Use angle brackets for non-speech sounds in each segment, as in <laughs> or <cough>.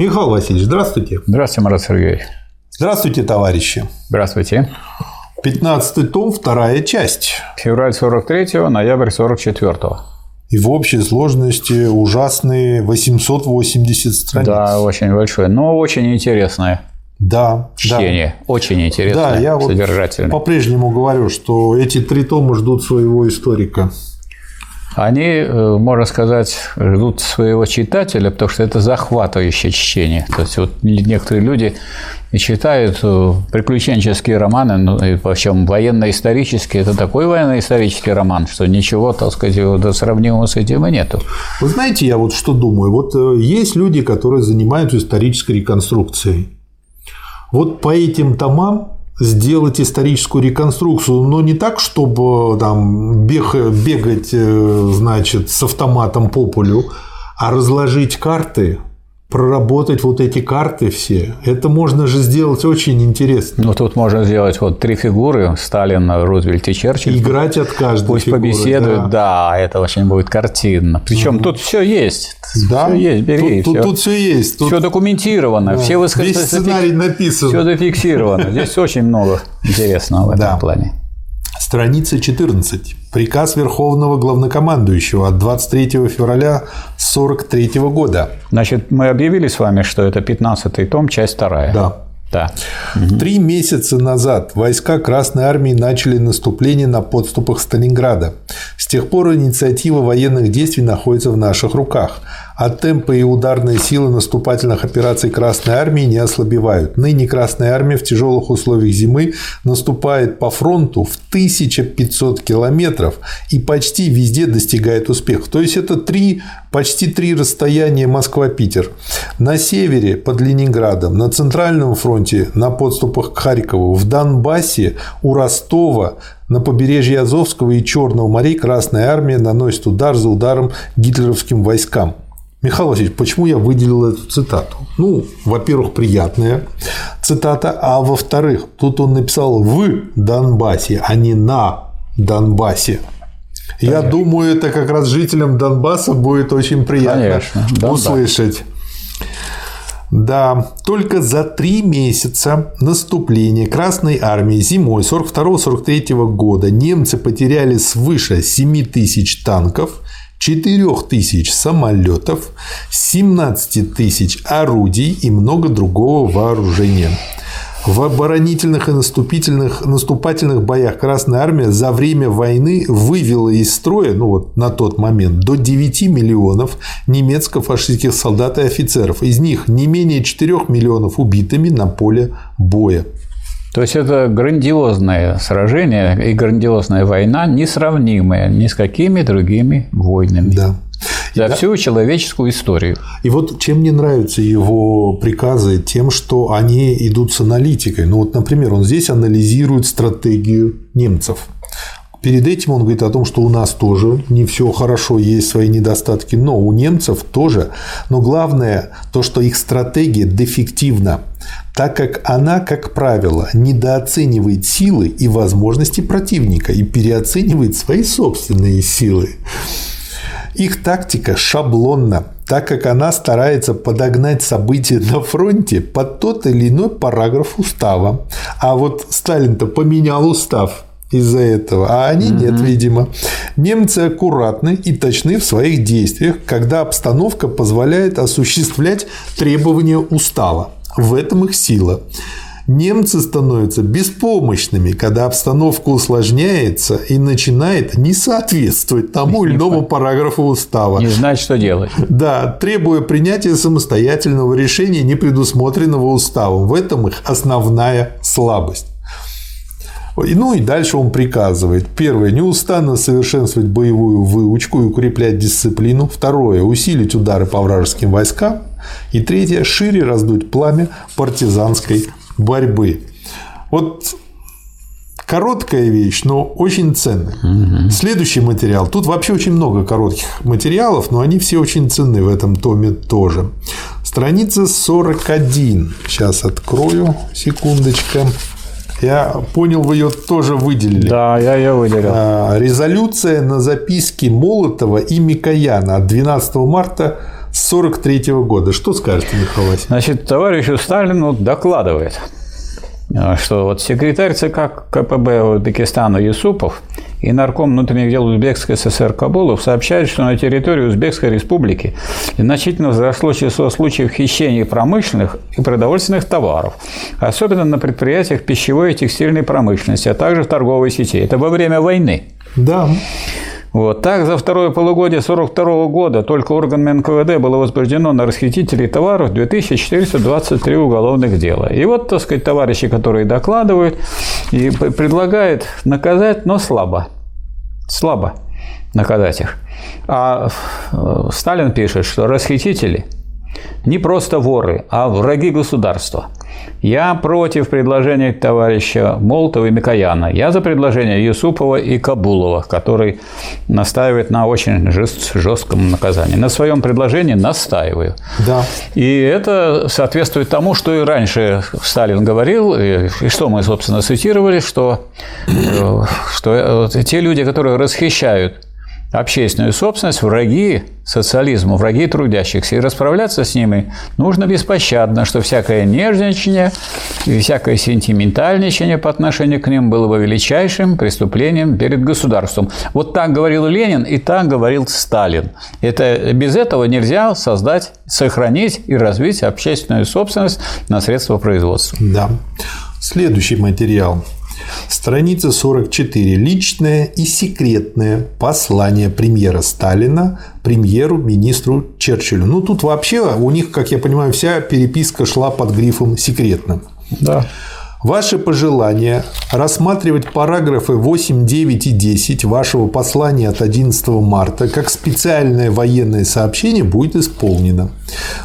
Михаил Васильевич, здравствуйте. Здравствуйте, Марат Сергеевич. Здравствуйте, товарищи. Здравствуйте. 15 том, вторая часть. Февраль 43 ноябрь 44 И в общей сложности ужасные 880 страниц. Да, очень большое, но очень интересное Да, чтение. да. Очень интересное, Да, я вот по-прежнему говорю, что эти три тома ждут своего историка. Они, э, можно сказать, ждут своего читателя, потому что это захватывающее чтение. То есть вот некоторые люди читают э, приключенческие романы, ну, и причем военно-исторические. Это такой военно-исторический роман, что ничего, так сказать, сравнимого с этим и нету. Вы знаете, я вот что думаю. Вот э, есть люди, которые занимаются исторической реконструкцией. Вот по этим томам сделать историческую реконструкцию, но не так, чтобы там бег, бегать, э, значит, с автоматом по полю, а разложить карты, проработать вот эти карты все. Это можно же сделать очень интересно. Ну, тут можно сделать вот три фигуры – Сталин, Рузвельт и Черчилль. Играть от каждой Пусть фигуры, побеседуют, да. это очень будет картинно. Причем тут все есть. Да? Все есть, бери. Тут, тут, тут все есть. Тут все документировано, все весь высказывания. сценарий написан. Все зафиксировано. Здесь очень много интересного в этом Да. плане. Страница 14. Приказ Верховного Главнокомандующего от 23 февраля 1943 года. Значит, мы объявили с вами, что это 15 том, часть вторая. Да. Да. Три месяца назад войска Красной Армии начали наступление на подступах Сталинграда. С тех пор инициатива военных действий находится в наших руках, а темпы и ударные силы наступательных операций Красной Армии не ослабевают. Ныне Красная Армия в тяжелых условиях зимы наступает по фронту в 1500 километров и почти везде достигает успехов. То есть это три, почти три расстояния Москва-Питер. На севере под Ленинградом, на центральном фронте на подступах к Харькову, в Донбассе, у Ростова, на побережье Азовского и Черного морей Красная Армия наносит удар за ударом гитлеровским войскам. Михаил Васильевич, почему я выделил эту цитату? Ну, во-первых, приятная цитата, а во-вторых, тут он написал «в Донбассе», а не «на Донбассе». Я думаю, это как раз жителям Донбасса будет очень приятно Конечно, услышать. Да, только за три месяца наступления Красной Армии зимой 42-43 года немцы потеряли свыше 7 тысяч танков, 4 тысяч самолетов, 17 тысяч орудий и много другого вооружения. В оборонительных и наступительных, наступательных боях Красная Армия за время войны вывела из строя, ну вот на тот момент, до 9 миллионов немецко-фашистских солдат и офицеров. Из них не менее 4 миллионов убитыми на поле боя. То есть это грандиозное сражение и грандиозная война, несравнимая ни с какими другими войнами. Да. За всю человеческую историю. И вот чем мне нравятся его приказы, тем, что они идут с аналитикой. Ну вот, например, он здесь анализирует стратегию немцев. Перед этим он говорит о том, что у нас тоже не все хорошо, есть свои недостатки, но у немцев тоже. Но главное то, что их стратегия дефективна, так как она, как правило, недооценивает силы и возможности противника и переоценивает свои собственные силы. Их тактика шаблонна, так как она старается подогнать события на фронте под тот или иной параграф устава. А вот Сталин-то поменял устав из-за этого, а они нет, видимо. Немцы аккуратны и точны в своих действиях, когда обстановка позволяет осуществлять требования устава. В этом их сила. Немцы становятся беспомощными, когда обстановка усложняется и начинает не соответствовать тому или иному параграфу устава. Не знать, что делать. Да, требуя принятия самостоятельного решения, не предусмотренного уставом. В этом их основная слабость. Ну и дальше он приказывает. Первое. Неустанно совершенствовать боевую выучку и укреплять дисциплину. Второе. Усилить удары по вражеским войскам. И третье. Шире раздуть пламя партизанской борьбы. Вот короткая вещь, но очень ценная. Угу. Следующий материал. Тут вообще очень много коротких материалов, но они все очень ценны в этом томе тоже. Страница 41. Сейчас открою. Секундочка. Я понял, вы ее тоже выделили. Да, я ее выделил. Резолюция на записке Молотова и Микояна от 12 марта с 43 года. Что скажете, Михаил Васильевич? Значит, товарищу Сталину докладывает, что вот секретарь ЦК КПБ Узбекистана Юсупов и нарком внутренних дел Узбекской ССР Кабулов сообщают, что на территории Узбекской республики значительно возросло число случаев хищения промышленных и продовольственных товаров, особенно на предприятиях пищевой и текстильной промышленности, а также в торговой сети. Это во время войны. Да. Вот. Так, за второе полугодие 1942 года только органами НКВД было возбуждено на расхитителей товаров 2423 уголовных дела. И вот, так сказать, товарищи, которые докладывают, и предлагают наказать, но слабо. Слабо наказать их. А э, Сталин пишет, что расхитители не просто воры, а враги государства – я против предложения товарища Молотова и Микояна. Я за предложение Юсупова и Кабулова, который настаивает на очень жест, жестком наказании. На своем предложении настаиваю. Да. И это соответствует тому, что и раньше Сталин говорил, и, и что мы, собственно, цитировали, что, э, что э, те люди, которые расхищают общественную собственность, враги социализму, враги трудящихся. И расправляться с ними нужно беспощадно, что всякое нежничание и всякое сентиментальничание по отношению к ним было бы величайшим преступлением перед государством. Вот так говорил Ленин и так говорил Сталин. Это, без этого нельзя создать, сохранить и развить общественную собственность на средства производства. Да. Следующий материал. Страница 44. Личное и секретное послание премьера Сталина премьеру-министру Черчиллю. Ну, тут вообще у них, как я понимаю, вся переписка шла под грифом «секретно». Да. Ваше пожелание рассматривать параграфы 8, 9 и 10 вашего послания от 11 марта как специальное военное сообщение будет исполнено.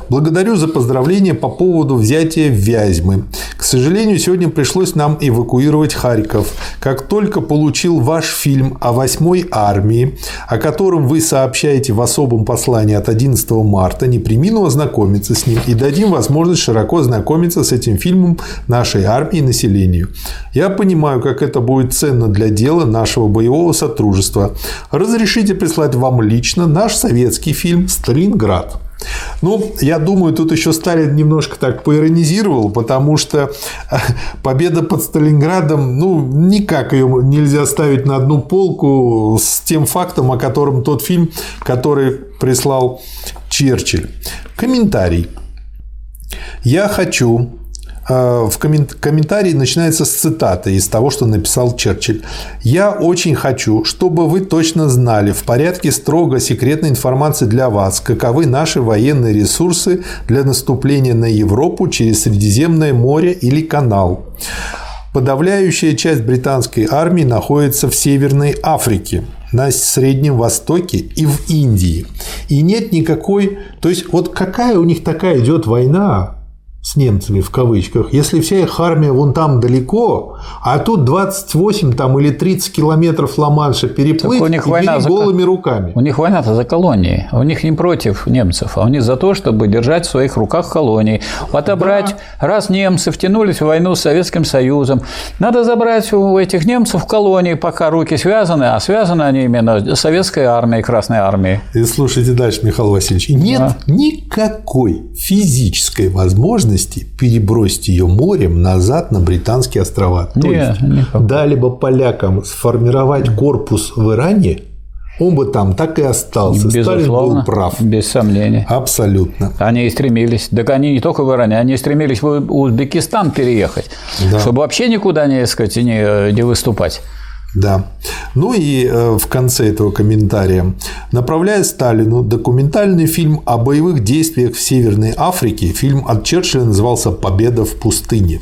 Благодарю за поздравления по поводу взятия Вязьмы. К сожалению, сегодня пришлось нам эвакуировать Харьков. Как только получил ваш фильм о 8 армии, о котором вы сообщаете в особом послании от 11 марта, не примину ознакомиться с ним и дадим возможность широко знакомиться с этим фильмом нашей армии населению. Я понимаю, как это будет ценно для дела нашего боевого сотрудничества. Разрешите прислать вам лично наш советский фильм «Сталинград». Ну, я думаю, тут еще Сталин немножко так поиронизировал, потому что победа под Сталинградом, ну, никак ее нельзя ставить на одну полку с тем фактом, о котором тот фильм, который прислал Черчилль. Комментарий. Я хочу Э, в комментарии начинается с цитаты из того, что написал Черчилль. «Я очень хочу, чтобы вы точно знали в порядке строго секретной информации для вас, каковы наши военные ресурсы для наступления на Европу через Средиземное море или канал. Подавляющая часть британской армии находится в Северной Африке, на Среднем Востоке и в Индии. И нет никакой... То есть, вот какая у них такая идет война, с немцами в кавычках, если вся их армия вон там далеко, а тут 28 там, или 30 километров Ла-Манша переплыть у них и война за... голыми руками. У них война-то за колонии. У них не против немцев, а у них за то, чтобы держать в своих руках колонии. Отобрать, да. раз немцы втянулись в войну с Советским Союзом, надо забрать у этих немцев колонии, пока руки связаны, а связаны они именно советской армией, Красной армией. И слушайте дальше, Михаил Васильевич. Нет да. никакой физической возможности возможности перебросить ее морем назад на Британские острова. То Нет, есть дали бы полякам сформировать корпус в Иране, он бы там так и остался. Безусловно, Сталин был прав. Без сомнений. Абсолютно. Они и стремились. Так они не только в Иране, они стремились в Узбекистан переехать, да. чтобы вообще никуда не, сказать, не, не выступать. Да. Ну и э, в конце этого комментария. Направляя Сталину документальный фильм о боевых действиях в Северной Африке, фильм от Черчилля назывался «Победа в пустыне».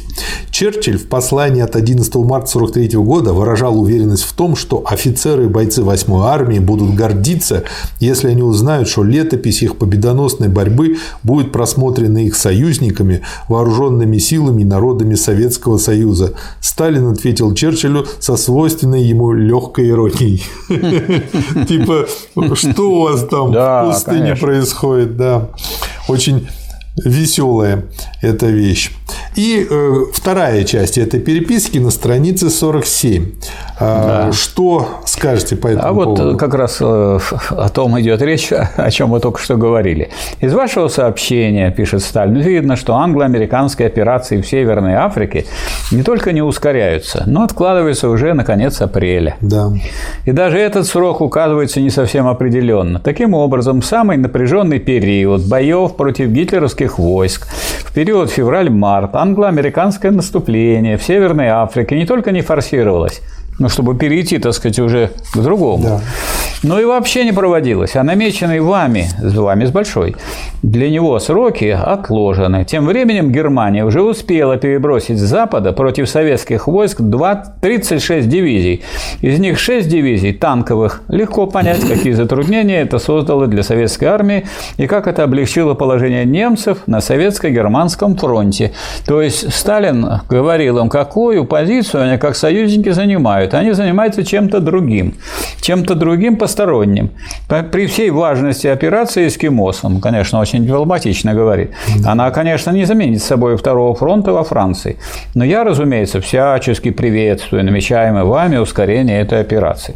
Черчилль в послании от 11 марта 1943 года выражал уверенность в том, что офицеры и бойцы 8-й армии будут гордиться, если они узнают, что летопись их победоносной борьбы будет просмотрена их союзниками, вооруженными силами и народами Советского Союза. Сталин ответил Черчиллю со свойственной ему легкой иронией. <laughs> Типа, что у вас там в пустыне происходит, да. Очень веселая эта вещь. И э, вторая часть этой переписки на странице 47. А, да. Что скажете по этому а поводу? А вот как раз э, о том идет речь, <laughs> о чем мы только что говорили. Из вашего сообщения, пишет Сталин, видно, что англо-американские операции в Северной Африке не только не ускоряются, но откладываются уже на конец апреля. Да. И даже этот срок указывается не совсем определенно. Таким образом, самый напряженный период боев против гитлеровских войск. В период февраль-март англо-американское наступление в Северной Африке не только не форсировалось, ну, чтобы перейти, так сказать, уже к другому. Да. Но и вообще не проводилось. А намеченные вами, с вами с большой, для него сроки отложены. Тем временем Германия уже успела перебросить с Запада против советских войск 2, 36 дивизий. Из них 6 дивизий танковых. Легко понять, какие затруднения это создало для советской армии и как это облегчило положение немцев на советско-германском фронте. То есть Сталин говорил им, какую позицию они как союзники занимают занимают. Они занимаются чем-то другим, чем-то другим посторонним. При всей важности операции «Эскимос», он, конечно, очень дипломатично говорит, она, конечно, не заменит собой второго фронта во Франции. Но я, разумеется, всячески приветствую намечаемое вами ускорение этой операции.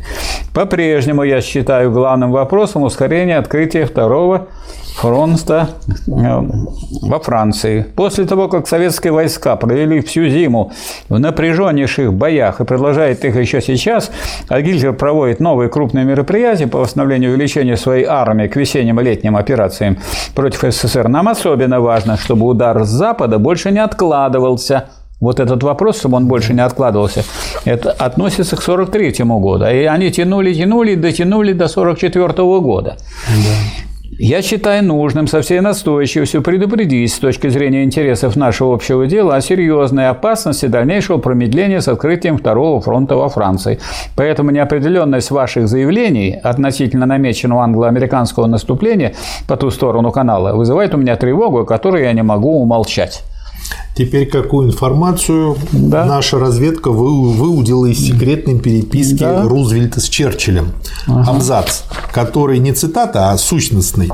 По-прежнему я считаю главным вопросом ускорение открытия второго фронта э, во Франции. После того, как советские войска провели всю зиму в напряженнейших боях и продолжает их еще сейчас, Гитлер проводит новые крупные мероприятия по восстановлению и увеличению своей армии к весенним и летним операциям против СССР, нам особенно важно, чтобы удар с Запада больше не откладывался вот этот вопрос, чтобы он больше не откладывался, это относится к 43 году. И они тянули, тянули, дотянули до 44 года. Да. Я считаю нужным со всей настойчивостью предупредить с точки зрения интересов нашего общего дела о серьезной опасности дальнейшего промедления с открытием второго фронта во Франции. Поэтому неопределенность ваших заявлений относительно намеченного англо-американского наступления по ту сторону канала вызывает у меня тревогу, которую я не могу умолчать. Теперь какую информацию да. наша разведка выудила из секретной переписки да. Рузвельта с Черчиллем? Ага. Абзац, который не цитата, а сущностный.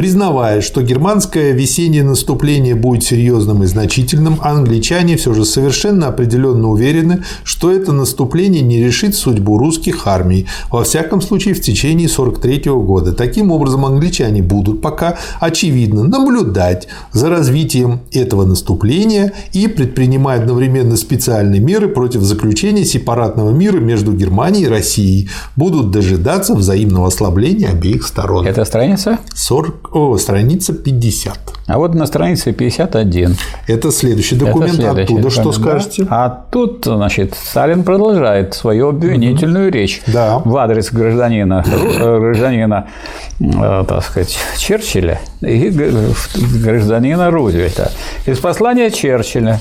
Признавая, что германское весеннее наступление будет серьезным и значительным, англичане все же совершенно определенно уверены, что это наступление не решит судьбу русских армий, во всяком случае в течение 1943 года. Таким образом, англичане будут пока очевидно наблюдать за развитием этого наступления и предпринимать одновременно специальные меры против заключения сепаратного мира между Германией и Россией. Будут дожидаться взаимного ослабления обеих сторон. Это страница? 40, о, страница 50. А вот на странице 51. Это следующий документ. Это следующий Оттуда что скажете? А тут, значит, Сталин продолжает свою обвинительную угу. речь да. в адрес гражданина, э, гражданина, э, так сказать, Черчилля и гражданина Рузвельта. Из послания Черчилля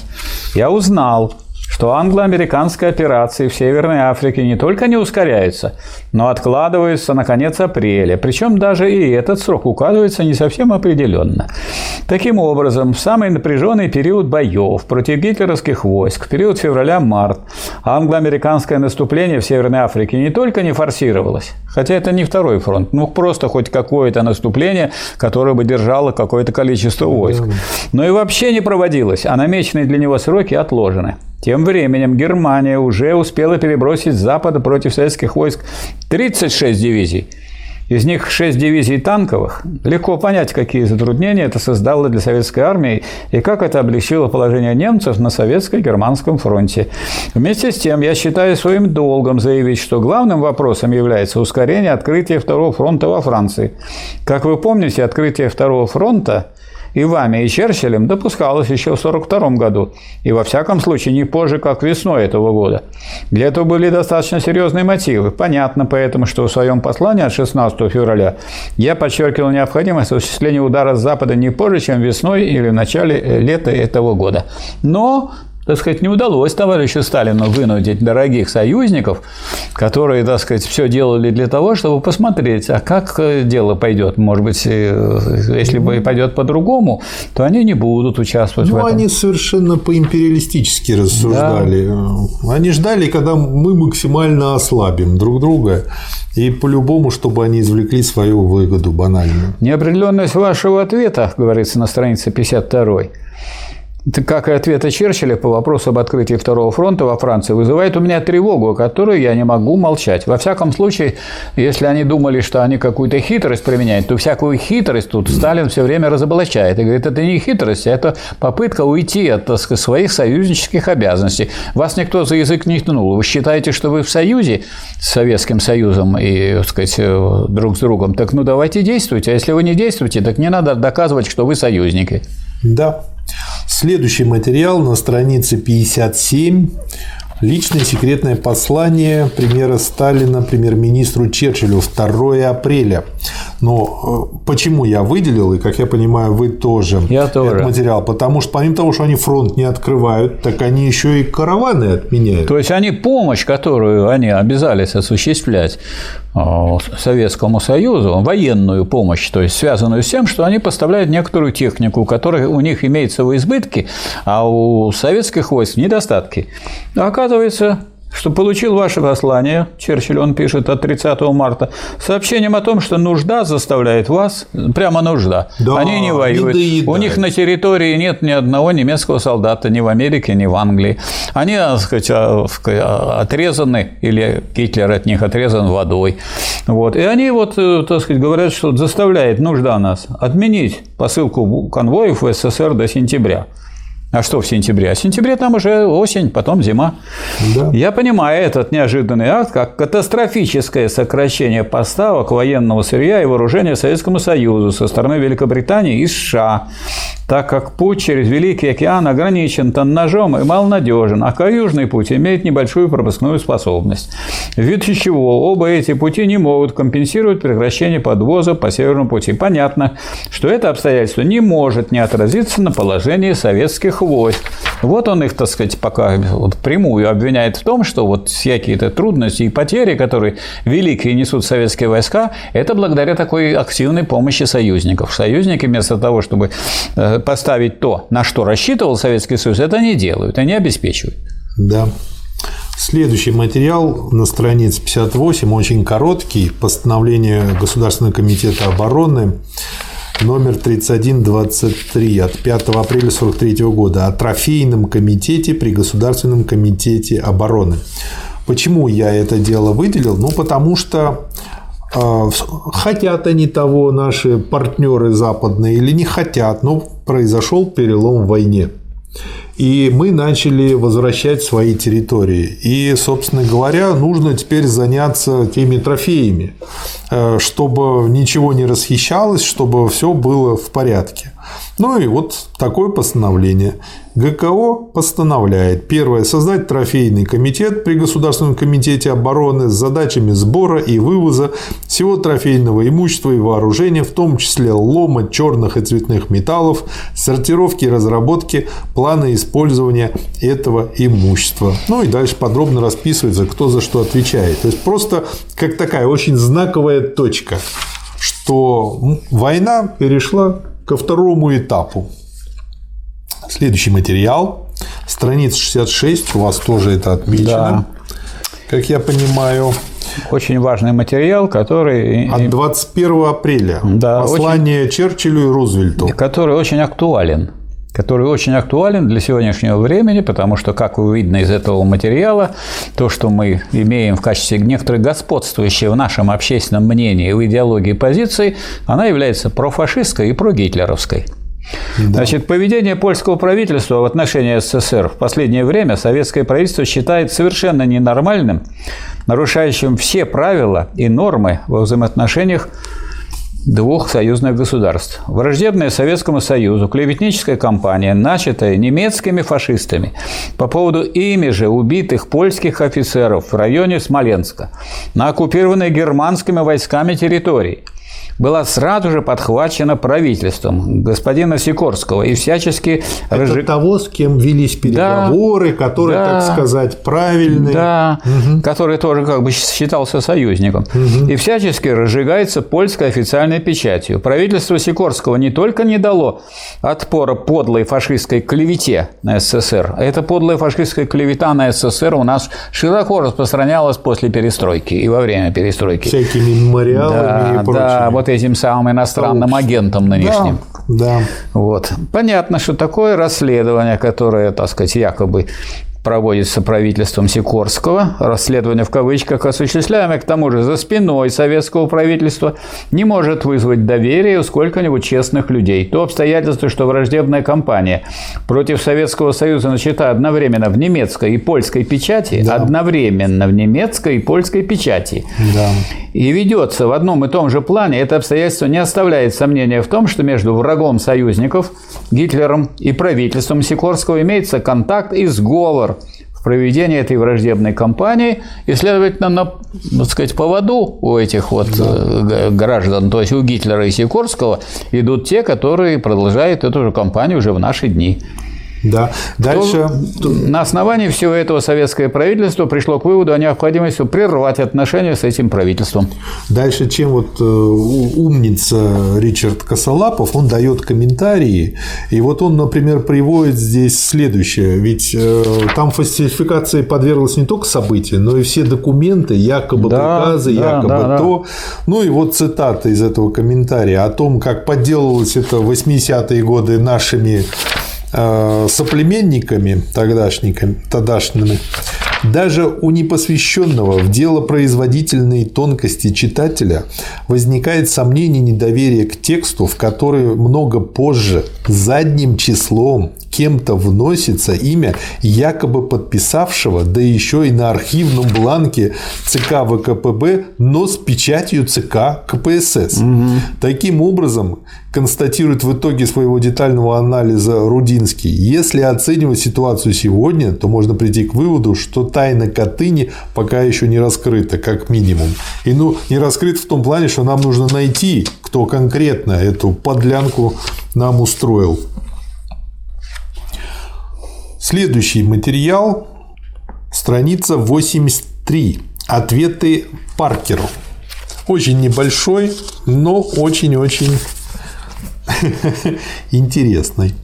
я узнал, что англо-американские операции в Северной Африке не только не ускоряются, но откладываются на конец апреля. Причем даже и этот срок указывается не совсем определенно. Таким образом, в самый напряженный период боев против гитлеровских войск, в период февраля-март, англо-американское наступление в Северной Африке не только не форсировалось, хотя это не второй фронт, ну просто хоть какое-то наступление, которое бы держало какое-то количество войск, но и вообще не проводилось, а намеченные для него сроки отложены. Тем временем Германия уже успела перебросить с Запада против советских войск 36 дивизий. Из них 6 дивизий танковых. Легко понять, какие затруднения это создало для советской армии и как это облегчило положение немцев на советско-германском фронте. Вместе с тем, я считаю своим долгом заявить, что главным вопросом является ускорение открытия Второго фронта во Франции. Как вы помните, открытие Второго фронта и вами, и Черчиллем допускалось еще в 1942 году, и во всяком случае не позже, как весной этого года. Для этого были достаточно серьезные мотивы. Понятно поэтому, что в своем послании от 16 февраля я подчеркивал необходимость осуществления удара с Запада не позже, чем весной или в начале э, лета этого года. Но так сказать, не удалось товарищу Сталину вынудить дорогих союзников, которые, так сказать, все делали для того, чтобы посмотреть, а как э, дело пойдет. Может быть, э, если бы пойдет по-другому, то они не будут участвовать ну, в этом. они совершенно по-империалистически рассуждали. Да. Они ждали, когда мы максимально ослабим друг друга. И по-любому, чтобы они извлекли свою выгоду банальную. Неопределенность вашего ответа, говорится на странице 52 как и ответы Черчилля по вопросу об открытии Второго фронта во Франции, вызывает у меня тревогу, о которой я не могу молчать. Во всяком случае, если они думали, что они какую-то хитрость применяют, то всякую хитрость тут Сталин все время разоблачает. И говорит, это не хитрость, а это попытка уйти от сказать, своих союзнических обязанностей. Вас никто за язык не тянул. Вы считаете, что вы в союзе с Советским Союзом и, так сказать, друг с другом, так ну давайте действуйте. А если вы не действуете, так не надо доказывать, что вы союзники. Да. Следующий материал на странице 57 Личное секретное послание премьера Сталина премьер-министру Черчиллю 2 апреля. Но э, почему я выделил, и, как я понимаю, вы тоже я тоже. этот материал? Потому что помимо того, что они фронт не открывают, так они еще и караваны отменяют. То есть они помощь, которую они обязались осуществлять э, Советскому Союзу, военную помощь, то есть связанную с тем, что они поставляют некоторую технику, которая у них имеется в избытке, а у советских войск недостатки. Оказывается, что получил ваше послание, Черчилль, он пишет от 30 марта, сообщением о том, что нужда заставляет вас, прямо нужда, да, они не воюют, не у них на территории нет ни одного немецкого солдата ни в Америке, ни в Англии, они, так сказать, а, а, отрезаны, или Гитлер от них отрезан водой, вот, и они вот, э, так сказать, говорят, что заставляет нужда нас отменить посылку конвоев в СССР до сентября. А что в сентябре? А в сентябре там уже осень, потом зима. Да. Я понимаю этот неожиданный акт как катастрофическое сокращение поставок военного сырья и вооружения Советскому Союзу со стороны Великобритании и США, так как путь через Великий океан ограничен тоннажом и малонадежен, а Южный путь имеет небольшую пропускную способность. Ввиду чего оба эти пути не могут компенсировать прекращение подвоза по Северному пути. Понятно, что это обстоятельство не может не отразиться на положении советских войск. Вот он их, так сказать, пока вот прямую обвиняет в том, что вот всякие-то трудности и потери, которые великие несут советские войска, это благодаря такой активной помощи союзников. Союзники вместо того, чтобы э, поставить то, на что рассчитывал Советский Союз, это не делают, они обеспечивают. Да. Следующий материал на странице 58, очень короткий, постановление Государственного комитета обороны номер 3123 от 5 апреля 1943 года о трофейном комитете при Государственном комитете обороны. Почему я это дело выделил? Ну, потому что хотят они того наши партнеры западные или не хотят, но произошел перелом в войне и мы начали возвращать свои территории. И, собственно говоря, нужно теперь заняться теми трофеями, э, чтобы ничего не расхищалось, чтобы все было в порядке. Ну и вот такое постановление. ГКО постановляет. Первое. Создать трофейный комитет при Государственном комитете обороны с задачами сбора и вывоза всего трофейного имущества и вооружения, в том числе лома черных и цветных металлов, сортировки и разработки плана использования этого имущества. Ну и дальше подробно расписывается, кто за что отвечает. То есть просто как такая очень знаковая точка, что война перешла ко второму этапу. Следующий материал, страница 66, у вас тоже это отмечено, да. как я понимаю. Очень важный материал, который... От 21 апреля. Да, Послание очень... Черчиллю и Рузвельту. Который очень актуален который очень актуален для сегодняшнего времени, потому что, как видно из этого материала, то, что мы имеем в качестве некоторой господствующей в нашем общественном мнении в идеологии позиции, она является профашистской и прогитлеровской. Да. Значит, поведение польского правительства в отношении СССР в последнее время советское правительство считает совершенно ненормальным, нарушающим все правила и нормы во взаимоотношениях двух союзных государств. Враждебная Советскому Союзу клеветническая кампания, начатая немецкими фашистами по поводу ими же убитых польских офицеров в районе Смоленска на оккупированной германскими войсками территории – была сразу же подхвачена правительством господина Сикорского и всячески... Это разж... того, с кем велись переговоры, да, который, да, так сказать, правильный. Да, угу. который тоже как бы считался союзником. Угу. И всячески разжигается польской официальной печатью. Правительство Сикорского не только не дало отпора подлой фашистской клевете на СССР, а эта подлая фашистская клевета на СССР у нас широко распространялась после перестройки и во время перестройки. Всякими мемориалами да, и прочим. Да, вот вот этим самым иностранным агентом нынешним. Да, да. Вот. Понятно, что такое расследование, которое, так сказать, якобы проводится правительством Сикорского, расследование в кавычках, осуществляемое к тому же за спиной советского правительства, не может вызвать доверие у сколько-нибудь честных людей. То обстоятельство, что враждебная кампания против Советского Союза начата одновременно в немецкой и польской печати, да. одновременно в немецкой и польской печати, да. и ведется в одном и том же плане, это обстоятельство не оставляет сомнения в том, что между врагом союзников, Гитлером и правительством Сикорского имеется контакт и сговор в проведении этой враждебной кампании, и, следовательно, на, так сказать, поводу у этих вот да. Э, граждан, то есть у Гитлера и Сикорского, идут те, которые продолжают эту же кампанию уже в наши дни. Да. Дальше. То, на основании всего этого советское правительство пришло к выводу о необходимости прервать отношения с этим правительством. Дальше, чем вот э, умница Ричард Косолапов, он дает комментарии, и вот он, например, приводит здесь следующее, ведь э, там фальсификации подверглось не только события, но и все документы, якобы да, приказы, да, якобы да, то. Да. Ну и вот цитата из этого комментария о том, как подделывалось это в 80-е годы нашими соплеменниками тогдашниками, тогдашними, даже у непосвященного в дело производительной тонкости читателя возникает сомнение недоверия к тексту, в который много позже задним числом кем-то вносится имя якобы подписавшего, да еще и на архивном бланке ЦК ВКПБ, но с печатью ЦК КПСС. Угу. Таким образом, констатирует в итоге своего детального анализа Рудинский, если оценивать ситуацию сегодня, то можно прийти к выводу, что тайна Катыни пока еще не раскрыта, как минимум. И ну, не раскрыта в том плане, что нам нужно найти, кто конкретно эту подлянку нам устроил. Следующий материал, страница 83. Ответы Паркеру. Очень небольшой, но очень-очень <laughs> интересный.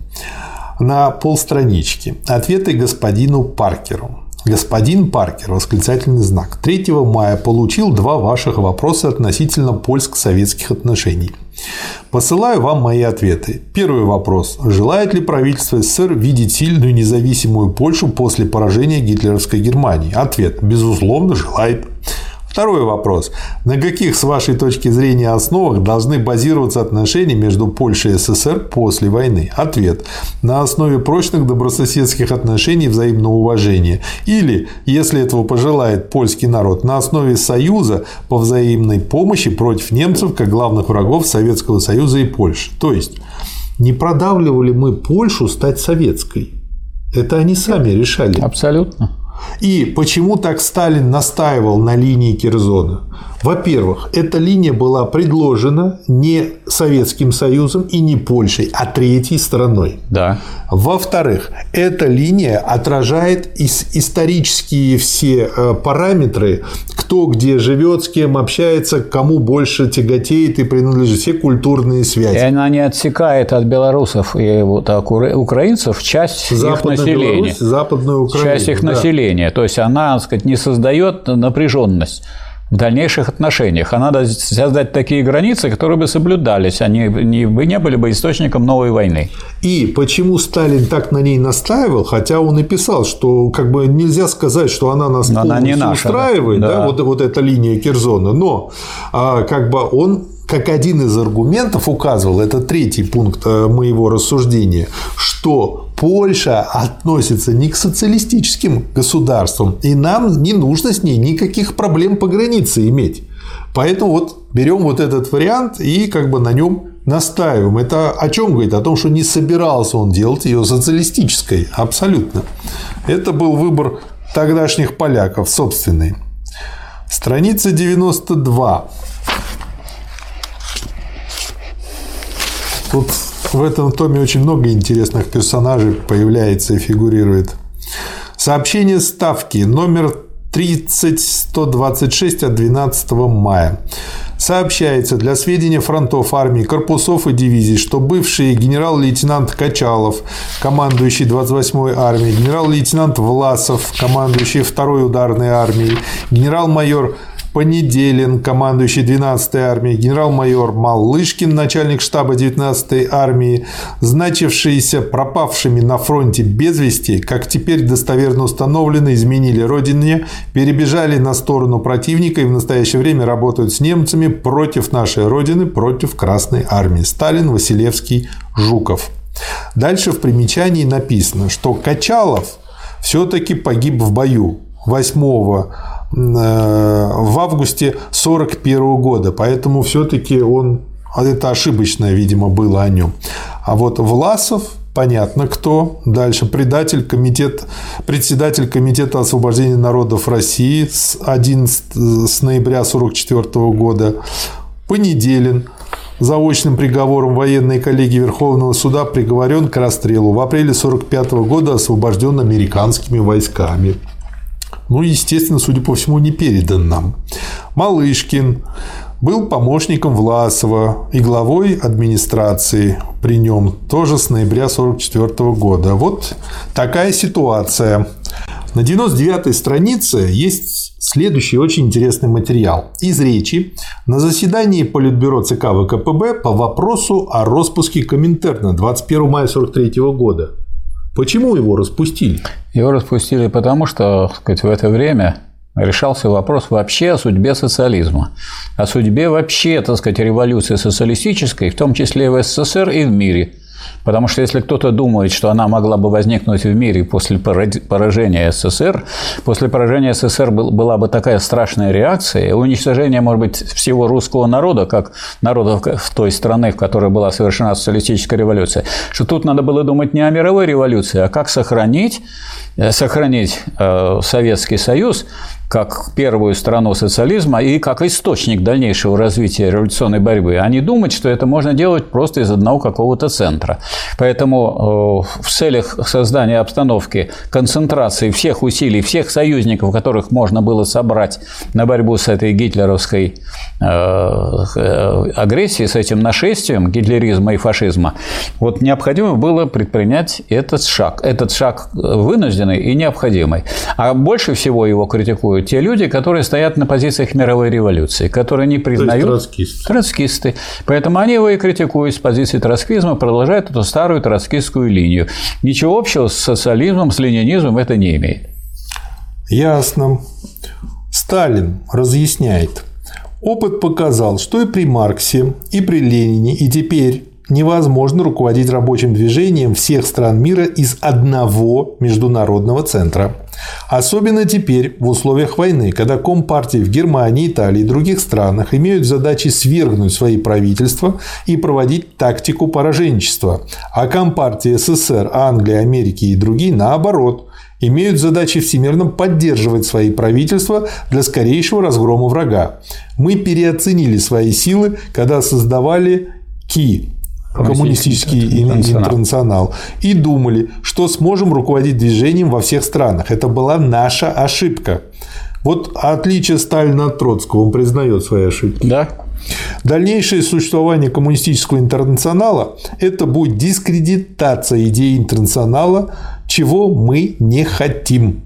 На полстранички. Ответы господину Паркеру. Господин Паркер, восклицательный знак. 3 мая получил два ваших вопроса относительно польско-советских отношений. Посылаю вам мои ответы. Первый вопрос. Желает ли правительство СССР видеть сильную независимую Польшу после поражения гитлеровской Германии? Ответ. Безусловно, желает. Второй вопрос. На каких, с вашей точки зрения, основах должны базироваться отношения между Польшей и СССР после войны? Ответ. На основе прочных добрососедских отношений взаимного уважения. Или, если этого пожелает польский народ, на основе союза по взаимной помощи против немцев как главных врагов Советского Союза и Польши. То есть, не продавливали мы Польшу стать советской. Это они сами решали. Абсолютно. И почему так Сталин настаивал на линии Кирзона? Во-первых, эта линия была предложена не Советским Союзом и не Польшей, а третьей страной. Да. Во-вторых, эта линия отражает исторические все э, параметры, кто где живет, с кем общается, кому больше тяготеет и принадлежит, все культурные связи. И она не отсекает от белорусов и вот, украинцев часть Западная их населения. Беларусь, Западную Украину. Часть их да. населения. То есть она, так сказать, не создает напряженность в дальнейших отношениях. А надо создать такие границы, которые бы соблюдались, они не, вы не были бы источником новой войны. И почему Сталин так на ней настаивал, хотя он и писал, что как бы нельзя сказать, что она нас полностью она не наша, устраивает, да. Да, вот, вот эта линия Кирзона, но а, как бы он как один из аргументов указывал, это третий пункт э, моего рассуждения, что Польша относится не к социалистическим государствам, и нам не нужно с ней никаких проблем по границе иметь. Поэтому вот берем вот этот вариант и как бы на нем настаиваем. Это о чем говорит? О том, что не собирался он делать ее социалистической. Абсолютно. Это был выбор тогдашних поляков собственный. Страница 92. Тут в этом томе очень много интересных персонажей появляется и фигурирует. Сообщение ставки номер 30126 от 12 мая. Сообщается для сведения фронтов армии, корпусов и дивизий, что бывший генерал-лейтенант Качалов, командующий 28-й армией, генерал-лейтенант Власов, командующий 2-й ударной армией, генерал-майор Понеделин, командующий 12-й армией, генерал-майор Малышкин, начальник штаба 19-й армии, значившиеся пропавшими на фронте без вести, как теперь достоверно установлено, изменили родине, перебежали на сторону противника и в настоящее время работают с немцами против нашей родины, против Красной армии. Сталин, Василевский, Жуков. Дальше в примечании написано, что Качалов все-таки погиб в бою 8 э, в августе 1941 года, поэтому все-таки он это ошибочное, видимо, было о нем. А вот Власов понятно кто. Дальше предатель комитет, председатель комитета освобождения народов России с 11 с ноября 1944 года. Понеделин заочным приговором военной коллегии Верховного суда приговорен к расстрелу. В апреле 1945 года освобожден американскими войсками. Ну, естественно, судя по всему, не передан нам. Малышкин был помощником Власова и главой администрации при нем тоже с ноября 1944 года. Вот такая ситуация. На 99-й странице есть следующий очень интересный материал из речи на заседании Политбюро ЦК ВКПБ по вопросу о распуске Коминтерна 21 мая 1943 года. Почему его распустили? Его распустили потому, что сказать, в это время решался вопрос вообще о судьбе социализма, о судьбе вообще, так сказать, революции социалистической, в том числе и в СССР и в мире – Потому что если кто-то думает, что она могла бы возникнуть в мире после поражения СССР, после поражения СССР была бы такая страшная реакция, уничтожение, может быть, всего русского народа, как народа в той стране, в которой была совершена социалистическая революция, что тут надо было думать не о мировой революции, а как сохранить, сохранить э, Советский Союз как первую страну социализма и как источник дальнейшего развития революционной борьбы, а не думать, что это можно делать просто из одного какого-то центра. Поэтому э, в целях создания обстановки, концентрации всех усилий, всех союзников, которых можно было собрать на борьбу с этой гитлеровской э, э, агрессией, с этим нашествием гитлеризма и фашизма, вот необходимо было предпринять этот шаг. Этот шаг вынужденный и необходимый. А больше всего его критикуют те люди, которые стоят на позициях мировой революции, которые не признают... троцкисты. Троцкисты. Поэтому они его и критикуют с позиции троцкизма, продолжают эту старую троцкистскую линию. Ничего общего с социализмом, с ленинизмом это не имеет. Ясно. Сталин разъясняет. Опыт показал, что и при Марксе, и при Ленине, и теперь невозможно руководить рабочим движением всех стран мира из одного международного центра. Особенно теперь, в условиях войны, когда компартии в Германии, Италии и других странах имеют задачи свергнуть свои правительства и проводить тактику пораженчества, а компартии СССР, Англии, Америки и другие, наоборот, имеют задачи всемирно поддерживать свои правительства для скорейшего разгрома врага. Мы переоценили свои силы, когда создавали КИ коммунистический интернационал. интернационал и думали, что сможем руководить движением во всех странах. Это была наша ошибка. Вот отличие Сталина от Троцкого, он признает свои ошибки. Да. Дальнейшее существование коммунистического интернационала – это будет дискредитация идеи интернационала, чего мы не хотим.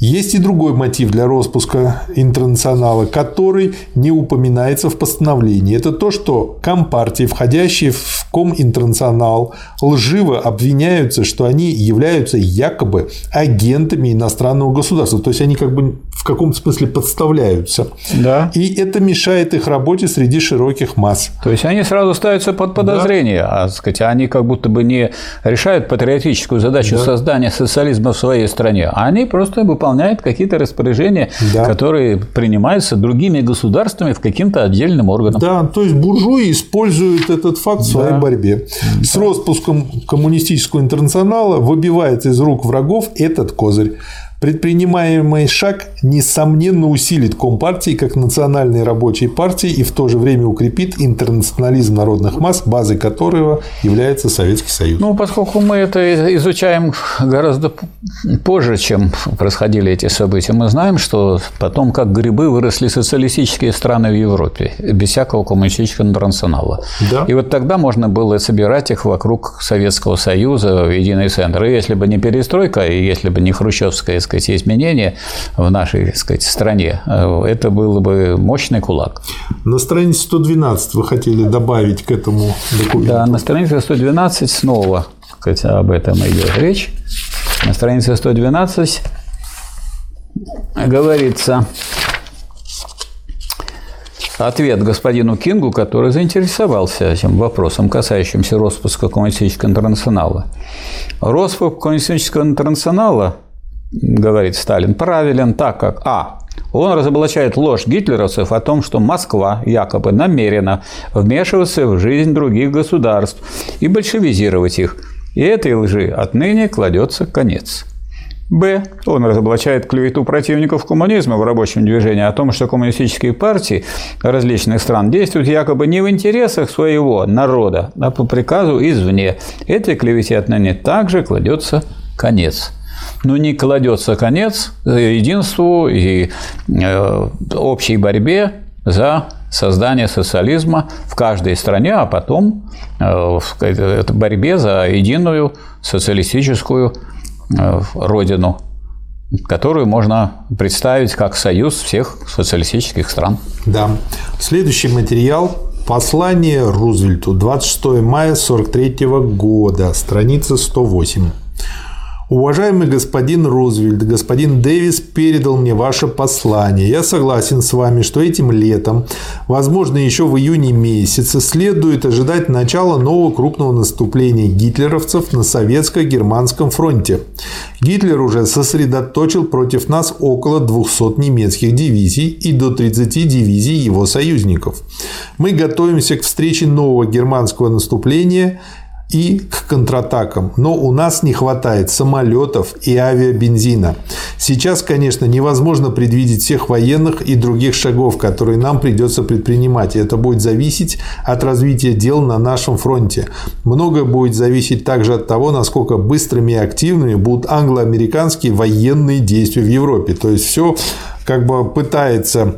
Есть и другой мотив для распуска интернационала, который не упоминается в постановлении. Это то, что компартии, входящие в Коминтернационал, лживо обвиняются, что они являются якобы агентами иностранного государства. То есть они как бы в каком-то смысле подставляются. Да. И это мешает их работе среди широких масс. То есть они сразу ставятся под подозрение, да. а сказать, они как будто бы не решают патриотическую задачу да. создания социализма в своей стране, они просто выполняют какие-то распоряжения, да. которые принимаются другими государствами в каким-то отдельным органом. Да, то есть буржуи используют этот факт в своей борьбе. Да. С распуском коммунистического интернационала выбивается из рук врагов этот козырь. Предпринимаемый шаг, несомненно, усилит Компартии как национальной рабочей партии и в то же время укрепит интернационализм народных масс, базой которого является Советский Союз. Ну, поскольку мы это изучаем гораздо позже, чем происходили эти события, мы знаем, что потом, как грибы, выросли социалистические страны в Европе, без всякого коммунистического интернационала. Да. И вот тогда можно было собирать их вокруг Советского Союза в единый центр. И если бы не перестройка, и если бы не хрущевская сказать, изменения в нашей так сказать, стране, это был бы мощный кулак. На странице 112 вы хотели добавить к этому документу? Да, на странице 112 снова сказать, об этом идет речь. На странице 112 говорится ответ господину Кингу, который заинтересовался этим вопросом, касающимся распуска Коммунистического интернационала. Распуск Коммунистического интернационала, говорит Сталин, правилен так как А. Он разоблачает ложь гитлеровцев о том, что Москва якобы намерена вмешиваться в жизнь других государств и большевизировать их. И этой лжи отныне кладется конец. Б. Он разоблачает клевету противников коммунизма в рабочем движении о том, что коммунистические партии различных стран действуют якобы не в интересах своего народа, а по приказу извне. Этой клевете отныне также кладется конец. Но не кладется конец единству и э, общей борьбе за создание социализма в каждой стране, а потом э, в борьбе за единую социалистическую Э, родину, которую можно представить как союз всех социалистических стран. Да. Следующий материал Послание Рузвельту 26 мая 1943 года, страница 108. Уважаемый господин Рузвельт, господин Дэвис передал мне ваше послание. Я согласен с вами, что этим летом, возможно, еще в июне месяце, следует ожидать начала нового крупного наступления гитлеровцев на советско-германском фронте. Гитлер уже сосредоточил против нас около 200 немецких дивизий и до 30 дивизий его союзников. Мы готовимся к встрече нового германского наступления и к контратакам. Но у нас не хватает самолетов и авиабензина. Сейчас, конечно, невозможно предвидеть всех военных и других шагов, которые нам придется предпринимать. Это будет зависеть от развития дел на нашем фронте. Многое будет зависеть также от того, насколько быстрыми и активными будут англо-американские военные действия в Европе. То есть все как бы пытается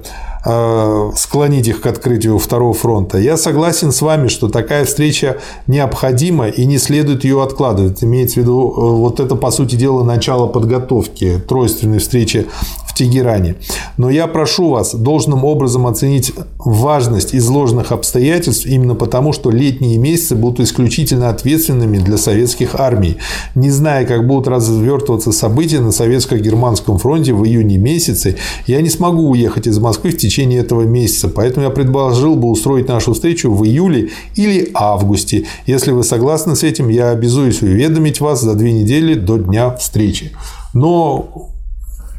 склонить их к открытию второго фронта. Я согласен с вами, что такая встреча необходима и не следует ее откладывать. Имеется в виду, э, вот это, по сути дела, начало подготовки тройственной встречи в Тегеране. Но я прошу вас должным образом оценить важность изложенных обстоятельств именно потому, что летние месяцы будут исключительно ответственными для советских армий. Не зная, как будут развертываться события на советско-германском фронте в июне месяце, я не смогу уехать из Москвы в течение этого месяца. Поэтому я предложил бы устроить нашу встречу в июле или августе. Если вы согласны с этим, я обязуюсь уведомить вас за две недели до дня встречи. Но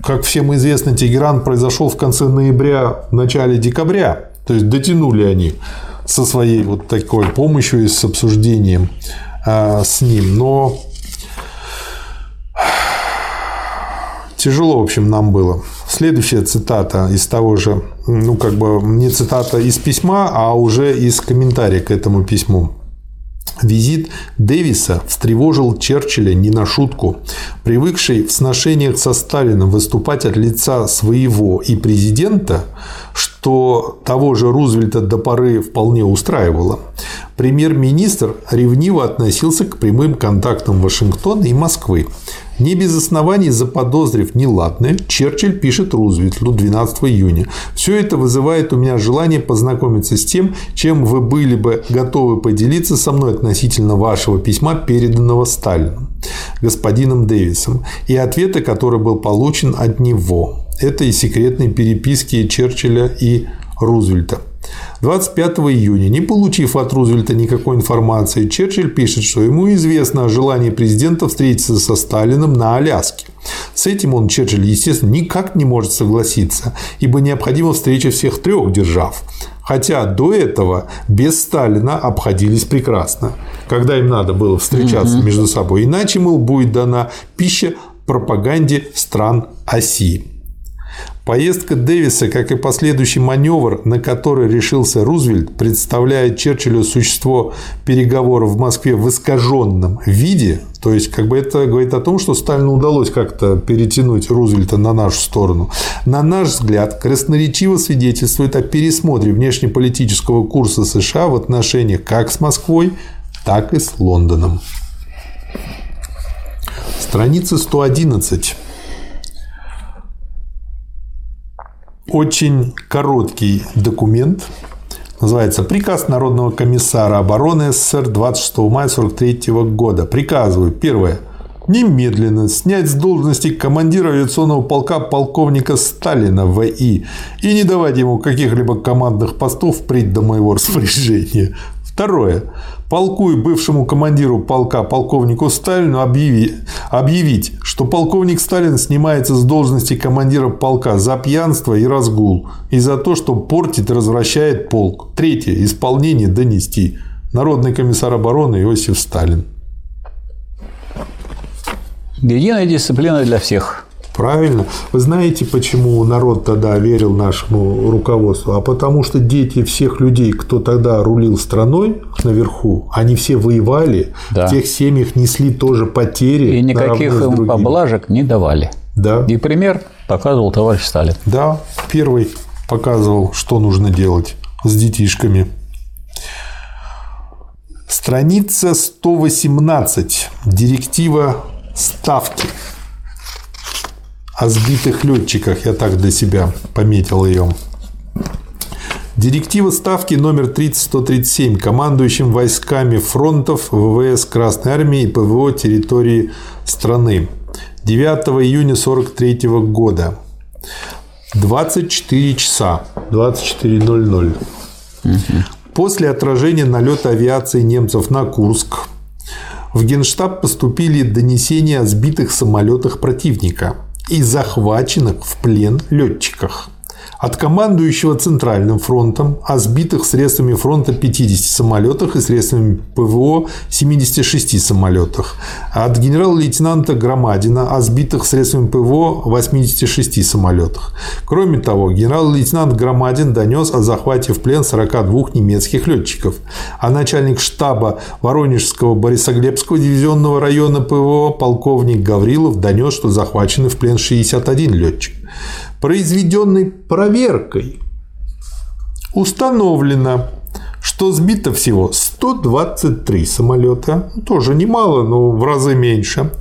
как всем известно, Тегеран произошел в конце ноября, в начале декабря. То есть дотянули они со своей вот такой помощью и с обсуждением а, с ним. Но тяжело, в общем, нам было. Следующая цитата из того же, ну, как бы не цитата из письма, а уже из комментария к этому письму. Визит Дэвиса встревожил Черчилля не на шутку. Привыкший в сношениях со Сталином выступать от лица своего и президента, что того же Рузвельта до поры вполне устраивало, премьер-министр ревниво относился к прямым контактам Вашингтона и Москвы. Не без оснований заподозрив неладное, Черчилль пишет Рузвельту 12 июня. Все это вызывает у меня желание познакомиться с тем, чем вы были бы готовы поделиться со мной относительно вашего письма, переданного Сталину, господином Дэвисом, и ответа, который был получен от него. Это и секретные переписки Черчилля и Рузвельта. 25 июня, не получив от Рузвельта никакой информации, Черчилль пишет, что ему известно о желании президента встретиться со Сталиным на Аляске. С этим он, Черчилль, естественно, никак не может согласиться, ибо необходима встреча всех трех держав. Хотя до этого без Сталина обходились прекрасно, когда им надо было встречаться угу. между собой. Иначе, мол, будет дана пища пропаганде стран оси. Поездка Дэвиса, как и последующий маневр, на который решился Рузвельт, представляет Черчиллю существо переговоров в Москве в искаженном виде. То есть, как бы это говорит о том, что Сталину удалось как-то перетянуть Рузвельта на нашу сторону. На наш взгляд, красноречиво свидетельствует о пересмотре внешнеполитического курса США в отношениях как с Москвой, так и с Лондоном. Страница 111. Очень короткий документ, Называется «Приказ Народного комиссара обороны СССР 26 мая 1943 года». Приказываю. Первое. Немедленно снять с должности командира авиационного полка полковника Сталина В.И. и не давать ему каких-либо командных постов впредь до моего <laughs> распоряжения. Второе. Полку и бывшему командиру полка полковнику Сталину объяви, объявить, что полковник Сталин снимается с должности командира полка за пьянство и разгул и за то, что портит и развращает полк. Третье. Исполнение донести. Народный комиссар обороны Иосиф Сталин. Единая дисциплина для всех. Правильно. Вы знаете, почему народ тогда верил нашему руководству? А потому что дети всех людей, кто тогда рулил страной наверху, они все воевали, да. в тех семьях несли тоже потери. И никаких им поблажек не давали. Да. И пример показывал товарищ Сталин. Да, первый показывал, что нужно делать с детишками. Страница 118. Директива ставки о сбитых летчиках, я так для себя пометил ее. Директива ставки номер 30137 командующим войсками фронтов ВВС Красной Армии и ПВО территории страны 9 июня 1943 года 24 часа 24.00 угу. После отражения налета авиации немцев на Курск в Генштаб поступили донесения о сбитых самолетах противника – и захваченных в плен летчиках от командующего Центральным фронтом о сбитых средствами фронта 50 самолетах и средствами ПВО 76 самолетах, от генерал-лейтенанта Громадина о сбитых средствами ПВО 86 самолетах. Кроме того, генерал-лейтенант Громадин донес о захвате в плен 42 немецких летчиков, а начальник штаба Воронежского Борисоглебского дивизионного района ПВО полковник Гаврилов донес, что захвачены в плен 61 летчик произведенной проверкой. Установлено, что сбито всего 123 самолета, тоже немало, но в разы меньше,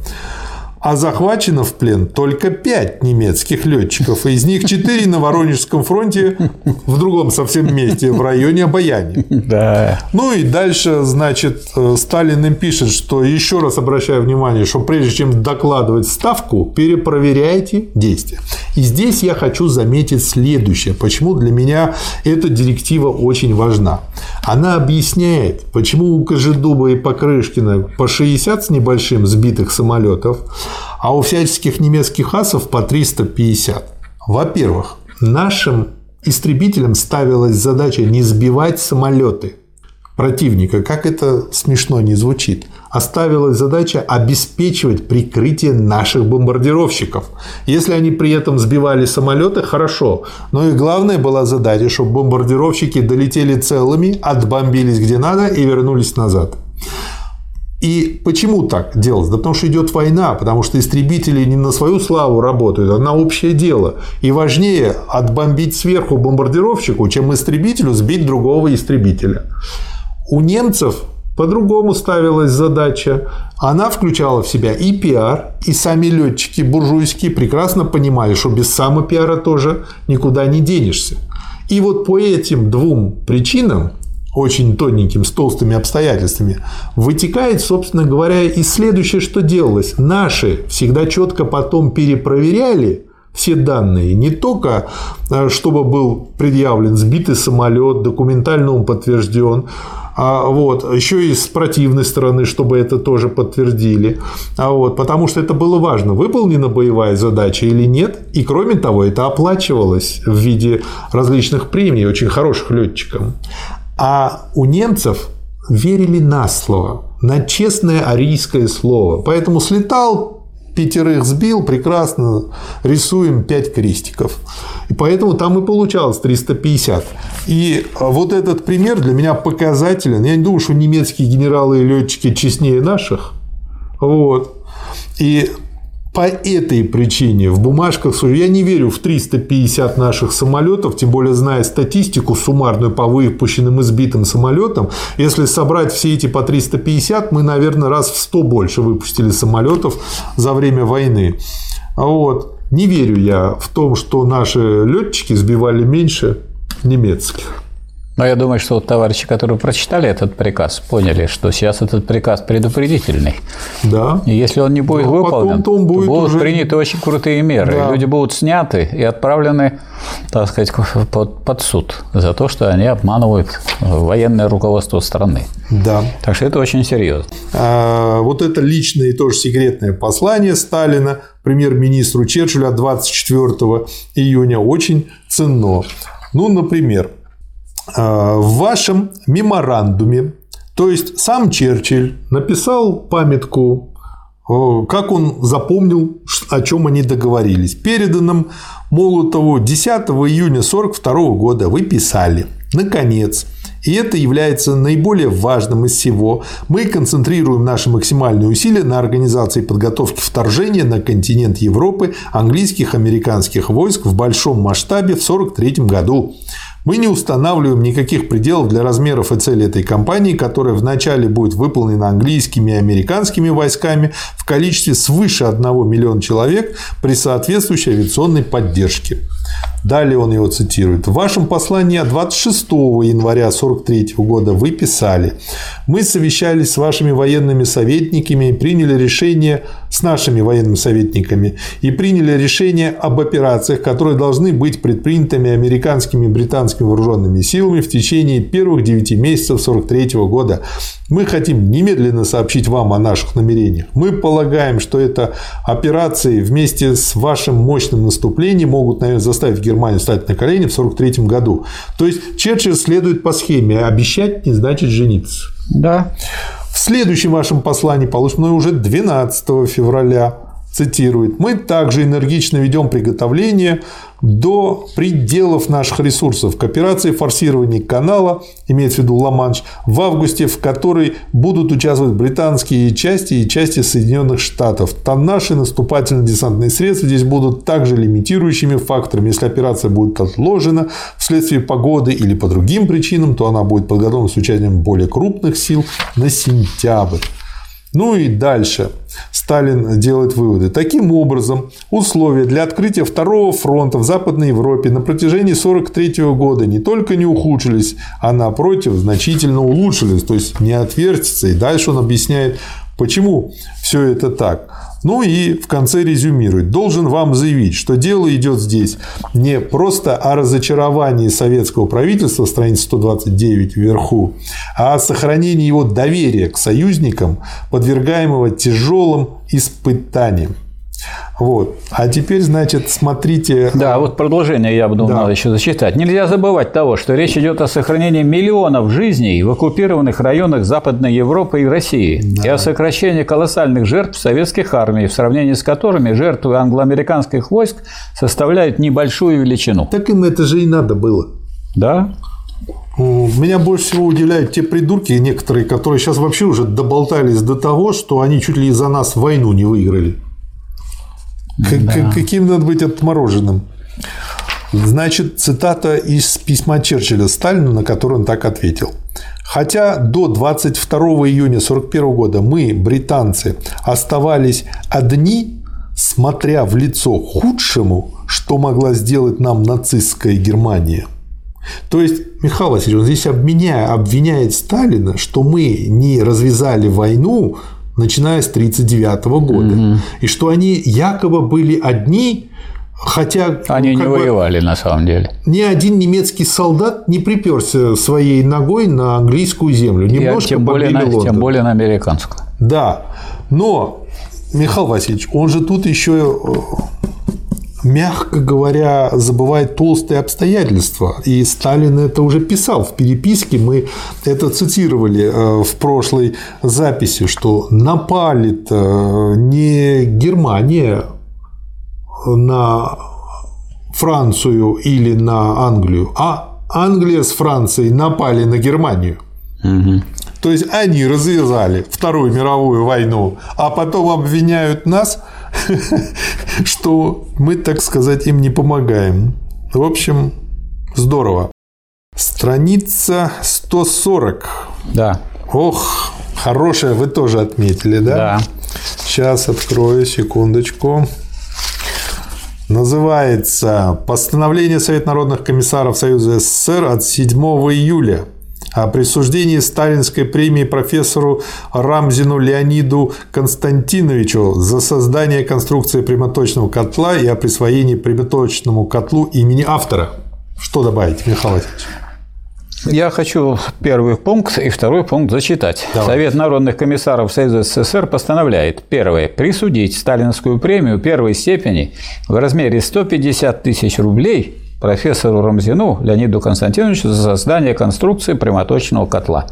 а захвачено в плен только 5 немецких летчиков, и из них 4 на Воронежском фронте в другом совсем месте, в районе Обаяни. Да. Ну и дальше, значит, э, Сталин им пишет, что еще раз обращаю внимание, что прежде чем докладывать ставку, перепроверяйте действия. И здесь я хочу заметить следующее, почему для меня эта директива очень важна. Она объясняет, почему у Кожедуба и Покрышкина по 60 с небольшим сбитых самолетов, а у всяческих немецких асов по 350. Во-первых, нашим истребителям ставилась задача не сбивать самолеты противника, как это смешно не звучит, оставилась задача обеспечивать прикрытие наших бомбардировщиков. Если они при этом сбивали самолеты, хорошо. Но и главная была задача, чтобы бомбардировщики долетели целыми, отбомбились где надо и вернулись назад. И почему так делать? Да потому что идет война, потому что истребители не на свою славу работают, а на общее дело. И важнее отбомбить сверху бомбардировщику, чем истребителю сбить другого истребителя. У немцев по-другому ставилась задача. Она включала в себя и пиар, и сами летчики буржуйские прекрасно понимали, что без самопиара тоже никуда не денешься. И вот по этим двум причинам очень тоненьким, с толстыми обстоятельствами, вытекает, собственно говоря, и следующее, что делалось. Наши всегда четко потом перепроверяли все данные, не только э, чтобы был предъявлен сбитый самолет, документально он подтвержден, а вот, еще и с противной стороны, чтобы это тоже подтвердили. А вот, потому что это было важно, выполнена боевая задача или нет. И кроме того, это оплачивалось в виде различных премий очень хороших летчикам. А у немцев верили на слово, на честное арийское слово. Поэтому слетал, пятерых сбил, прекрасно, рисуем 5 крестиков. И поэтому там и получалось 350. И вот этот пример для меня показателен. Я не думаю, что немецкие генералы и летчики честнее наших. Вот. И по этой причине в бумажках я не верю в 350 наших самолетов, тем более зная статистику суммарную по выпущенным и сбитым самолетам. Если собрать все эти по 350, мы, наверное, раз в 100 больше выпустили самолетов за время войны. Вот. Не верю я в том, что наши летчики сбивали меньше немецких. Но я думаю, что вот товарищи, которые прочитали этот приказ, поняли, что сейчас этот приказ предупредительный. Да. И если он не будет Но выполнен, потом-то он будет будут уже- приняты очень крутые меры. Да. Люди будут сняты и отправлены, так сказать, под, под суд за то, что они обманывают военное руководство страны. Да. Так что это очень серьезно. А, вот это личное и тоже секретное послание Сталина премьер-министру Черчиллю от 24 июня очень ценно. Ну, например, а, в вашем меморандуме, то есть сам Черчилль написал памятку, о, как он запомнил, о чем они договорились. Переданном Молотову 10 июня 1942 года вы писали «Наконец, и это является наиболее важным из всего. Мы концентрируем наши максимальные усилия на организации подготовки вторжения на континент Европы английских американских войск в большом масштабе в 1943 году. Мы не устанавливаем никаких пределов для размеров и цели этой кампании, которая вначале будет выполнена английскими и американскими войсками в количестве свыше 1 миллиона человек при соответствующей авиационной поддержке. Далее он его цитирует. В вашем послании от 26 января 1943 года вы писали «Мы совещались с вашими военными советниками и приняли решение с нашими военными советниками и приняли решение об операциях, которые должны быть предпринятыми американскими и британскими вооруженными силами в течение первых 9 месяцев 1943 года. Мы хотим немедленно сообщить вам о наших намерениях. Мы полагаем, что это операции вместе с вашим мощным наступлением могут, наверное, заставить Германию стать на колени в 1943 году. То есть Черчилль следует по схеме «обещать не значит жениться». Да. В следующем вашем послании, полученном уже 12 февраля, цитирует, «Мы также энергично ведем приготовление до пределов наших ресурсов к операции форсирования канала, имеется в виду Ла-Манш, в августе, в которой будут участвовать британские части и части Соединенных Штатов. Там наши наступательно-десантные средства здесь будут также лимитирующими факторами. Если операция будет отложена вследствие погоды или по другим причинам, то она будет подготовлена с участием более крупных сил на сентябрь. Ну и дальше Сталин делает выводы. Таким образом, условия для открытия второго фронта в Западной Европе на протяжении 1943 года не только не ухудшились, а напротив значительно улучшились. То есть не отвертится. И дальше он объясняет, почему все это так. Ну и в конце резюмирует. Должен вам заявить, что дело идет здесь не просто о разочаровании советского правительства, страница 129 вверху, а о сохранении его доверия к союзникам, подвергаемого тяжелым испытаниям. Вот. А теперь, значит, смотрите. Да, вот продолжение я буду Да. надо еще зачитать. Нельзя забывать того, что речь идет о сохранении миллионов жизней в оккупированных районах Западной Европы и России и о сокращении колоссальных жертв советских армий, в сравнении с которыми жертвы англоамериканских войск составляют небольшую величину. Так им это же и надо было. Да? Меня больше всего удивляют те придурки некоторые, которые сейчас вообще уже доболтались до того, что они чуть ли из-за нас войну не выиграли. К- Каким надо быть отмороженным? Значит, цитата из письма Черчилля Сталину, на который он так ответил. Хотя до 22 июня 1941 года мы, британцы, оставались одни, смотря в лицо худшему, что могла сделать нам нацистская Германия. То есть, Михаил Васильевич, он здесь обменяя, обвиняет Сталина, что мы не развязали войну, начиная с 1939 года. И что они якобы были одни, хотя Они ну, не бы, воевали на самом деле. ни один немецкий солдат не приперся своей ногой на английскую землю. Немножко тем, более на, Лондон. тем более на американскую. Да, но, Михаил Васильевич, он же тут еще, э, мягко говоря, забывает толстые обстоятельства. И Сталин это уже писал в переписке. Мы это цитировали э, в прошлой записи, что напали-то не Германия на Францию или на Англию, а Англия с Францией напали на Германию. То есть они развязали Вторую мировую войну, а потом обвиняют нас, <laughs> что мы, так сказать, им не помогаем. В общем, здорово. Страница 140. Да. Ох, хорошая вы тоже отметили, да? Да. Сейчас открою, секундочку. называется «Постановление Совета народных комиссаров Союза СССР от 7 июля о присуждении сталинской премии профессору Рамзину Леониду Константиновичу за создание конструкции прямоточного котла и о присвоении прямоточному котлу имени автора. Что добавить, Михаил Васильевич? Я хочу первый пункт и второй пункт зачитать. Давай. Совет народных комиссаров Союза СССР постановляет первое. Присудить сталинскую премию первой степени в размере 150 тысяч рублей профессору Рамзину Леониду Константиновичу за создание конструкции прямоточного котла.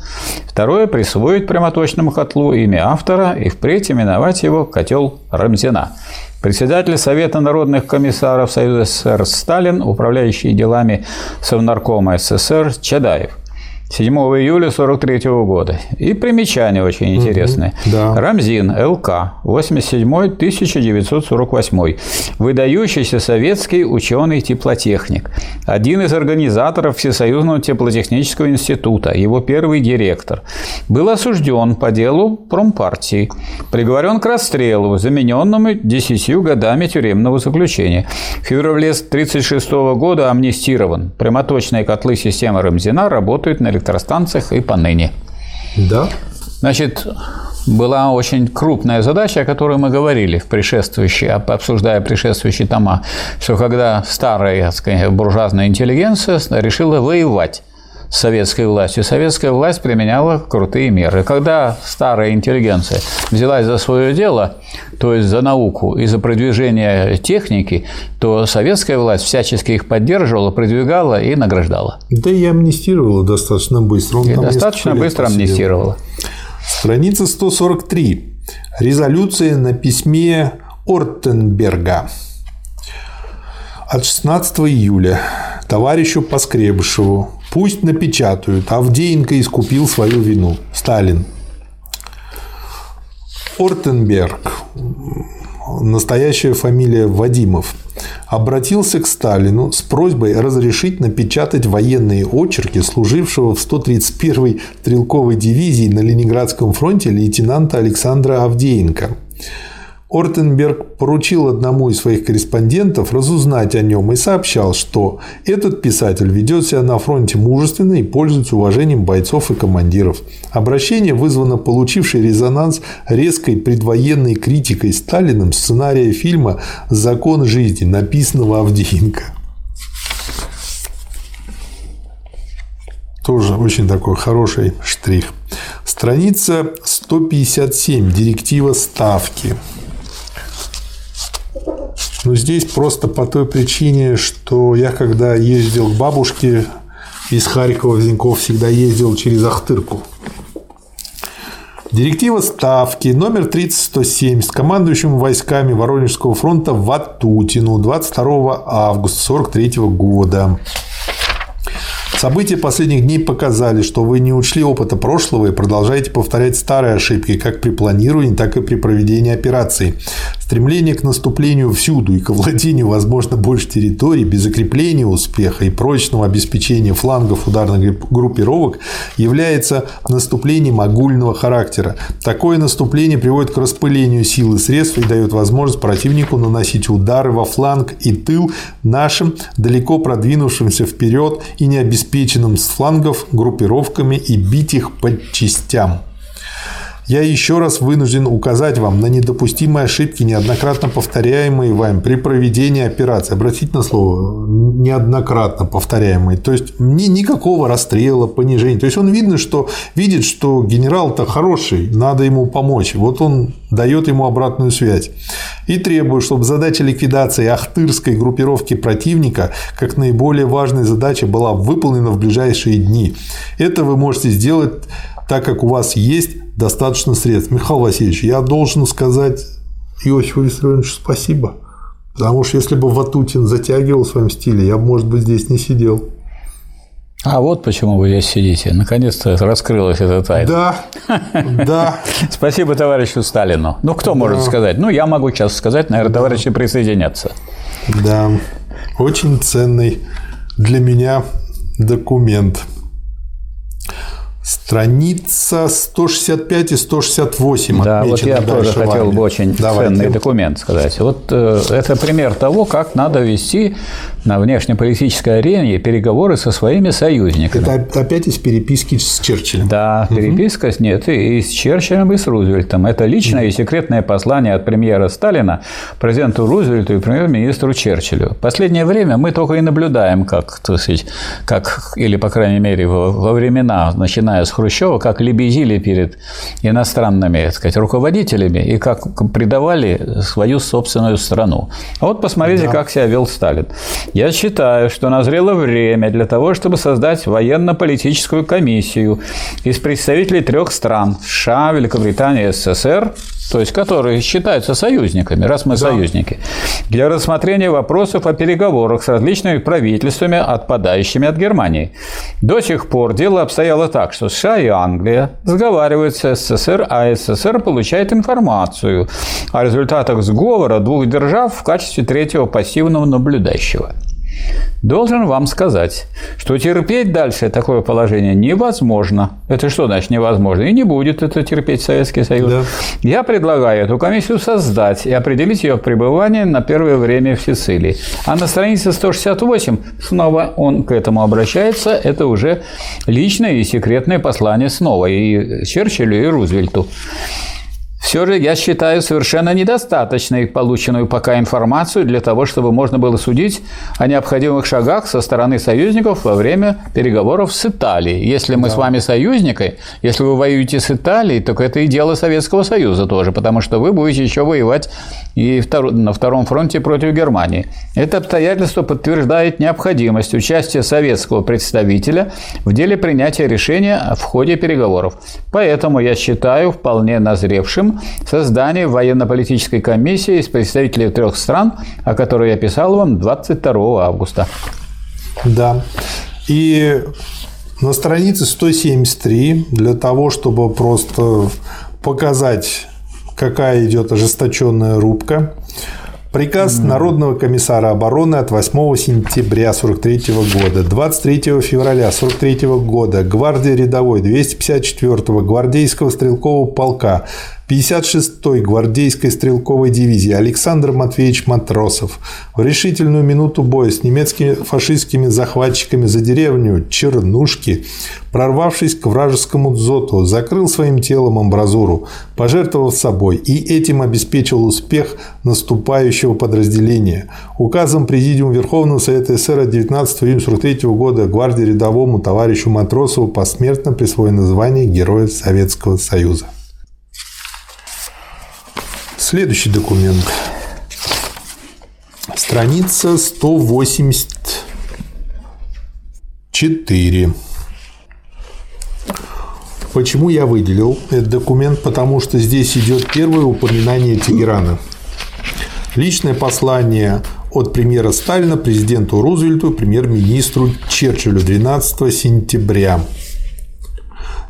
Второе – присвоить прямоточному котлу имя автора и впредь именовать его «котел Рамзина». Председатель Совета народных комиссаров Союза СССР Сталин, управляющий делами Совнаркома СССР Чадаев. 7 июля 1943 года. И примечание очень интересное. Угу, да. Рамзин, ЛК, 87-1948. Выдающийся советский ученый-теплотехник. Один из организаторов Всесоюзного теплотехнического института, его первый директор. Был осужден по делу промпартии. Приговорен к расстрелу, замененному 10 годами тюремного заключения. В феврале 1936 года амнистирован. Прямоточные котлы системы Рамзина работают на электростанциях и поныне. Да. Значит, была очень крупная задача, о которой мы говорили в предшествующие, обсуждая предшествующие тома, что когда старая так сказать, буржуазная интеллигенция решила воевать советской властью. Советская власть применяла крутые меры. Когда старая интеллигенция взялась за свое дело, то есть за науку и за продвижение техники, то советская власть всячески их поддерживала, продвигала и награждала. Да и амнистировала достаточно быстро. Он и достаточно быстро амнистировала. Страница 143. Резолюция на письме Ортенберга от 16 июля товарищу Поскребышеву Пусть напечатают. Авдеенко искупил свою вину. Сталин. Ортенберг, настоящая фамилия Вадимов, обратился к Сталину с просьбой разрешить напечатать военные очерки служившего в 131-й стрелковой дивизии на Ленинградском фронте лейтенанта Александра Авдеенко – Ортенберг поручил одному из своих корреспондентов разузнать о нем и сообщал, что этот писатель ведет себя на фронте мужественно и пользуется уважением бойцов и командиров. Обращение вызвано получившей резонанс резкой предвоенной критикой Сталиным сценария фильма «Закон жизни», написанного Авдеенко. Тоже очень такой хороший штрих. Страница 157. Директива ставки. Но здесь просто по той причине, что я когда ездил к бабушке из Харькова в Зиньков, всегда ездил через Ахтырку. Директива Ставки номер 3107 с командующим войсками Воронежского фронта Ватутину 22 августа 1943 года. События последних дней показали, что вы не учли опыта прошлого и продолжаете повторять старые ошибки как при планировании, так и при проведении операций. Стремление к наступлению всюду и к владению, возможно, больше территорий без закрепления успеха и прочного обеспечения флангов ударных группировок является наступлением огульного характера. Такое наступление приводит к распылению сил и средств и дает возможность противнику наносить удары во фланг и тыл нашим далеко продвинувшимся вперед и не обеспеченным с флангов группировками и бить их по частям. Я еще раз вынужден указать вам на недопустимые ошибки, неоднократно повторяемые вами при проведении операции. Обратите на слово неоднократно повторяемые. То есть ни, никакого расстрела, понижения. То есть он видно, что видит, что генерал-то хороший, надо ему помочь. Вот он дает ему обратную связь. И требую, чтобы задача ликвидации ахтырской группировки противника как наиболее важная задача была выполнена в ближайшие дни. Это вы можете сделать так как у вас есть достаточно средств. Михаил Васильевич, я должен сказать Иосифу Виссарионовичу спасибо. Потому что если бы Ватутин затягивал в своем стиле, я бы, может быть, здесь не сидел. А вот почему вы здесь сидите. Наконец-то раскрылась эта тайна. Да, да. <laughs> Спасибо товарищу Сталину. Ну, кто может сказать? Ну, я могу сейчас сказать, наверное, товарищи присоединятся. Да, очень ценный для меня документ. Страница 165 и 168 Да, вот я тоже хотел бы очень Давайте. ценный документ сказать. Вот э, это пример того, как надо вести на внешнеполитической арене переговоры со своими союзниками. Это опять из переписки с Черчиллем. Да, угу. переписка нет и с Черчиллем, и с Рузвельтом. Это личное угу. и секретное послание от премьера Сталина президенту Рузвельту и премьер-министру Черчиллю. В последнее время мы только и наблюдаем, как, так сказать, как или, по крайней мере, во, во времена, начиная с Хрущева, как лебезили перед иностранными так сказать, руководителями и как предавали свою собственную страну. А вот посмотрите, да. как себя вел Сталин. Я считаю, что назрело время для того, чтобы создать военно-политическую комиссию из представителей трех стран – США, Великобритании и СССР, то есть которые считаются союзниками, раз мы да. союзники, для рассмотрения вопросов о переговорах с различными правительствами, отпадающими от Германии. До сих пор дело обстояло так, что США и Англия сговариваются с СССР, а СССР получает информацию о результатах сговора двух держав в качестве третьего пассивного наблюдающего. Должен вам сказать, что терпеть дальше такое положение невозможно. Это что значит невозможно? И не будет это терпеть Советский Союз. Да. Я предлагаю эту комиссию создать и определить ее пребывание на первое время в Сицилии. А на странице 168 снова он к этому обращается. Это уже личное и секретное послание снова и Черчиллю, и Рузвельту. Все же я считаю совершенно недостаточной полученную пока информацию для того, чтобы можно было судить о необходимых шагах со стороны союзников во время переговоров с Италией. Если мы да. с вами союзники, если вы воюете с Италией, то это и дело Советского Союза тоже, потому что вы будете еще воевать и на втором фронте против Германии. Это обстоятельство подтверждает необходимость участия советского представителя в деле принятия решения в ходе переговоров. Поэтому я считаю вполне назревшим создание военно-политической комиссии из представителей трех стран, о которой я писал вам 22 августа. Да. И на странице 173 для того, чтобы просто показать какая идет ожесточенная рубка. Приказ. Народного комиссара обороны от 8 сентября 1943 года, 23 февраля 1943 года, гвардия рядовой 254-го гвардейского стрелкового полка 56-й гвардейской стрелковой дивизии Александр Матвеевич Матросов в решительную минуту боя с немецкими фашистскими захватчиками за деревню Чернушки, прорвавшись к вражескому дзоту, закрыл своим телом амбразуру, пожертвовав собой и этим обеспечил успех наступающего подразделения. Указом Президиума Верховного Совета СССР от 19 июня 1943 года гвардии рядовому товарищу Матросову посмертно присвоено звание Героя Советского Союза. Следующий документ. Страница 184. Почему я выделил этот документ? Потому что здесь идет первое упоминание Тегерана. Личное послание от премьера Сталина президенту Рузвельту, премьер-министру Черчиллю 12 сентября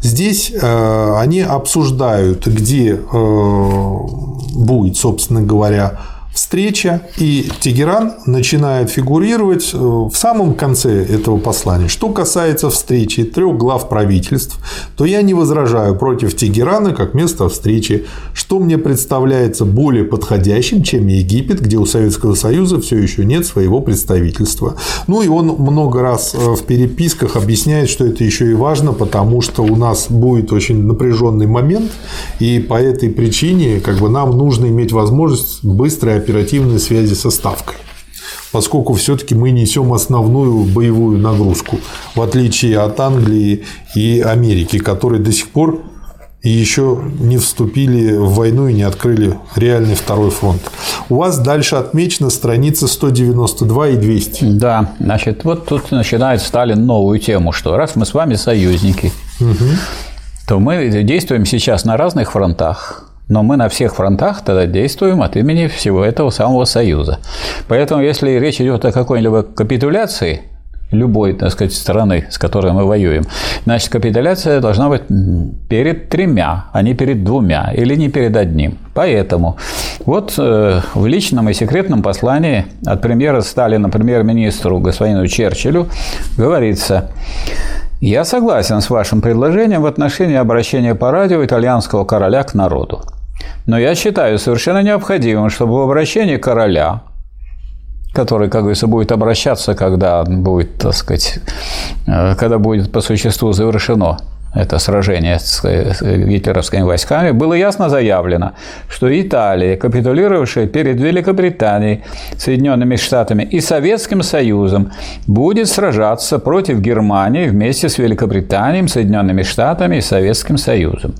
Здесь э, они обсуждают, где э, будет, собственно говоря, встреча, и Тегеран начинает фигурировать э, в самом конце этого послания. Что касается встречи трех глав правительств, то я не возражаю против Тегерана как место встречи, что мне представляется более подходящим, чем Египет, где у Советского Союза все еще нет своего представительства. Ну и он много раз э, в переписках объясняет, что это еще и важно, потому что у нас будет очень напряженный момент, и по этой причине как бы нам нужно иметь возможность быстро оперативной связи со Ставкой поскольку все-таки мы несем основную боевую нагрузку, в отличие от Англии и Америки, которые до сих пор еще не вступили в войну и не открыли реальный второй фронт. У вас дальше отмечена страница 192 и 200. Да, значит, вот тут начинает Сталин новую тему, что раз мы с вами союзники, угу. то мы действуем сейчас на разных фронтах, но мы на всех фронтах тогда действуем от имени всего этого самого Союза. Поэтому, если речь идет о какой-либо капитуляции, любой, так сказать, страны, с которой мы воюем, значит, капитуляция должна быть перед тремя, а не перед двумя, или не перед одним. Поэтому вот э, в личном и секретном послании от премьера Сталина премьер-министру господину Черчиллю говорится, Я согласен с вашим предложением в отношении обращения по радио итальянского короля к народу. Но я считаю совершенно необходимым, чтобы в обращении короля, который, как говорится, будет обращаться, когда будет, так сказать, э, когда будет по существу завершено это сражение с гитлеровскими войсками, было ясно заявлено, что Италия, капитулировавшая перед Великобританией, Соединенными Штатами и Советским Союзом, будет сражаться против Германии вместе с Великобританией, Соединенными Штатами и Советским Союзом.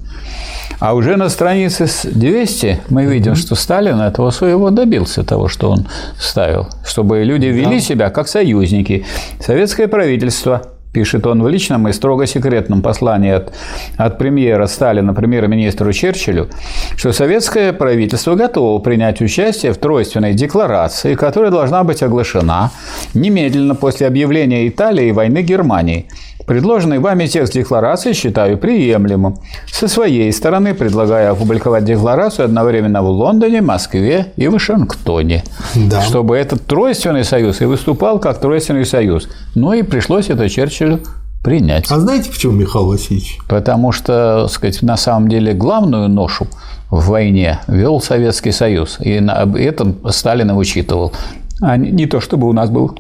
А уже на странице 200 мы видим, что Сталин этого своего добился, того, что он ставил, чтобы люди вели да. себя как союзники. Советское правительство пишет он в личном и строго секретном послании от, от премьера Сталина премьер-министру Черчиллю, что советское правительство готово принять участие в тройственной декларации, которая должна быть оглашена немедленно после объявления Италии войны Германии – Предложенный вами текст декларации считаю приемлемым. Со своей стороны предлагаю опубликовать декларацию одновременно в Лондоне, Москве и Вашингтоне, да. чтобы этот тройственный союз и выступал как тройственный союз. Ну и пришлось это Черчиллю принять. А знаете, почему, Михаил Васильевич? Потому что, сказать, на самом деле главную ношу в войне вел Советский Союз. И на этом Сталин и учитывал. А не то, чтобы у нас был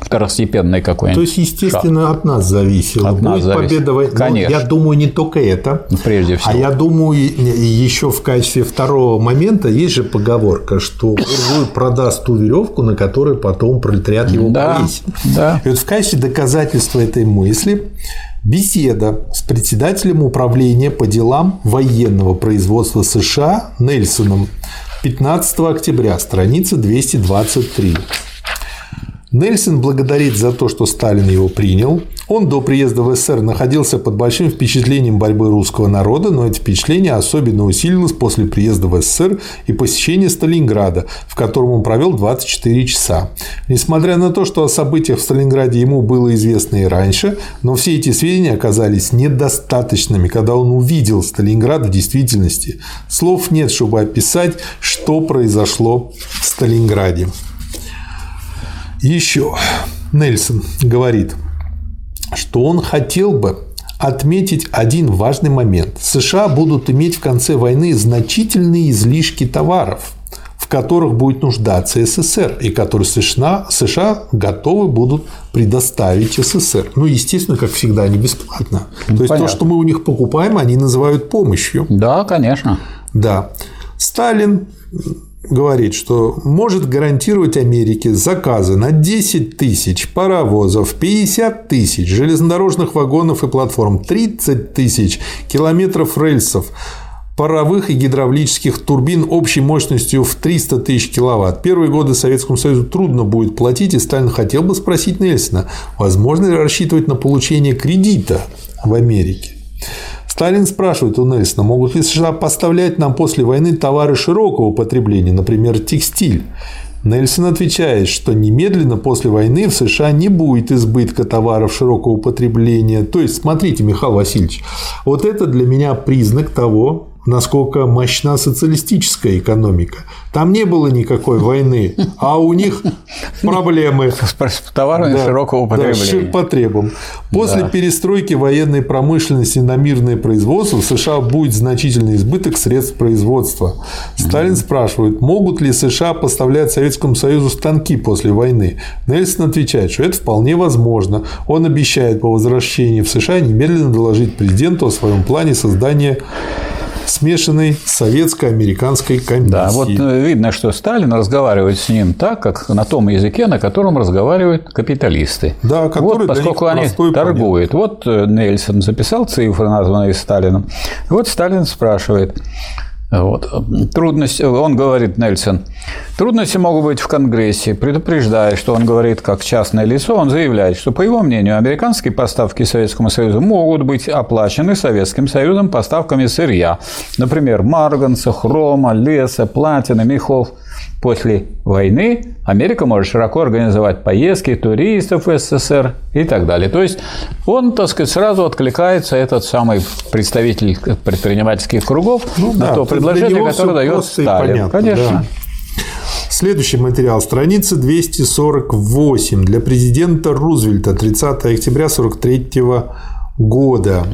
второстепенный какой-нибудь. То есть, естественно, шаг. от нас зависело. От нас Будет победа войны. Конечно. я думаю, не только это. Прежде всего. А я думаю, еще в качестве второго момента есть же поговорка, что буржуй продаст ту веревку, на которой потом пролетариат его да, повесит. Да. И вот в качестве доказательства этой мысли Беседа с председателем управления по делам военного производства США Нельсоном 15 октября, страница 223. Нельсон благодарит за то, что Сталин его принял. Он до приезда в СССР находился под большим впечатлением борьбы русского народа, но это впечатление особенно усилилось после приезда в СССР и посещения Сталинграда, в котором он провел 24 часа. Несмотря на то, что о событиях в Сталинграде ему было известно и раньше, но все эти сведения оказались недостаточными, когда он увидел Сталинград в действительности. Слов нет, чтобы описать, что произошло в Сталинграде. Еще Нельсон говорит, что он хотел бы отметить один важный момент. США будут иметь в конце войны значительные излишки товаров, в которых будет нуждаться СССР, и которые США, США готовы будут предоставить СССР. Ну, естественно, как всегда, не бесплатно. Ну, То есть понятно. то, что мы у них покупаем, они называют помощью. Да, конечно. Да. Сталин говорит, что может гарантировать Америке заказы на 10 тысяч паровозов, 50 тысяч железнодорожных вагонов и платформ, 30 тысяч километров рельсов, паровых и гидравлических турбин общей мощностью в 300 тысяч киловатт. Первые годы Советскому Союзу трудно будет платить, и Сталин хотел бы спросить Нельсона, возможно ли рассчитывать на получение кредита в Америке. Сталин спрашивает у Нельсона, могут ли США поставлять нам после войны товары широкого потребления, например, текстиль. Нельсон отвечает, что немедленно после войны в США не будет избытка товаров широкого потребления. То есть, смотрите, Михаил Васильевич, вот это для меня признак того, насколько мощна социалистическая экономика. Там не было никакой войны, а у них проблемы. С товарами да, широкого потребления. Да, потребам. После да. перестройки военной промышленности на мирное производство в США будет значительный избыток средств производства. Сталин спрашивает, могут ли США поставлять Советскому Союзу станки после войны. Нельсон отвечает, что это вполне возможно. Он обещает по возвращении в США немедленно доложить президенту о своем плане создания смешанной советско-американской комиссии. Да, вот э, видно, что Сталин разговаривает с ним так, как на том языке, на котором разговаривают капиталисты. Да, вот, поскольку они торгуют. Понятно. Вот э, Нельсон записал цифры, названные Сталином. Вот Сталин спрашивает, вот. Трудности, он говорит, Нельсон, трудности могут быть в Конгрессе, предупреждая, что он говорит как частное лицо, он заявляет, что, по его мнению, американские поставки Советскому Союзу могут быть оплачены Советским Союзом поставками сырья, например, марганца, хрома, леса, платины, мехов – После войны Америка может широко организовать поездки туристов в СССР и так далее. То есть он, так сказать, сразу откликается, этот самый представитель предпринимательских кругов, ну, на да, то предложение, которое дает Сталин. Понятно, Конечно. Да. Следующий материал. Страница 248 для президента Рузвельта 30 октября 1943 года.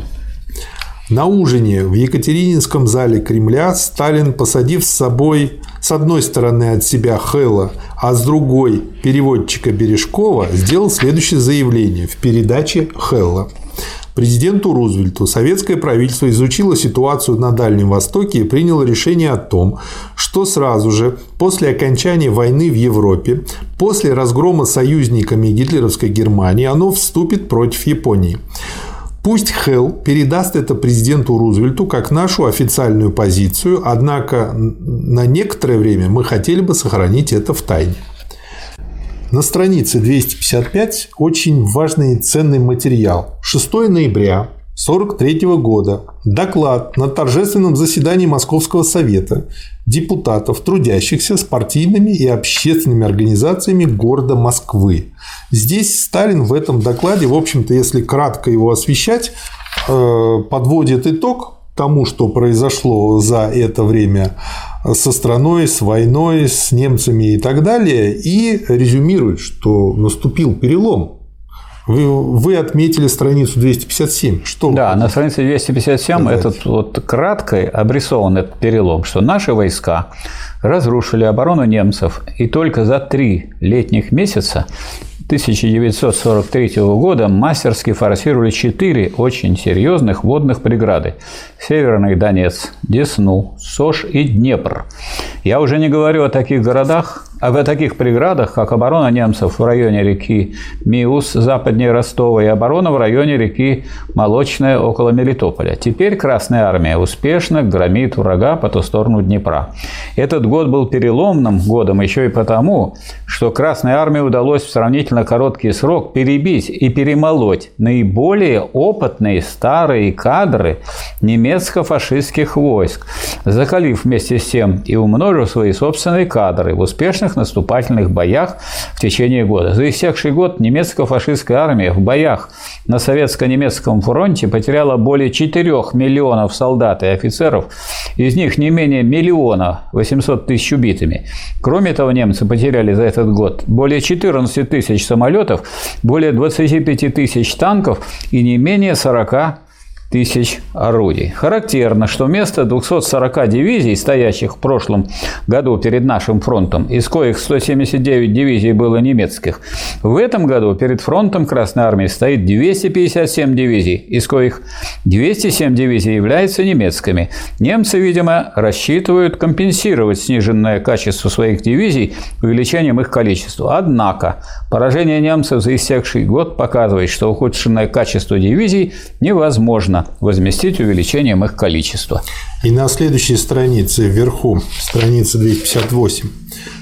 На ужине в Екатерининском зале Кремля Сталин, посадив с собой с одной стороны от себя Хэлла, а с другой переводчика Бережкова, сделал следующее заявление в передаче Хэлла. Президенту Рузвельту советское правительство изучило ситуацию на Дальнем Востоке и приняло решение о том, что сразу же после окончания войны в Европе, после разгрома союзниками гитлеровской Германии, оно вступит против Японии. Пусть Хелл передаст это президенту Рузвельту как нашу официальную позицию, однако на некоторое время мы хотели бы сохранить это в тайне. На странице 255 очень важный и ценный материал. 6 ноября 1943 года. Доклад на торжественном заседании Московского совета депутатов, трудящихся с партийными и общественными организациями города Москвы. Здесь Сталин в этом докладе, в общем-то, если кратко его освещать, э, подводит итог тому, что произошло за это время со страной, с войной, с немцами и так далее, и резюмирует, что наступил перелом вы, вы отметили страницу 257. Что? Да, на странице 257 сказать? этот вот краткой обрисован этот перелом, что наши войска разрушили оборону немцев и только за три летних месяца 1943 года мастерски форсировали четыре очень серьезных водных преграды – Северный Донец, Десну, Сош и Днепр. Я уже не говорю о таких городах, а в таких преградах, как оборона немцев в районе реки Миус, западнее Ростова, и оборона в районе реки Молочная около Мелитополя. Теперь Красная Армия успешно громит врага по ту сторону Днепра. Этот год был переломным годом еще и потому, что Красной Армии удалось в сравнительно короткий срок перебить и перемолоть наиболее опытные старые кадры немецко-фашистских войск, закалив вместе с тем и умножив свои собственные кадры в успешных успешных наступательных боях в течение года. За истекший год немецко-фашистская армия в боях на советско-немецком фронте потеряла более 4 миллионов солдат и офицеров, из них не менее миллиона 800 тысяч убитыми. Кроме того, немцы потеряли за этот год более 14 тысяч самолетов, более 25 тысяч танков и не менее 40 тысяч орудий. Характерно, что вместо 240 дивизий, стоящих в прошлом году перед нашим фронтом, из коих 179 дивизий было немецких, в этом году перед фронтом Красной Армии стоит 257 дивизий, из коих 207 дивизий являются немецкими. Немцы, видимо, рассчитывают компенсировать сниженное качество своих дивизий увеличением их количества. Однако поражение немцев за истекший год показывает, что ухудшенное качество дивизий невозможно можно возместить увеличением их количества. И на следующей странице, вверху, страница 258,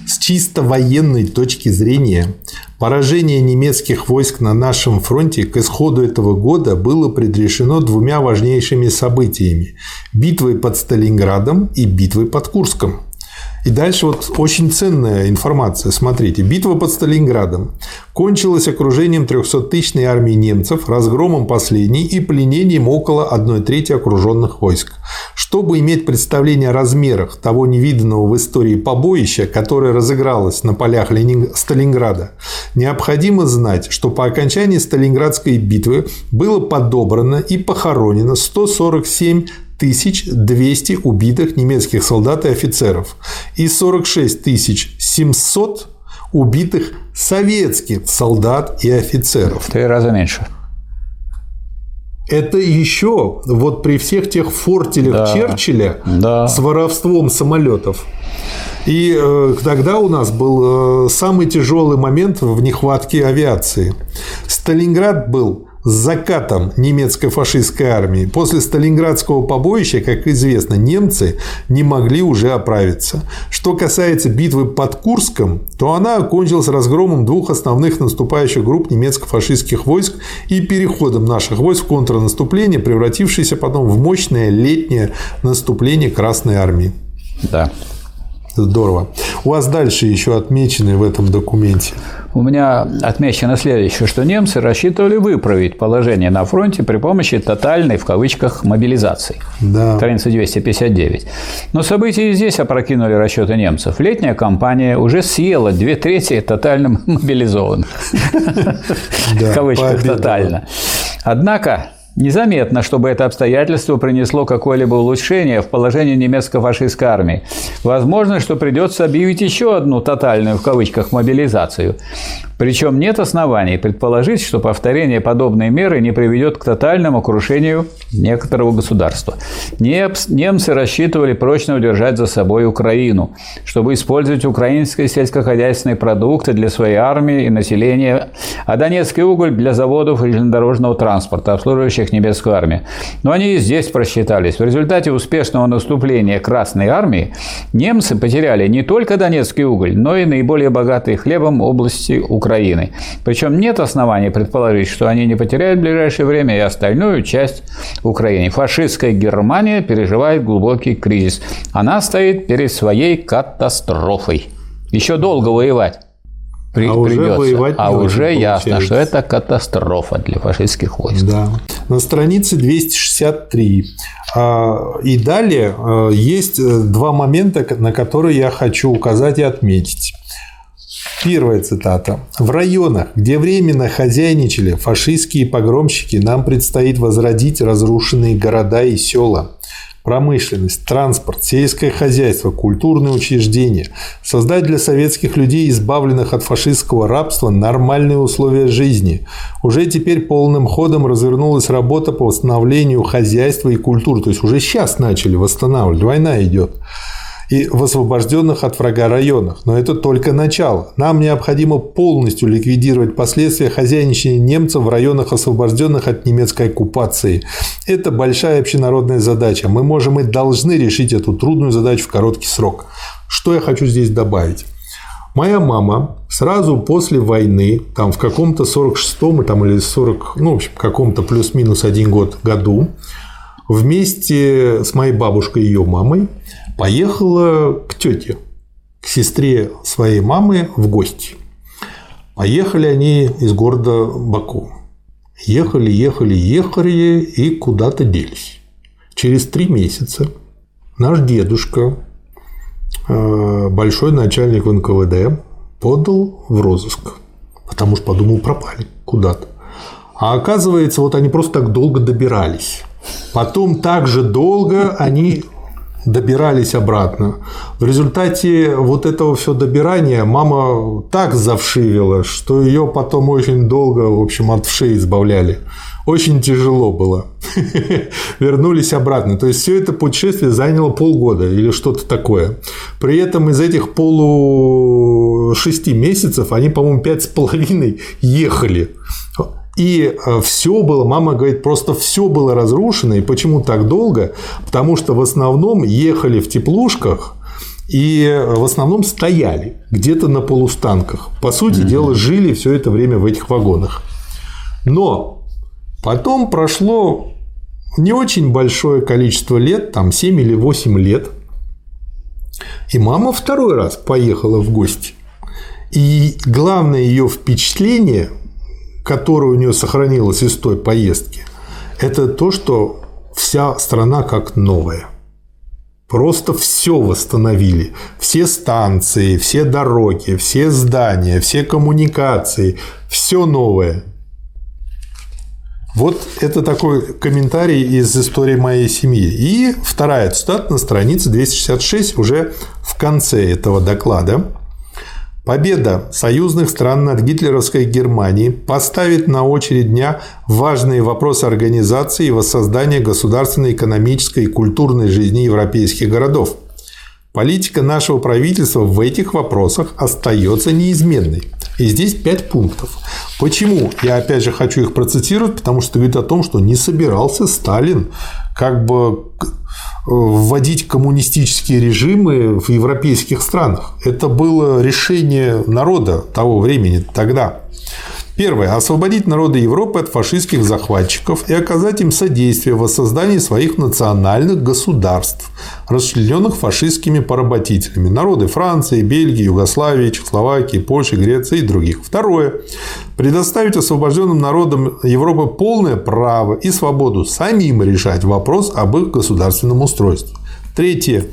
с чисто военной точки зрения, поражение немецких войск на нашем фронте к исходу этого года было предрешено двумя важнейшими событиями – битвой под Сталинградом и битвой под Курском. И дальше вот очень ценная информация. Смотрите, битва под Сталинградом кончилась окружением 300-тысячной армии немцев, разгромом последней и пленением около 1 трети окруженных войск. Чтобы иметь представление о размерах того невиданного в истории побоища, которое разыгралось на полях Ленинг... Сталинграда, необходимо знать, что по окончании Сталинградской битвы было подобрано и похоронено 147 200 убитых немецких солдат и офицеров и 46 700 убитых советских солдат и офицеров. Три раза меньше. Это еще вот при всех тех фортелях да, Черчилля да. с воровством самолетов. И э, тогда у нас был э, самый тяжелый момент в нехватке авиации. Сталинград был с закатом немецкой фашистской армии после Сталинградского побоища, как известно, немцы не могли уже оправиться. Что касается битвы под Курском, то она окончилась разгромом двух основных наступающих групп немецко-фашистских войск и переходом наших войск в контрнаступление, превратившееся потом в мощное летнее наступление Красной армии. Да. Здорово. У вас дальше еще отмечены в этом документе у меня отмечено следующее, что немцы рассчитывали выправить положение на фронте при помощи тотальной, в кавычках, мобилизации. Да. Страница 259. Но события и здесь опрокинули расчеты немцев. Летняя кампания уже съела две трети тотально <laughs> мобилизованных. В кавычках тотально. Однако Незаметно, чтобы это обстоятельство принесло какое-либо улучшение в положении немецко-фашистской армии. Возможно, что придется объявить еще одну тотальную в кавычках мобилизацию. Причем нет оснований предположить, что повторение подобной меры не приведет к тотальному крушению некоторого государства. Немцы рассчитывали прочно удержать за собой Украину, чтобы использовать украинские сельскохозяйственные продукты для своей армии и населения, а донецкий уголь для заводов и железнодорожного транспорта, обслуживающих немецкую армию. Но они и здесь просчитались. В результате успешного наступления Красной армии немцы потеряли не только донецкий уголь, но и наиболее богатые хлебом области Украины. Причем нет оснований предположить, что они не потеряют в ближайшее время и остальную часть Украины. Фашистская Германия переживает глубокий кризис. Она стоит перед своей катастрофой. Еще долго воевать при, а придется. Уже воевать а уже ясно, что это катастрофа для фашистских войск. Да. На странице 263. А, и далее а, есть э, два момента, на которые я хочу указать и отметить. Первая цитата. «В районах, где временно хозяйничали фашистские погромщики, нам предстоит возродить разрушенные города и села, промышленность, транспорт, сельское хозяйство, культурные учреждения, создать для советских людей, избавленных от фашистского рабства, нормальные условия жизни. Уже теперь полным ходом развернулась работа по восстановлению хозяйства и культуры. То есть уже сейчас начали восстанавливать, война идет и в освобожденных от врага районах. Но это только начало. Нам необходимо полностью ликвидировать последствия хозяйничания немцев в районах, освобожденных от немецкой оккупации. Это большая общенародная задача. Мы можем и должны решить эту трудную задачу в короткий срок. Что я хочу здесь добавить? Моя мама сразу после войны, там в каком-то 46-м там, или 40, ну, в общем, каком-то плюс-минус один год году, вместе с моей бабушкой и ее мамой поехала к тете, к сестре своей мамы в гости. Поехали они из города Баку. Ехали, ехали, ехали и куда-то делись. Через три месяца наш дедушка, э, большой начальник НКВД, подал в розыск, потому что подумал, пропали куда-то. А оказывается, вот они просто так долго добирались. Потом так же долго они добирались обратно. В результате вот этого все добирания мама так завшивила, что ее потом очень долго, в общем, от вшей избавляли. Очень тяжело было. <laughs> Вернулись обратно. То есть все это путешествие заняло полгода или что-то такое. При этом из этих полу шести месяцев они, по-моему, пять с половиной ехали. И э, все было, мама говорит, просто все было разрушено. И почему так долго? Потому что в основном ехали в теплушках и э, в основном стояли где-то на полустанках. По сути mm-hmm. дела, жили все это время в этих вагонах. Но потом прошло не очень большое количество лет, там 7 или 8 лет, и мама второй раз поехала в гости. И главное ее впечатление которое у нее сохранилось из той поездки, это то, что вся страна как новая. Просто все восстановили. Все станции, все дороги, все здания, все коммуникации, все новое. Вот это такой комментарий из истории моей семьи. И вторая цитата на странице 266 уже в конце этого доклада. Победа союзных стран над гитлеровской Германией поставит на очередь дня важные вопросы организации и воссоздания государственной, экономической и культурной жизни европейских городов. Политика нашего правительства в этих вопросах остается неизменной. И здесь пять пунктов. Почему? Я опять же хочу их процитировать, потому что говорит о том, что не собирался Сталин как бы вводить коммунистические режимы в европейских странах. Это было решение народа того времени, тогда. Первое. Освободить народы Европы от фашистских захватчиков и оказать им содействие в воссоздании своих национальных государств, расчлененных фашистскими поработителями. Народы Франции, Бельгии, Югославии, Чехословакии, Польши, Греции и других. Второе. Предоставить освобожденным народам Европы полное право и свободу самим решать вопрос об их государственном устройстве. Третье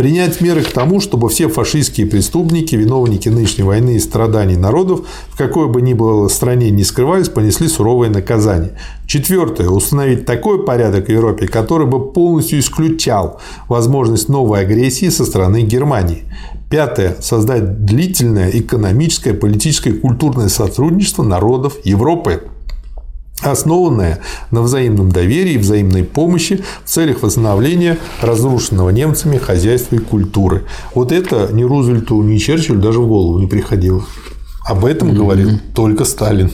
принять меры к тому, чтобы все фашистские преступники, виновники нынешней войны и страданий народов, в какой бы ни было стране не скрывались, понесли суровое наказание. Четвертое. Установить такой порядок в Европе, который бы полностью исключал возможность новой агрессии со стороны Германии. Пятое. Создать длительное экономическое, политическое и культурное сотрудничество народов Европы основанная на взаимном доверии и взаимной помощи в целях восстановления разрушенного немцами хозяйства и культуры. Вот это ни Рузвельту, ни Черчиллю даже в голову не приходило. Об этом говорил только Сталин.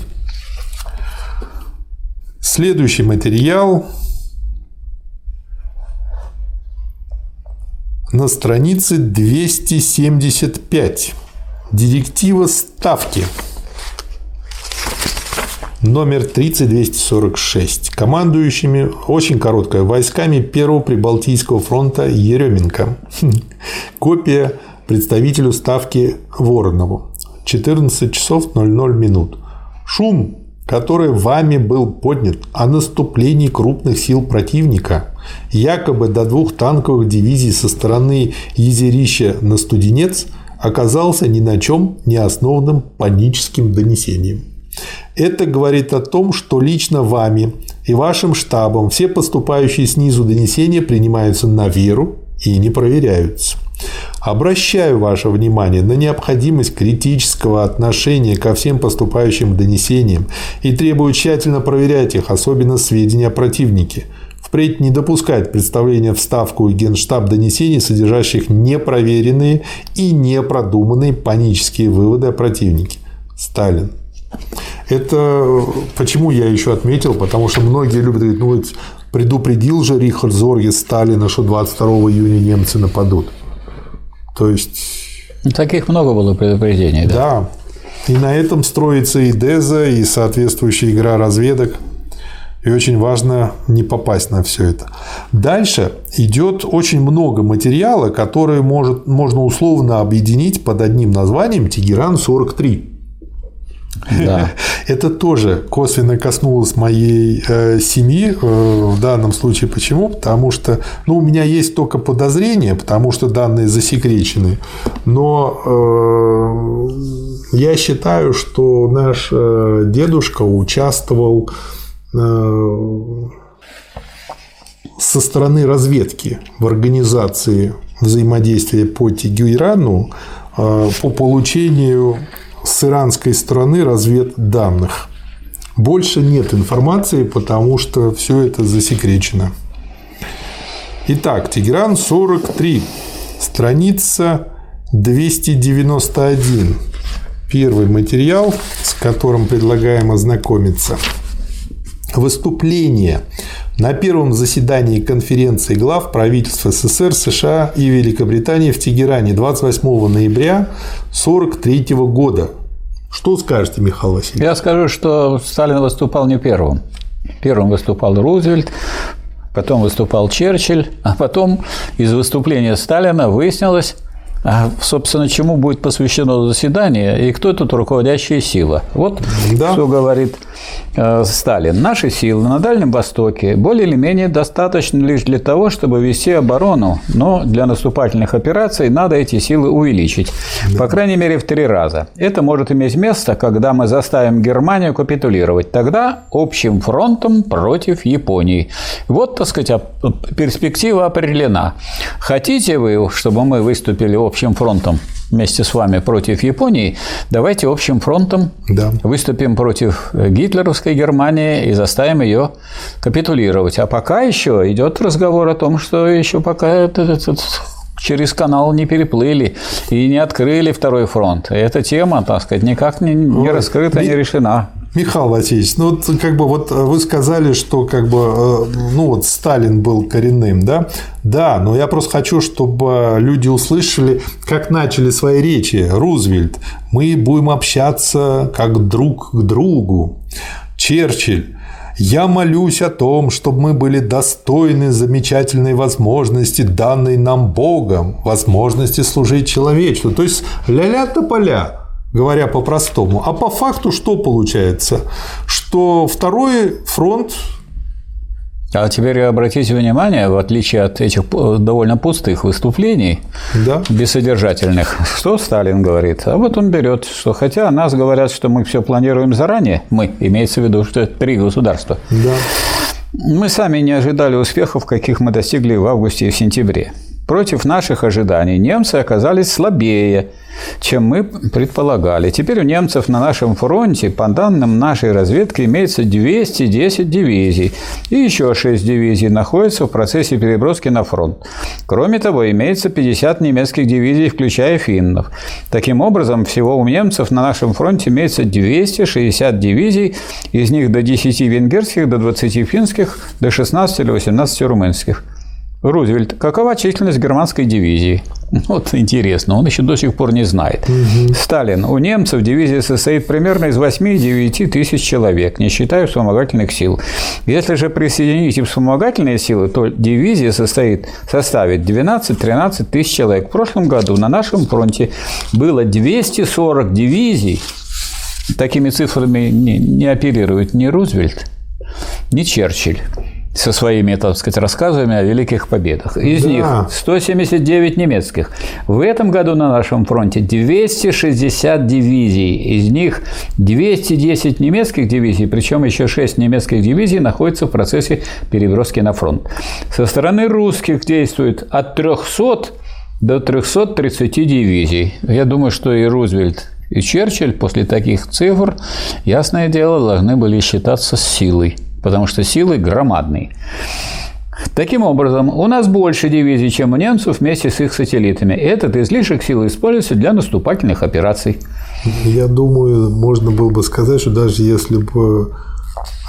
Следующий материал на странице 275. Директива ставки номер 30246, командующими, очень короткое, войсками Первого Прибалтийского фронта Еременко. <laughs> Копия представителю ставки Воронову. 14 часов 00 минут. Шум, который вами был поднят о наступлении крупных сил противника, якобы до двух танковых дивизий со стороны Езерища на Студенец, оказался ни на чем не основанным паническим донесением. Это говорит о том, что лично вами и вашим штабом все поступающие снизу донесения принимаются на веру и не проверяются. Обращаю ваше внимание на необходимость критического отношения ко всем поступающим донесениям и требую тщательно проверять их, особенно сведения о противнике. Впредь не допускать представления в Ставку и Генштаб донесений, содержащих непроверенные и непродуманные панические выводы о противнике. Сталин. Это почему я еще отметил, потому что многие любят говорить, ну вот предупредил же Рихард Зорге Сталина, что 22 июня немцы нападут. То есть... Таких много было предупреждений, да? Да. И на этом строится и ДЕЗа, и соответствующая игра разведок. И очень важно не попасть на все это. Дальше идет очень много материала, которые может, можно условно объединить под одним названием Тегеран-43. <laughs> Это тоже косвенно коснулось моей э, семьи э, в данном случае. Почему? Потому что ну, у меня есть только подозрения, потому что данные засекречены. Но э, я считаю, что наш дедушка участвовал со стороны разведки в организации взаимодействия по Тегерану э, по получению с иранской стороны разведданных. Больше нет информации, потому что все это засекречено. Итак, Тегеран 43, страница 291. Первый материал, с которым предлагаем ознакомиться. Выступление на первом заседании конференции глав правительств СССР, США и Великобритании в Тегеране 28 ноября 1943 года. Что скажете, Михаил Васильевич? Я скажу, что Сталин выступал не первым. Первым выступал Рузвельт, потом выступал Черчилль, а потом из выступления Сталина выяснилось, а, собственно, чему будет посвящено заседание и кто тут руководящая сила. Вот да. что говорит э, Сталин. Наши силы на Дальнем Востоке более или менее достаточно лишь для того, чтобы вести оборону, но для наступательных операций надо эти силы увеличить. Да. По крайней мере, в три раза. Это может иметь место, когда мы заставим Германию капитулировать. Тогда общим фронтом против Японии. Вот, так сказать, перспектива определена. Хотите вы, чтобы мы выступили общим общим фронтом вместе с вами против Японии, давайте общим фронтом да. выступим против гитлеровской Германии и заставим ее капитулировать. А пока еще идет разговор о том, что еще пока этот, этот через канал не переплыли и не открыли второй фронт. Эта тема, так сказать, никак не, не раскрыта, не решена. Михаил Васильевич, ну вот как бы вот вы сказали, что как бы э, ну вот Сталин был коренным, да? Да, но я просто хочу, чтобы люди услышали, как начали свои речи Рузвельт. Мы будем общаться как друг к другу. Черчилль. Я молюсь о том, чтобы мы были достойны замечательной возможности, данной нам Богом, возможности служить человечеству. То есть ля-ля поля говоря по-простому. А по факту что получается? Что второй фронт А теперь обратите внимание, в отличие от этих довольно пустых выступлений, да. бессодержательных, что Сталин говорит. А вот он берет, что хотя нас говорят, что мы все планируем заранее, мы, имеется в виду, что это три государства. Да. Мы сами не ожидали успехов, каких мы достигли в августе и в сентябре. Против наших ожиданий немцы оказались слабее, чем мы предполагали. Теперь у немцев на нашем фронте, по данным нашей разведки, имеется 210 дивизий, и еще 6 дивизий находятся в процессе переброски на фронт. Кроме того, имеется 50 немецких дивизий, включая финнов. Таким образом, всего у немцев на нашем фронте имеется 260 дивизий, из них до 10 венгерских, до 20 финских, до 16 или 18 румынских. Рузвельт, какова численность германской дивизии? <laughs> Вот интересно, он еще до сих пор не знает. Угу. Сталин, у немцев дивизия состоит примерно из 8-9 тысяч человек, не считая вспомогательных сил. Если же присоединить и вспомогательные силы, то дивизия состоит, составит 12-13 тысяч человек. В прошлом году на нашем фронте было 240 дивизий. Такими цифрами не, не оперирует ни Рузвельт, ни Черчилль со своими, так сказать, рассказами о великих победах. Из да. них 179 немецких. В этом году на нашем фронте 260 дивизий. Из них 210 немецких дивизий, причем еще 6 немецких дивизий находятся в процессе переброски на фронт. Со стороны русских действует от 300 до 330 дивизий. Я думаю, что и Рузвельт, и Черчилль после таких цифр, ясное дело, должны были считаться силой потому что силы громадные. Таким образом, у нас больше дивизий, чем у немцев вместе с их сателлитами. Этот излишек силы используется для наступательных операций. Я думаю, можно было бы сказать, что даже если бы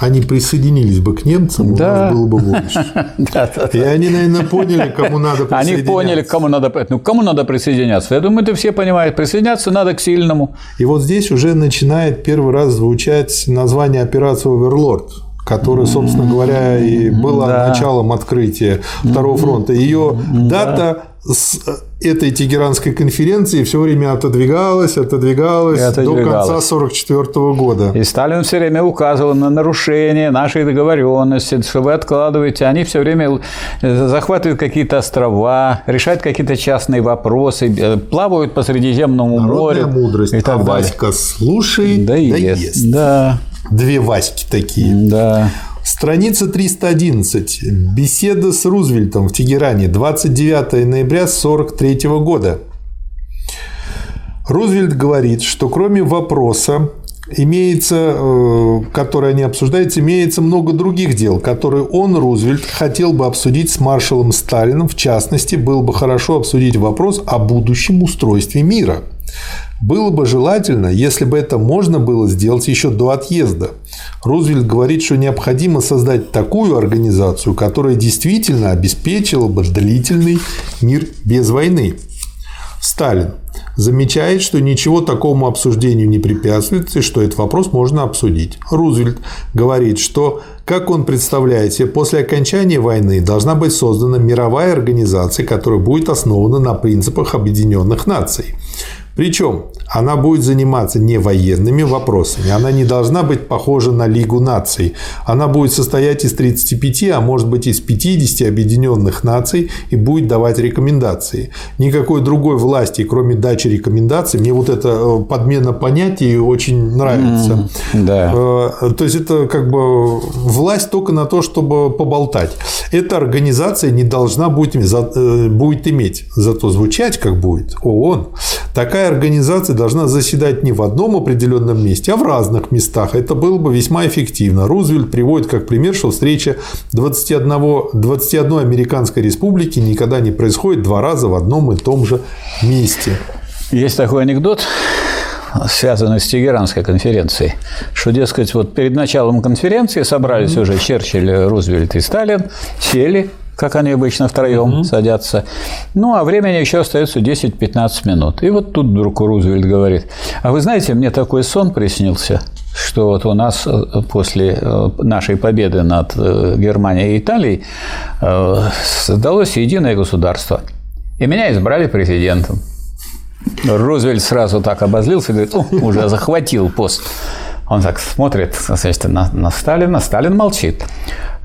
они присоединились бы к немцам, да. у нас было бы <laughs> больше. И они, наверное, поняли, кому надо присоединяться. Они поняли, кому надо, ну, кому надо присоединяться. Я думаю, это все понимают. Присоединяться надо к сильному. И вот здесь уже начинает первый раз звучать название операции «Оверлорд» которая, собственно говоря, и была да. началом открытия Второго фронта. Ее дата с этой Тегеранской конференции все время отодвигалась, отодвигалась, отодвигалась. до конца 1944 года. И Сталин все время указывал на нарушение нашей договоренности, что вы откладываете. Они все время захватывают какие-то острова, решают какие-то частные вопросы, э, плавают по Средиземному Народная морю. мудрость. И так а далее. Васька слушает, да, да ест. ест. Да. Две Васьки такие. Да. Страница 311. Беседа с Рузвельтом в Тегеране 29 ноября 1943 года. Рузвельт говорит, что кроме вопроса, имеется, э, который они обсуждают, имеется много других дел, которые он, Рузвельт, хотел бы обсудить с маршалом Сталином. В частности, было бы хорошо обсудить вопрос о будущем устройстве мира. Было бы желательно, если бы это можно было сделать еще до отъезда. Рузвельт говорит, что необходимо создать такую организацию, которая действительно обеспечила бы длительный мир без войны. Сталин замечает, что ничего такому обсуждению не препятствует и что этот вопрос можно обсудить. Рузвельт говорит, что, как он представляет себе, после окончания войны должна быть создана мировая организация, которая будет основана на принципах Объединенных Наций. Причем она будет заниматься не военными вопросами, она не должна быть похожа на Лигу наций. Она будет состоять из 35, а может быть из 50 объединенных наций и будет давать рекомендации. Никакой другой власти, кроме дачи рекомендаций, мне вот эта э, подмена понятий очень нравится. Mm, да. Э, то есть это как бы власть только на то, чтобы поболтать. Эта организация не должна будет, э, будет иметь, зато звучать как будет ООН. Такая организация должна заседать не в одном определенном месте, а в разных местах. Это было бы весьма эффективно. Рузвельт приводит как пример, что встреча 21, 21 американской республики никогда не происходит два раза в одном и том же месте. Есть такой анекдот, связанный с Тегеранской конференцией, что, дескать, вот перед началом конференции собрались mm-hmm. уже Черчилль, Рузвельт и Сталин, сели, как они обычно втроем угу. садятся. Ну, а времени еще остается 10-15 минут. И вот тут вдруг Рузвельт говорит, а вы знаете, мне такой сон приснился, что вот у нас э, после э, нашей победы над э, Германией и Италией создалось единое государство. И меня избрали президентом. Рузвельт сразу так обозлился и говорит, О, уже захватил пост. Он так смотрит значит, на, на Сталина, Сталин молчит.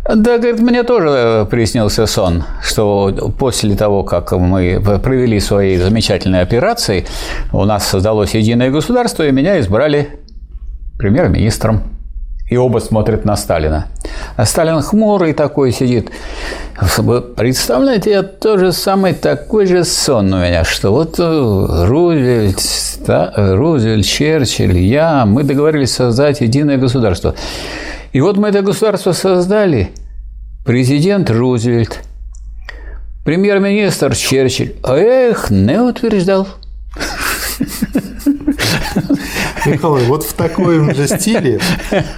Да, говорит, мне тоже приснился сон, что после того, как мы провели свои замечательные операции, у нас создалось единое государство, и меня избрали премьер-министром. И оба смотрят на Сталина. А Сталин хмурый такой сидит. Представляете, я тоже самый такой же сон у меня, что вот э, Рузвельт, Рузвельт, Черчилль, я, мы договорились создать единое государство. И вот мы это государство создали. Президент Рузвельт, премьер-министр Черчилль. А их не утверждал. Николай, вот в таком же стиле,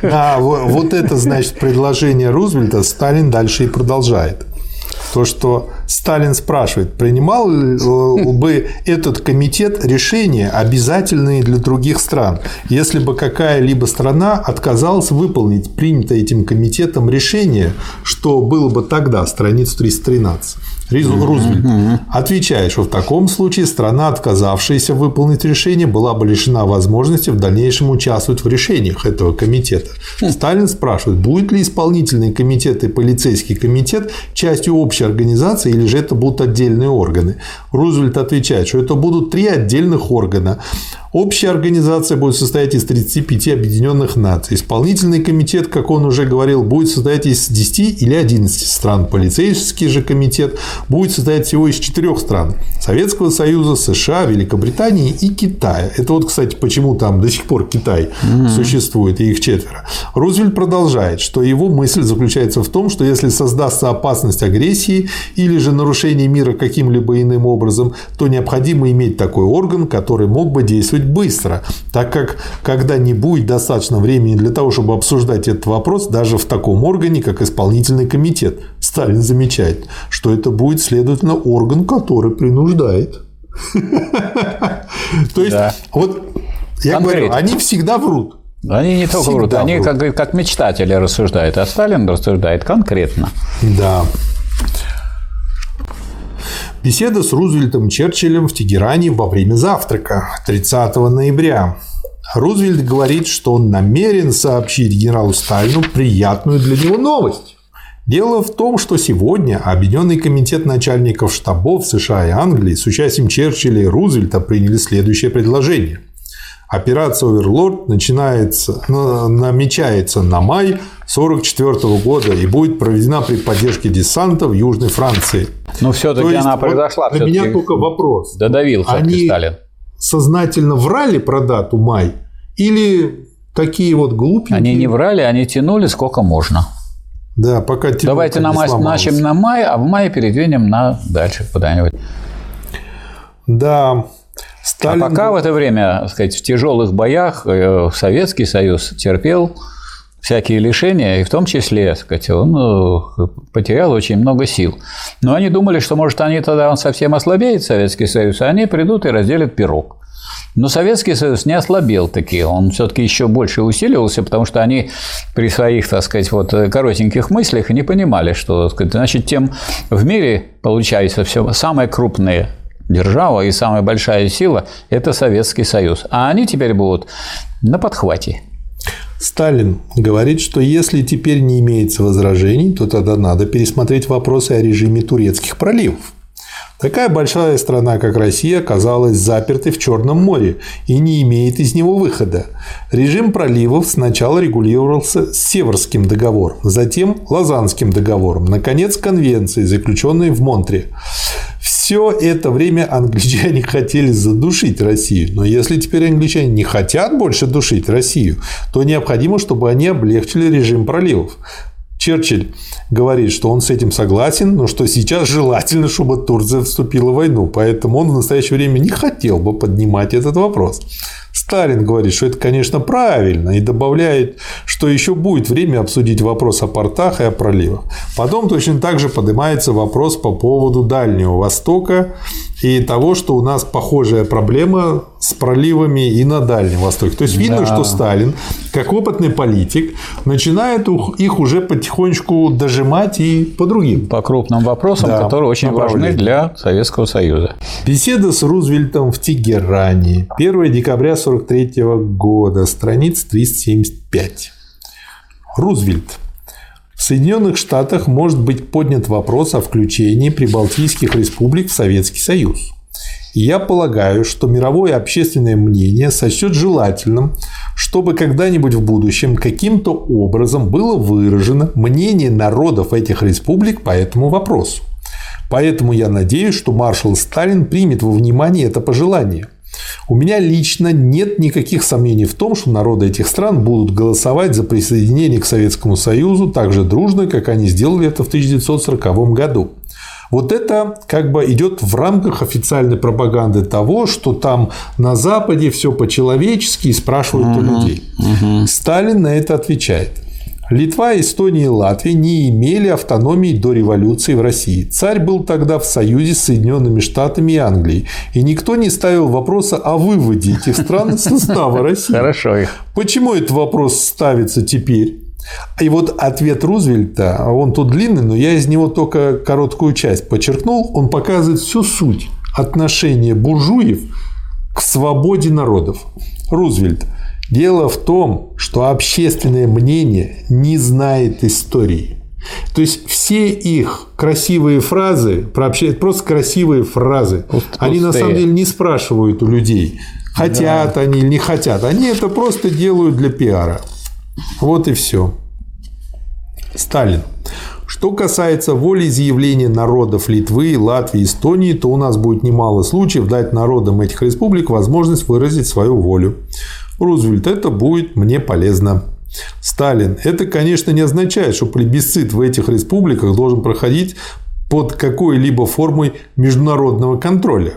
а, вот это, значит, предложение Рузвельта Сталин дальше и продолжает то, что Сталин спрашивает, принимал э, бы этот комитет решения, обязательные для других стран, если бы какая-либо страна отказалась выполнить принятое этим комитетом решение, что было бы тогда, страница 313. Рузвельт отвечает, что в таком случае страна, отказавшаяся выполнить решение, была бы лишена возможности в дальнейшем участвовать в решениях этого комитета. Сталин спрашивает, будет ли исполнительный комитет и полицейский комитет частью общей организации или же это будут отдельные органы. Рузвельт отвечает, что это будут три отдельных органа. Общая организация будет состоять из 35 объединенных наций. Исполнительный комитет, как он уже говорил, будет состоять из 10 или 11 стран. Полицейский же комитет будет состоять всего из четырех стран – Советского Союза, США, Великобритании и Китая. Это вот, кстати, почему там до сих пор Китай mm существует, и их четверо. Рузвельт продолжает, что его мысль заключается в том, что если создастся опасность агрессии или же нарушение мира каким-либо иным образом, то необходимо иметь такой орган, который мог бы действовать быстро, так как когда не будет достаточно времени для того, чтобы обсуждать этот вопрос даже в таком органе, как исполнительный комитет. Сталин замечает, что это будет, следовательно, орган, который принуждает. <laughs> То есть, вот я говорю, они всегда врут. Они не только врут, они как, как мечтатели рассуждают, а Сталин рассуждает конкретно. Да. Беседа с Рузвельтом Черчиллем в Тегеране во время завтрака 30 ноября. Рузвельт говорит, что он намерен сообщить генералу Сталину приятную для него новость. Дело в том, что сегодня Объединенный комитет начальников штабов США и Англии с участием Черчилля и Рузвельта приняли следующее предложение – Операция «Оверлорд» начинается, намечается на май 1944 года и будет проведена при поддержке десанта в Южной Франции. Но все-таки она произошла. Вот меня только вопрос. Додавил Они Сталин. сознательно врали про дату май или такие вот глупенькие? Они не врали, они тянули сколько можно. Да, пока Давайте на май, начнем на май, а в мае передвинем на дальше куда-нибудь. Да, Сталин... А пока в это время, так сказать, в тяжелых боях э, Советский Союз терпел всякие лишения, и в том числе, так сказать, он э, потерял очень много сил. Но они думали, что, может, они тогда он совсем ослабеет, Советский Союз, а они придут и разделят пирог. Но Советский Союз не ослабел таки, он все-таки еще больше усиливался, потому что они при своих, так сказать, вот коротеньких мыслях не понимали, что, так сказать, значит, тем в мире получается все самые крупные держава и самая большая сила – это Советский Союз. А они теперь будут на подхвате. Сталин говорит, что если теперь не имеется возражений, то тогда надо пересмотреть вопросы о режиме турецких проливов. Такая большая страна, как Россия, оказалась запертой в Черном море и не имеет из него выхода. Режим проливов сначала регулировался Северским договором, затем Лозаннским договором, наконец, конвенцией, заключенной в Монтре. Все это время англичане <laughs> хотели задушить Россию. Но если теперь англичане не хотят больше душить Россию, то необходимо, чтобы они облегчили режим проливов. Черчилль говорит, что он с этим согласен, но что сейчас желательно, чтобы Турция вступила в войну. Поэтому он в настоящее время не хотел бы поднимать этот вопрос. Сталин говорит, что это, конечно, правильно, и добавляет, что еще будет время обсудить вопрос о портах и о проливах. Потом точно так же поднимается вопрос по поводу Дальнего Востока и того, что у нас похожая проблема с проливами и на Дальнем Востоке. То есть видно, да. что Сталин, как опытный политик, начинает их уже потихонечку дожимать и по другим. По крупным вопросам, да, которые очень важны для Советского Союза. Беседа с Рузвельтом в Тегеране. 1 декабря 1943 года, страница 375. Рузвельт. В Соединенных Штатах может быть поднят вопрос о включении прибалтийских республик в Советский Союз. Я полагаю, что мировое общественное мнение сочтет желательным, чтобы когда-нибудь в будущем каким-то образом было выражено мнение народов этих республик по этому вопросу. Поэтому я надеюсь, что маршал Сталин примет во внимание это пожелание. У меня лично нет никаких сомнений в том, что народы этих стран будут голосовать за присоединение к Советскому Союзу так же дружно, как они сделали это в 1940 году. Вот это как бы идет в рамках официальной пропаганды того, что там на Западе все по-человечески и спрашивают угу, у людей. Угу. Сталин на это отвечает. Литва, Эстония и Латвия не имели автономии до революции в России. Царь был тогда в союзе с Соединенными Штатами и Англией. И никто не ставил вопроса о выводе этих стран из состава России. Хорошо. Почему этот вопрос ставится теперь? И вот ответ Рузвельта, он тут длинный, но я из него только короткую часть подчеркнул, он показывает всю суть отношения буржуев к свободе народов. Рузвельт. Дело в том, что общественное мнение не знает истории. То есть все их красивые фразы, про общение, просто красивые фразы, Пуст, они на самом деле не спрашивают у людей, хотят да. они или не хотят. Они это просто делают для пиара. Вот и все. Сталин. Что касается волеизъявления народов Литвы, Латвии, Эстонии, то у нас будет немало случаев дать народам этих республик возможность выразить свою волю. Рузвельт, это будет мне полезно. Сталин. Это, конечно, не означает, что плебисцит в этих республиках должен проходить под какой-либо формой международного контроля.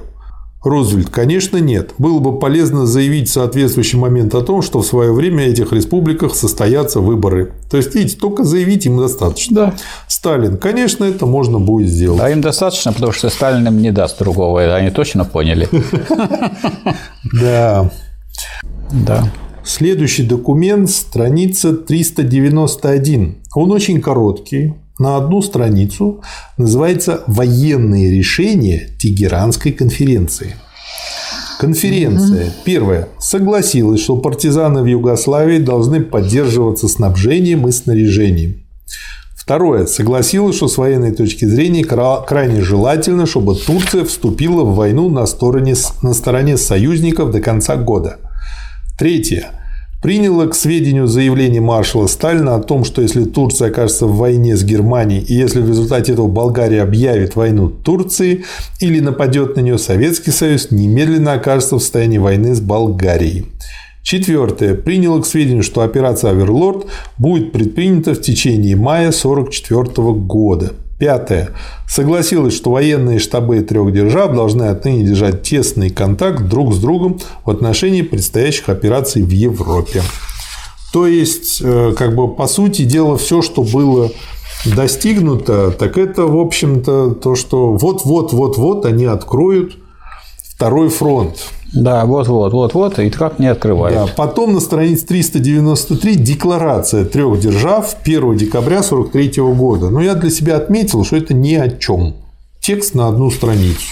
Рузвельт, конечно, нет. Было бы полезно заявить в соответствующий момент о том, что в свое время в этих республиках состоятся выборы. То есть, видите, только заявить им достаточно. Да. Сталин, конечно, это можно будет сделать. А им достаточно, потому что Сталин им не даст другого. Они точно поняли. <laughs> Да. Да. Следующий документ, страница 391. Он очень короткий, на одну страницу, называется «Военные решения Тегеранской конференции». Конференция, угу. первое, согласилась, что партизаны в Югославии должны поддерживаться снабжением и снаряжением. Второе, согласилась, что с военной точки зрения крайне желательно, чтобы Турция вступила в войну на стороне, на стороне союзников до конца года. Третье приняла к сведению заявление маршала Сталина о том, что если Турция окажется в войне с Германией, и если в результате этого Болгария объявит войну Турции или нападет на нее Советский Союз, немедленно окажется в состоянии войны с Болгарией. Четвертое. Приняла к сведению, что операция «Аверлорд» будет предпринята в течение мая 1944 года. Пятое. Согласилась, что военные штабы трех держав должны отныне держать тесный контакт друг с другом в отношении предстоящих операций в Европе. То есть, э, как бы по сути дела, все, что было достигнуто, так это, в общем-то, то, что вот-вот-вот-вот они откроют второй фронт. Да, вот-вот, вот-вот, и как не открывают. Да. Потом на странице 393 декларация трех держав 1 декабря 1943 года. Но я для себя отметил, что это ни о чем. Текст на одну страницу.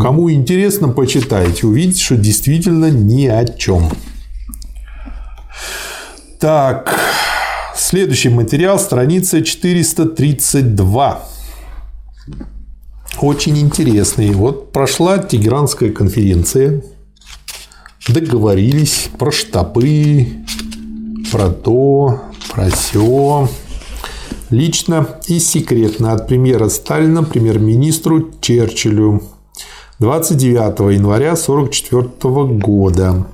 Кому интересно, почитайте, увидите, что действительно ни о чем. Так, следующий материал, страница 432 очень интересный. Вот прошла Тегеранская конференция, договорились про штабы, про то, про все. Лично и секретно от премьера Сталина премьер-министру Черчиллю 29 января 1944 года.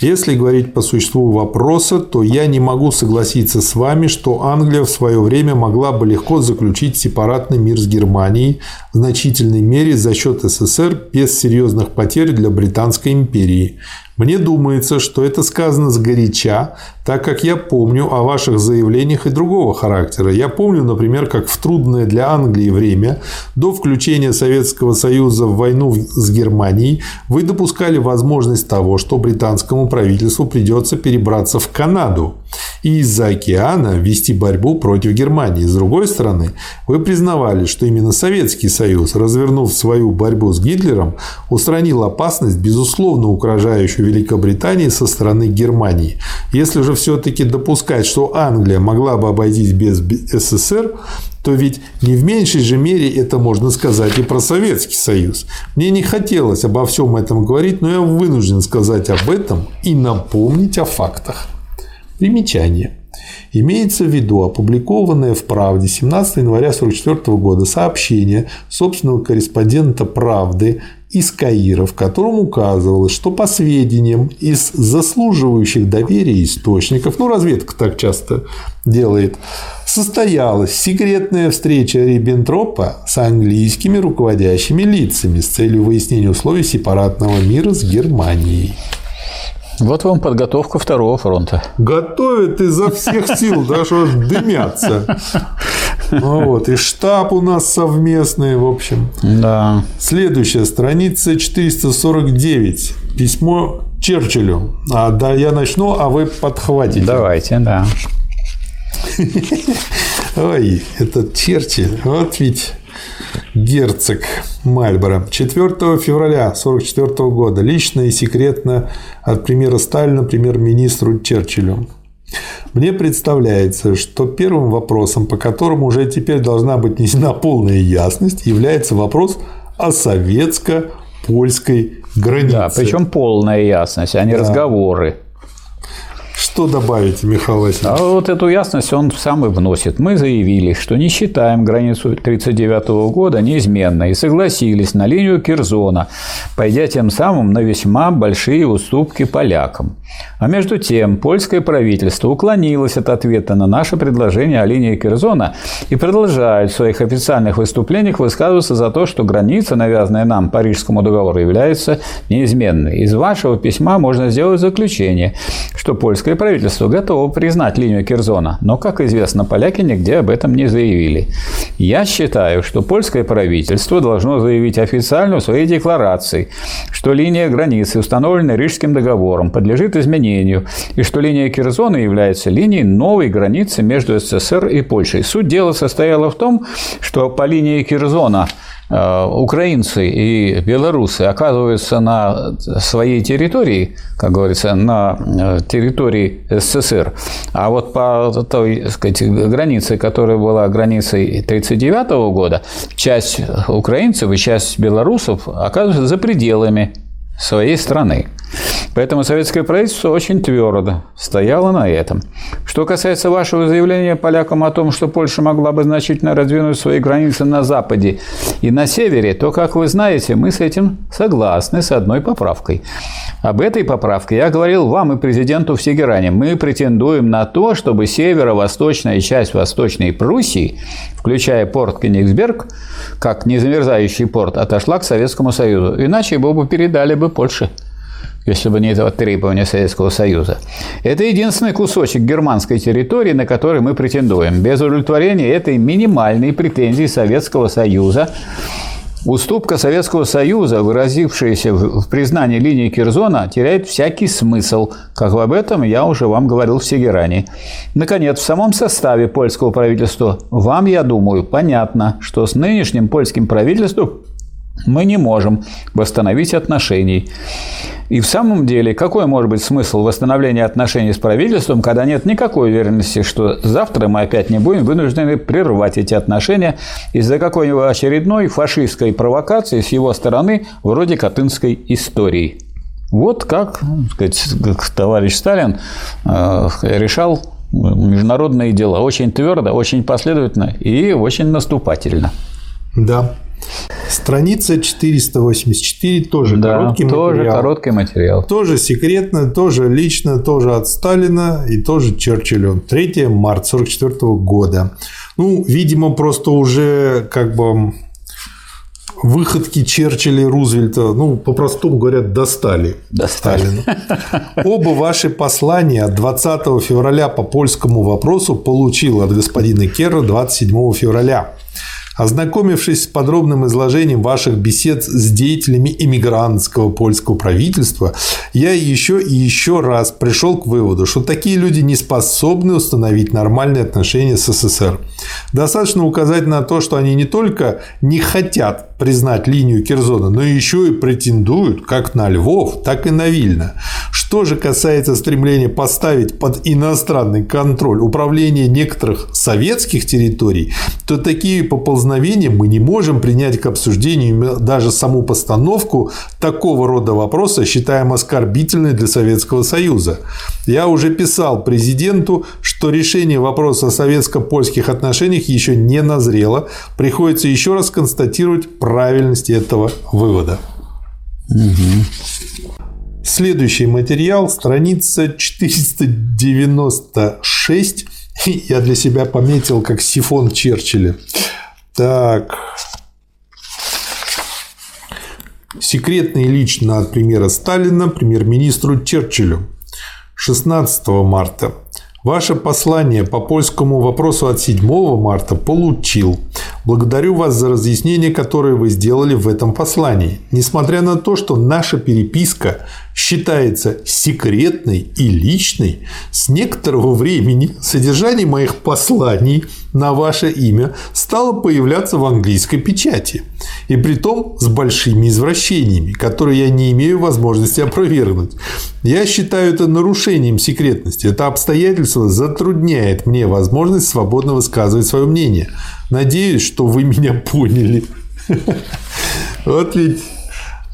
Если говорить по существу вопроса, то я не могу согласиться с вами, что Англия в свое время могла бы легко заключить сепаратный мир с Германией в значительной мере за счет СССР без серьезных потерь для Британской империи. Мне думается, что это сказано сгоряча, так как я помню о ваших заявлениях и другого характера. Я помню, например, как в трудное для Англии время, до включения Советского Союза в войну с Германией, вы допускали возможность того, что британскому правительству придется перебраться в Канаду. И из-за океана вести борьбу против Германии. С другой стороны, вы признавали, что именно Советский Союз, развернув свою борьбу с Гитлером, устранил опасность, безусловно угрожающую Великобритании со стороны Германии. Если же все-таки допускать, что Англия могла бы обойтись без СССР, то ведь не в меньшей же мере это можно сказать и про Советский Союз. Мне не хотелось обо всем этом говорить, но я вынужден сказать об этом и напомнить о фактах. Примечание. Имеется в виду опубликованное в «Правде» 17 января 1944 года сообщение собственного корреспондента «Правды» из Каира, в котором указывалось, что по сведениям из заслуживающих доверия источников, ну, разведка так часто делает, состоялась секретная встреча Риббентропа с английскими руководящими лицами с целью выяснения условий сепаратного мира с Германией. Вот вам подготовка второго фронта. Готовят изо всех сил, даже аж дымятся. Ну вот, и штаб у нас совместный, в общем. Да. Следующая страница 449. Письмо Черчиллю. А, да, я начну, а вы подхватите. Давайте, да. <laughs> Ой, этот Черчилль, вот ведь герцог Мальборо. 4 февраля 1944 года лично и секретно от премьера Сталина премьер-министру Черчиллю. Мне представляется, что первым вопросом, по которому уже теперь должна быть несена полная ясность, является вопрос о советско-польской границе. Да, причем полная ясность, а не да. разговоры. Что добавить, Михаил Васильевич? А вот эту ясность он сам и вносит. Мы заявили, что не считаем границу 1939 года неизменной и согласились на линию Кирзона, пойдя тем самым на весьма большие уступки полякам. А между тем, польское правительство уклонилось от ответа на наше предложение о линии Кирзона и продолжает в своих официальных выступлениях высказываться за то, что граница, навязанная нам Парижскому договору, является неизменной. Из вашего письма можно сделать заключение, что польское правительство готово признать линию Кирзона, но, как известно, поляки нигде об этом не заявили. Я считаю, что польское правительство должно заявить официально в своей декларации, что линия границы, установленная Рижским договором, подлежит изменению, и что линия Кирзона является линией новой границы между СССР и Польшей. Суть дела состояла в том, что по линии Кирзона украинцы и белорусы оказываются на своей территории, как говорится, на э, территории СССР, а вот по той сказать, границе, которая была границей 1939 года, часть украинцев и часть белорусов оказываются за пределами своей страны. Поэтому советское правительство очень твердо стояло на этом. Что касается вашего заявления полякам о том, что Польша могла бы значительно раздвинуть свои границы на западе и на севере, то, как вы знаете, мы с этим согласны с одной поправкой. Об этой поправке я говорил вам и президенту в. Мы претендуем на то, чтобы северо-восточная часть Восточной Пруссии, включая порт Кенигсберг, как незамерзающий порт, отошла к Советскому Союзу. Иначе его бы передали бы Польше если бы не этого требования Советского Союза. Это единственный кусочек германской территории, на который мы претендуем. Без удовлетворения этой минимальной претензии Советского Союза Уступка Советского Союза, выразившаяся в признании линии Кирзона, теряет всякий смысл, как об этом я уже вам говорил в Сегеране. Наконец, в самом составе польского правительства вам, я думаю, понятно, что с нынешним польским правительством мы не можем восстановить отношений. И в самом деле, какой может быть смысл восстановления отношений с правительством, когда нет никакой уверенности, что завтра мы опять не будем вынуждены прервать эти отношения из-за какой-нибудь очередной фашистской провокации с его стороны, вроде Катынской истории. Вот как, сказать, товарищ Сталин э, решал международные дела. Очень твердо, очень последовательно и очень наступательно. Да. Страница 484 тоже да, короткий тоже материал. короткий материал. Тоже секретно, тоже лично, тоже от Сталина и тоже Черчиллю. 3 марта 1944 года. Ну, видимо, просто уже как бы выходки Черчилля и Рузвельта, ну, по-простому говорят, достали, достали. Оба ваши послания 20 февраля по польскому вопросу получил от господина Керра 27 февраля. Ознакомившись с подробным изложением ваших бесед с деятелями иммигрантского польского правительства, я еще и еще раз пришел к выводу, что такие люди не способны установить нормальные отношения с СССР. Достаточно указать на то, что они не только не хотят признать линию Кирзона, но еще и претендуют как на Львов, так и на Вильно. Что же касается стремления поставить под иностранный контроль управление некоторых советских территорий, то такие поползновения мы не можем принять к обсуждению даже саму постановку такого рода вопроса считаем оскорбительной для Советского Союза. Я уже писал президенту, что решение вопроса о советско-польских отношениях еще не назрело. Приходится еще раз констатировать правильности этого вывода. Угу. Следующий материал, страница 496. Я для себя пометил как сифон Черчилля. Так. Секретный лично от премьера Сталина премьер-министру Черчиллю. 16 марта. Ваше послание по польскому вопросу от 7 марта получил. Благодарю вас за разъяснение, которое вы сделали в этом послании. Несмотря на то, что наша переписка считается секретной и личной, с некоторого времени содержание моих посланий на ваше имя стало появляться в английской печати. И при том с большими извращениями, которые я не имею возможности опровергнуть. Я считаю это нарушением секретности. Это обстоятельство затрудняет мне возможность свободно высказывать свое мнение. Надеюсь, что вы меня поняли. <laughs> Вот ведь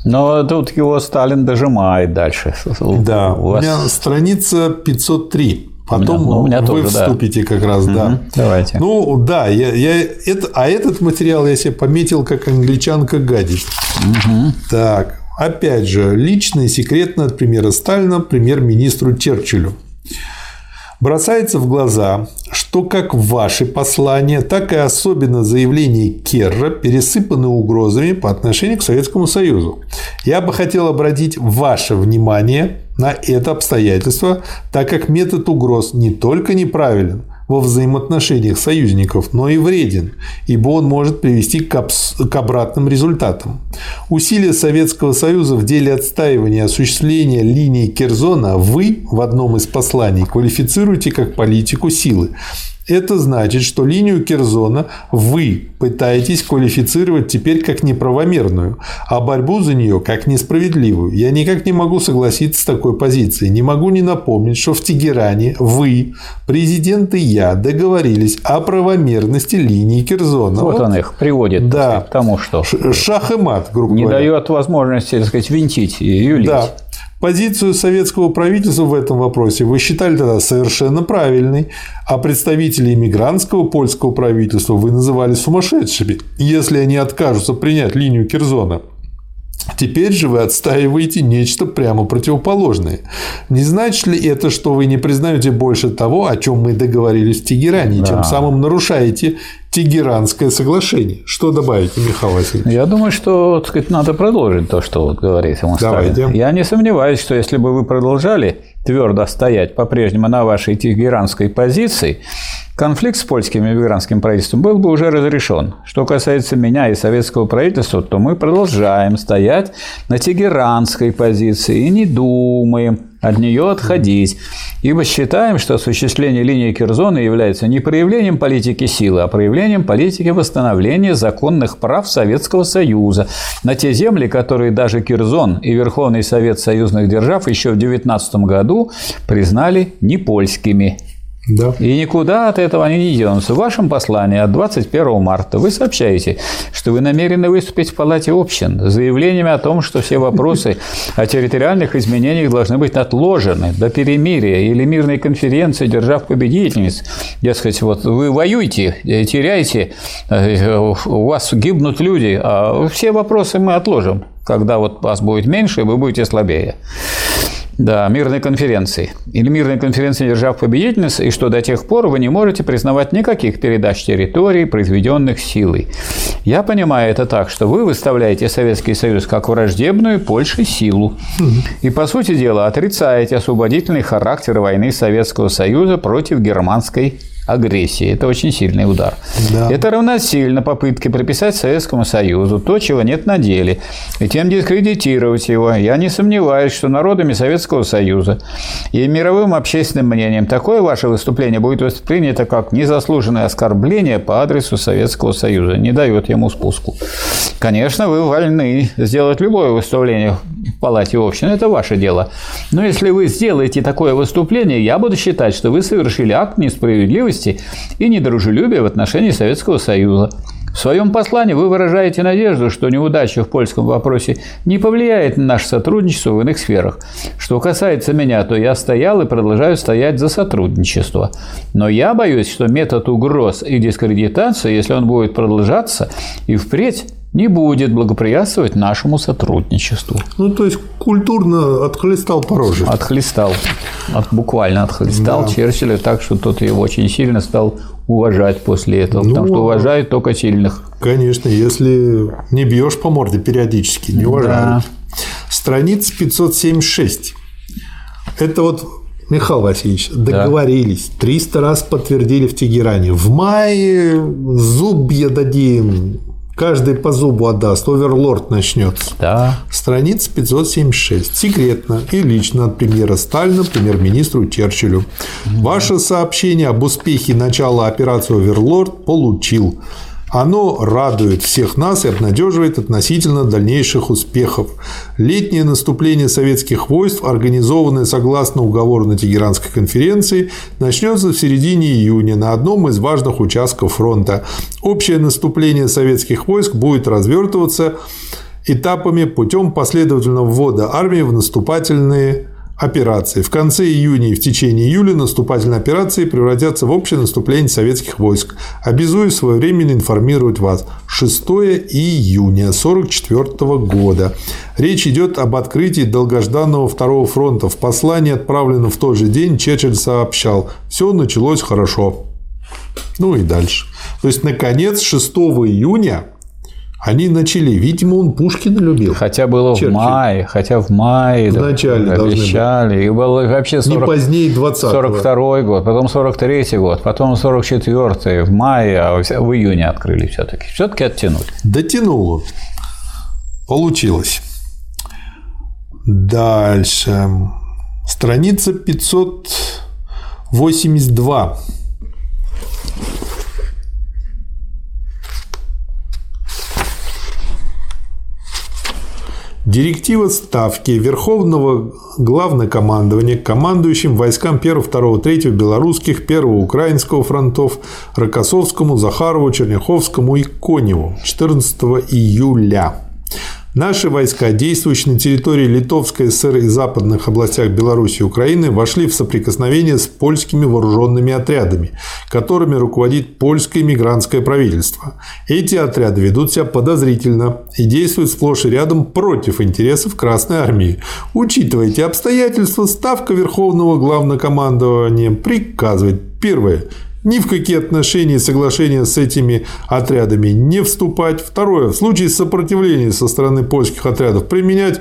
но тут его Сталин дожимает дальше. Да, у, вас... у меня страница 503. Потом у меня, ну, у меня вы тоже, вступите да. как раз, угу, да. Давайте. Ну да, я, я это, а этот материал я себе пометил как англичанка гадит. Угу. Так, опять же, лично и секретно от премьера Сталина премьер-министру Черчиллю. Бросается в глаза, что как ваши послания, так и особенно заявления Керра пересыпаны угрозами по отношению к Советскому Союзу. Я бы хотел обратить ваше внимание на это обстоятельство, так как метод угроз не только неправилен – во взаимоотношениях союзников, но и вреден, ибо он может привести к, к обратным результатам. Усилия Советского Союза в деле отстаивания и осуществления линии Керзона вы в одном из посланий квалифицируете как политику силы. Это значит, что линию Керзона вы пытаетесь квалифицировать теперь как неправомерную, а борьбу за нее как несправедливую. Я никак не могу согласиться с такой позицией. Не могу не напомнить, что в Тегеране вы, президент и я договорились о правомерности линии Керзона. Вот, вот он их приводит да. к тому, что шах и мат, грубо не говоря. Не дает возможности, так сказать, винтить и юлить. Да. Позицию советского правительства в этом вопросе вы считали тогда совершенно правильной, а представителей иммигрантского польского правительства вы называли сумасшедшими, если они откажутся принять линию Кирзона. Теперь же вы отстаиваете нечто прямо противоположное. Не значит ли это, что вы не признаете больше того, о чем мы договорились в Тегеране, да. тем самым нарушаете Тегеранское соглашение. Что добавите, Михаил Васильевич? Я думаю, что так сказать, надо продолжить то, что вот говорит ему Давайте. Я не сомневаюсь, что если бы вы продолжали твердо стоять по-прежнему на вашей тегеранской позиции, конфликт с польским иммигрантским правительством был бы уже разрешен. Что касается меня и советского правительства, то мы продолжаем стоять на тегеранской позиции и не думаем от нее отходить, ибо считаем, что осуществление линии Кирзона является не проявлением политики силы, а проявлением политики восстановления законных прав Советского Союза на те земли, которые даже Кирзон и Верховный Совет союзных держав еще в 19 году признали непольскими. Да. И никуда от этого они не денутся. В вашем послании от 21 марта вы сообщаете, что вы намерены выступить в Палате общин с заявлениями о том, что все вопросы о территориальных изменениях должны быть отложены до перемирия или мирной конференции держав-победительниц. Дескать, вот вы воюете, теряете, э, у вас гибнут люди, а все вопросы мы отложим, когда вот вас будет меньше, вы будете слабее. Да, мирной конференции. Или мирной конференции держав победительниц, и что до тех пор вы не можете признавать никаких передач территорий, произведенных силой. Я понимаю это так, что вы выставляете Советский Союз как враждебную Польше силу. И, по сути дела, отрицаете освободительный характер войны Советского Союза против германской агрессии. Это очень сильный удар. Да. Это равносильно попытке приписать Советскому Союзу то, чего нет на деле, и тем дискредитировать его. Я не сомневаюсь, что народами Советского Союза и мировым общественным мнением такое ваше выступление будет воспринято как незаслуженное оскорбление по адресу Советского Союза. Не дает ему спуску. Конечно, вы вольны сделать любое выступление в Палате общин. Это ваше дело. Но если вы сделаете такое выступление, я буду считать, что вы совершили акт несправедливости и недружелюбия в отношении Советского Союза. В своем послании вы выражаете надежду, что неудача в польском вопросе не повлияет на наше сотрудничество в иных сферах. Что касается меня, то я стоял и продолжаю стоять за сотрудничество. Но я боюсь, что метод угроз и дискредитации, если он будет продолжаться и впредь, не будет благоприятствовать нашему сотрудничеству. Ну, то есть культурно отхлестал по роже. Отхлестал. От, буквально отхлестал да. Черчилля так, что тот его очень сильно стал уважать после этого, ну, потому что уважает только сильных. Конечно, если не бьешь по морде периодически, не уважают. Да. Страница 576. Это вот Михаил Васильевич, договорились, да. 300 раз подтвердили в Тегеране. В мае зубья дадим, Каждый по зубу отдаст, оверлорд начнется. Да. Страница 576. Секретно и лично от премьера Сталина премьер-министру Черчиллю. Ваше сообщение об успехе начала операции «Оверлорд» получил. Оно радует всех нас и обнадеживает относительно дальнейших успехов. Летнее наступление советских войск, организованное согласно уговору на Тегеранской конференции, начнется в середине июня на одном из важных участков фронта. Общее наступление советских войск будет развертываться этапами путем последовательного ввода армии в наступательные операции. В конце июня и в течение июля наступательные операции превратятся в общее наступление советских войск. Обязуюсь своевременно информировать вас. 6 июня 1944 года. Речь идет об открытии долгожданного второго фронта. В послании, отправленном в тот же день, Черчилль сообщал, все началось хорошо. Ну и дальше. То есть, наконец, 6 июня они начали. Видимо, он Пушкина любил. Хотя было Черчилль. в мае, хотя в мае. В начале обещали. И было вообще 40, Не позднее 20 42 год, потом 43 год, потом 44 в мае, а в июне открыли все-таки. Все-таки оттянули. Дотянул он. Получилось. Дальше. Страница 582. Директива Ставки Верховного Главнокомандования командующим войскам 1, 2, 3 белорусских, 1 украинского фронтов Рокоссовскому, Захарову, Черняховскому и Коневу. 14 июля Наши войска, действующие на территории Литовской ССР и западных областях Беларуси и Украины, вошли в соприкосновение с польскими вооруженными отрядами, которыми руководит польское мигрантское правительство. Эти отряды ведут себя подозрительно и действуют сплошь и рядом против интересов Красной Армии. Учитывая эти обстоятельства, Ставка Верховного Главнокомандования приказывает Первое ни в какие отношения и соглашения с этими отрядами не вступать. Второе. В случае сопротивления со стороны польских отрядов применять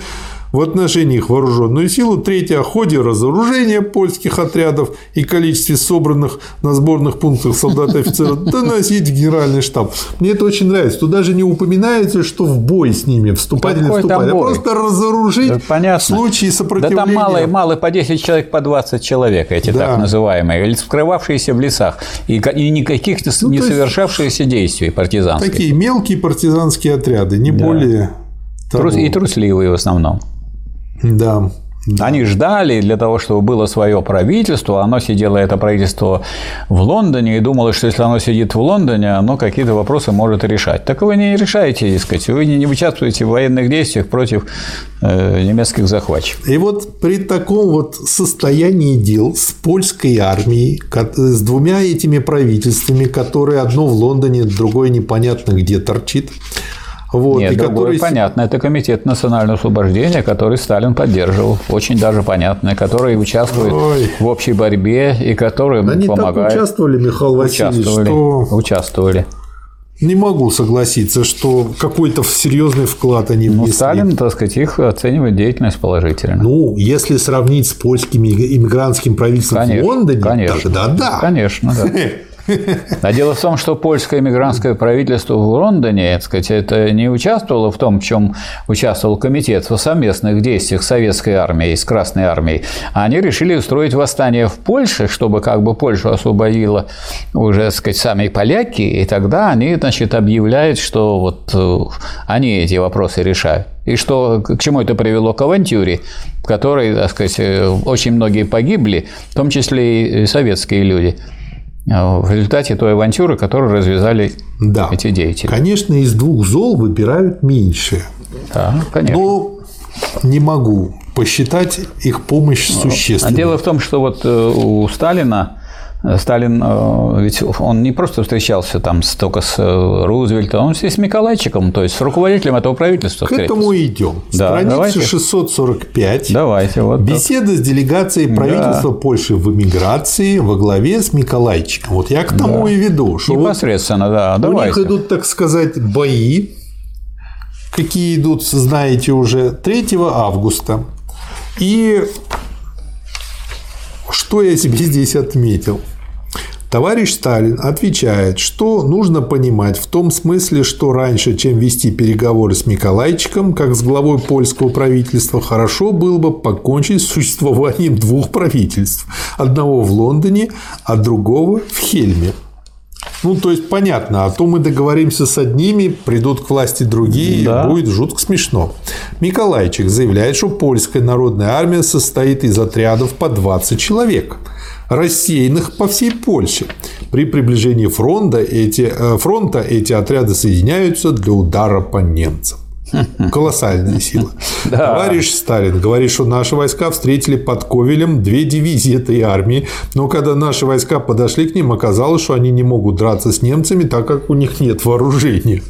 в отношении их вооруженную силу. Третье – о ходе разоружения польских отрядов и количестве собранных на сборных пунктах солдат и офицеров доносить в генеральный штаб. Мне это очень нравится. Тут даже не упоминается, что в бой с ними вступать Какой или вступать, а просто разоружить да, понятно. в случае сопротивления. Да там мало, мало по 10 человек, по 20 человек, эти да. так называемые, или скрывавшиеся в лесах, и, и никаких ну, не совершавшиеся действий партизанских. Такие мелкие партизанские отряды, не да. более того. И трусливые в основном. Да. Да. Они ждали для того, чтобы было свое правительство. Оно сидело, это правительство, в Лондоне и думало, что если оно сидит в Лондоне, оно какие-то вопросы может решать. Так вы не решаете, дескать. Вы не участвуете в военных действиях против э, немецких захватчиков. И вот при таком вот состоянии дел с польской армией, с двумя этими правительствами, которые одно в Лондоне, другое непонятно где торчит, вот, Нет, и другой, который... понятно, это комитет национального освобождения, который Сталин поддерживал, очень даже понятно, который участвует Ой. в общей борьбе и который Они помогает. Так участвовали, Михаил Васильевич, участвовали, что... участвовали. Не могу согласиться, что какой-то серьезный вклад они внесли. Ну, Сталин, так сказать, их оценивает деятельность положительно. Ну, если сравнить с польским иммигрантским правительством конечно, в Лондоне, конечно, тогда да. Конечно, да. <laughs> А дело в том, что польское эмигрантское правительство в Лондоне, так сказать, это не участвовало в том, в чем участвовал комитет в совместных действиях советской армии с Красной армией. А они решили устроить восстание в Польше, чтобы как бы Польшу освободила уже, так сказать, сами поляки, и тогда они, значит, объявляют, что вот э, они эти вопросы решают. И что, к чему это привело к авантюре, в которой, так сказать, э, очень многие погибли, в том числе и советские люди. А в результате той авантюры, которую развязали да. эти деятели. Конечно, из двух зол выбирают меньшее. Да, конечно. Но не могу посчитать их помощь ну, существенной. А дело в том, что вот э, у Сталина Сталин, э, ведь он не просто встречался там только с э, Рузвельтом, он и с Миколайчиком, то есть с руководителем этого правительства. К этому и идем. Да, Страница давайте. 645. Давайте. Вот Беседа так. с делегацией правительства да. Польши в эмиграции во главе с Миколайчиком. Вот я к тому да. и веду. Что Непосредственно, вот да. Давайте. У них идут, так сказать, бои, какие идут, знаете, уже 3 августа. И что я себе здесь отметил? Товарищ Сталин отвечает, что нужно понимать в том смысле, что раньше, чем вести переговоры с Миколайчиком, как с главой польского правительства, хорошо было бы покончить с существованием двух правительств. Одного в Лондоне, а другого в Хельме. Ну, то есть, понятно, а то мы договоримся с одними, придут к власти другие, да. будет жутко смешно. Миколайчик заявляет, что польская народная армия состоит из отрядов по 20 человек – рассеянных по всей Польше. При приближении фронта эти, э, фронта эти отряды соединяются для удара по немцам. <laughs> Колоссальная сила. <laughs> Да. Товарищ Сталин говорит, что наши войска встретили под Ковелем две дивизии этой армии, но когда наши войска подошли к ним, оказалось, что они не могут драться с немцами, так как у них нет вооружения.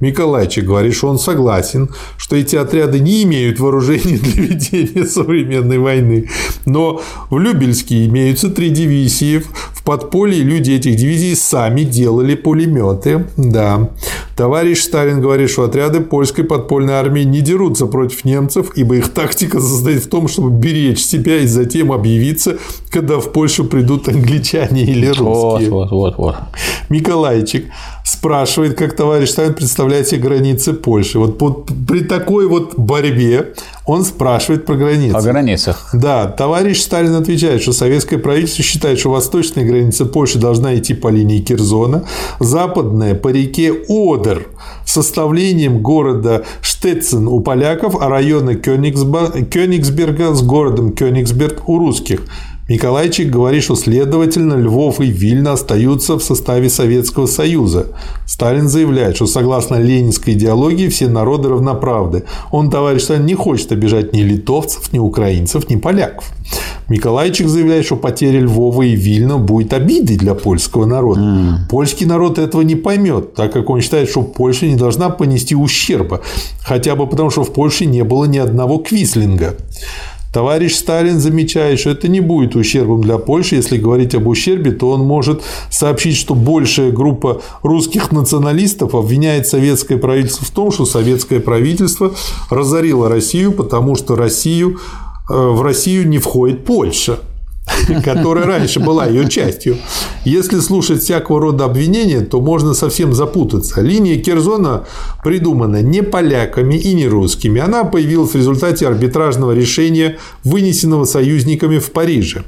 Миколайчик говорит, что он согласен, что эти отряды не имеют вооружения для ведения современной войны. Но в Любельске имеются три дивизии. В подполье люди этих дивизий сами делали пулеметы. Да. Товарищ Сталин говорит, что отряды польской подпольной армии не дерутся против немцев, ибо их тактика состоит в том, чтобы беречь себя и затем объявиться, когда в Польшу придут англичане или русские. Вот, вот, вот, вот. Миколайчик спрашивает, как товарищ Сталин представляет себе границы Польши. Вот при такой вот борьбе он спрашивает про границы. О границах. Да, товарищ Сталин отвечает, что советское правительство считает, что восточная граница Польши должна идти по линии Кирзона, западная по реке Одер с составлением города Штетцен у поляков, а района Кёнигсберга с городом Кёнигсберг у русских. Николайчик говорит, что, следовательно, Львов и Вильна остаются в составе Советского Союза. Сталин заявляет, что согласно ленинской идеологии все народы равноправны. Он, товарищ Сталин, не хочет обижать ни литовцев, ни украинцев, ни поляков. Николайчик заявляет, что потеря Львова и Вильна будет обидой для польского народа. Mm. Польский народ этого не поймет, так как он считает, что Польша не должна понести ущерба, хотя бы потому, что в Польше не было ни одного квислинга. Товарищ Сталин замечает, что это не будет ущербом для Польши. Если говорить об ущербе, то он может сообщить, что большая группа русских националистов обвиняет советское правительство в том, что советское правительство разорило Россию, потому что Россию, э, в Россию не входит Польша. <laughs> которая раньше была ее частью. Если слушать всякого рода обвинения, то можно совсем запутаться. Линия Керзона придумана не поляками и не русскими. Она появилась в результате арбитражного решения, вынесенного союзниками в Париже.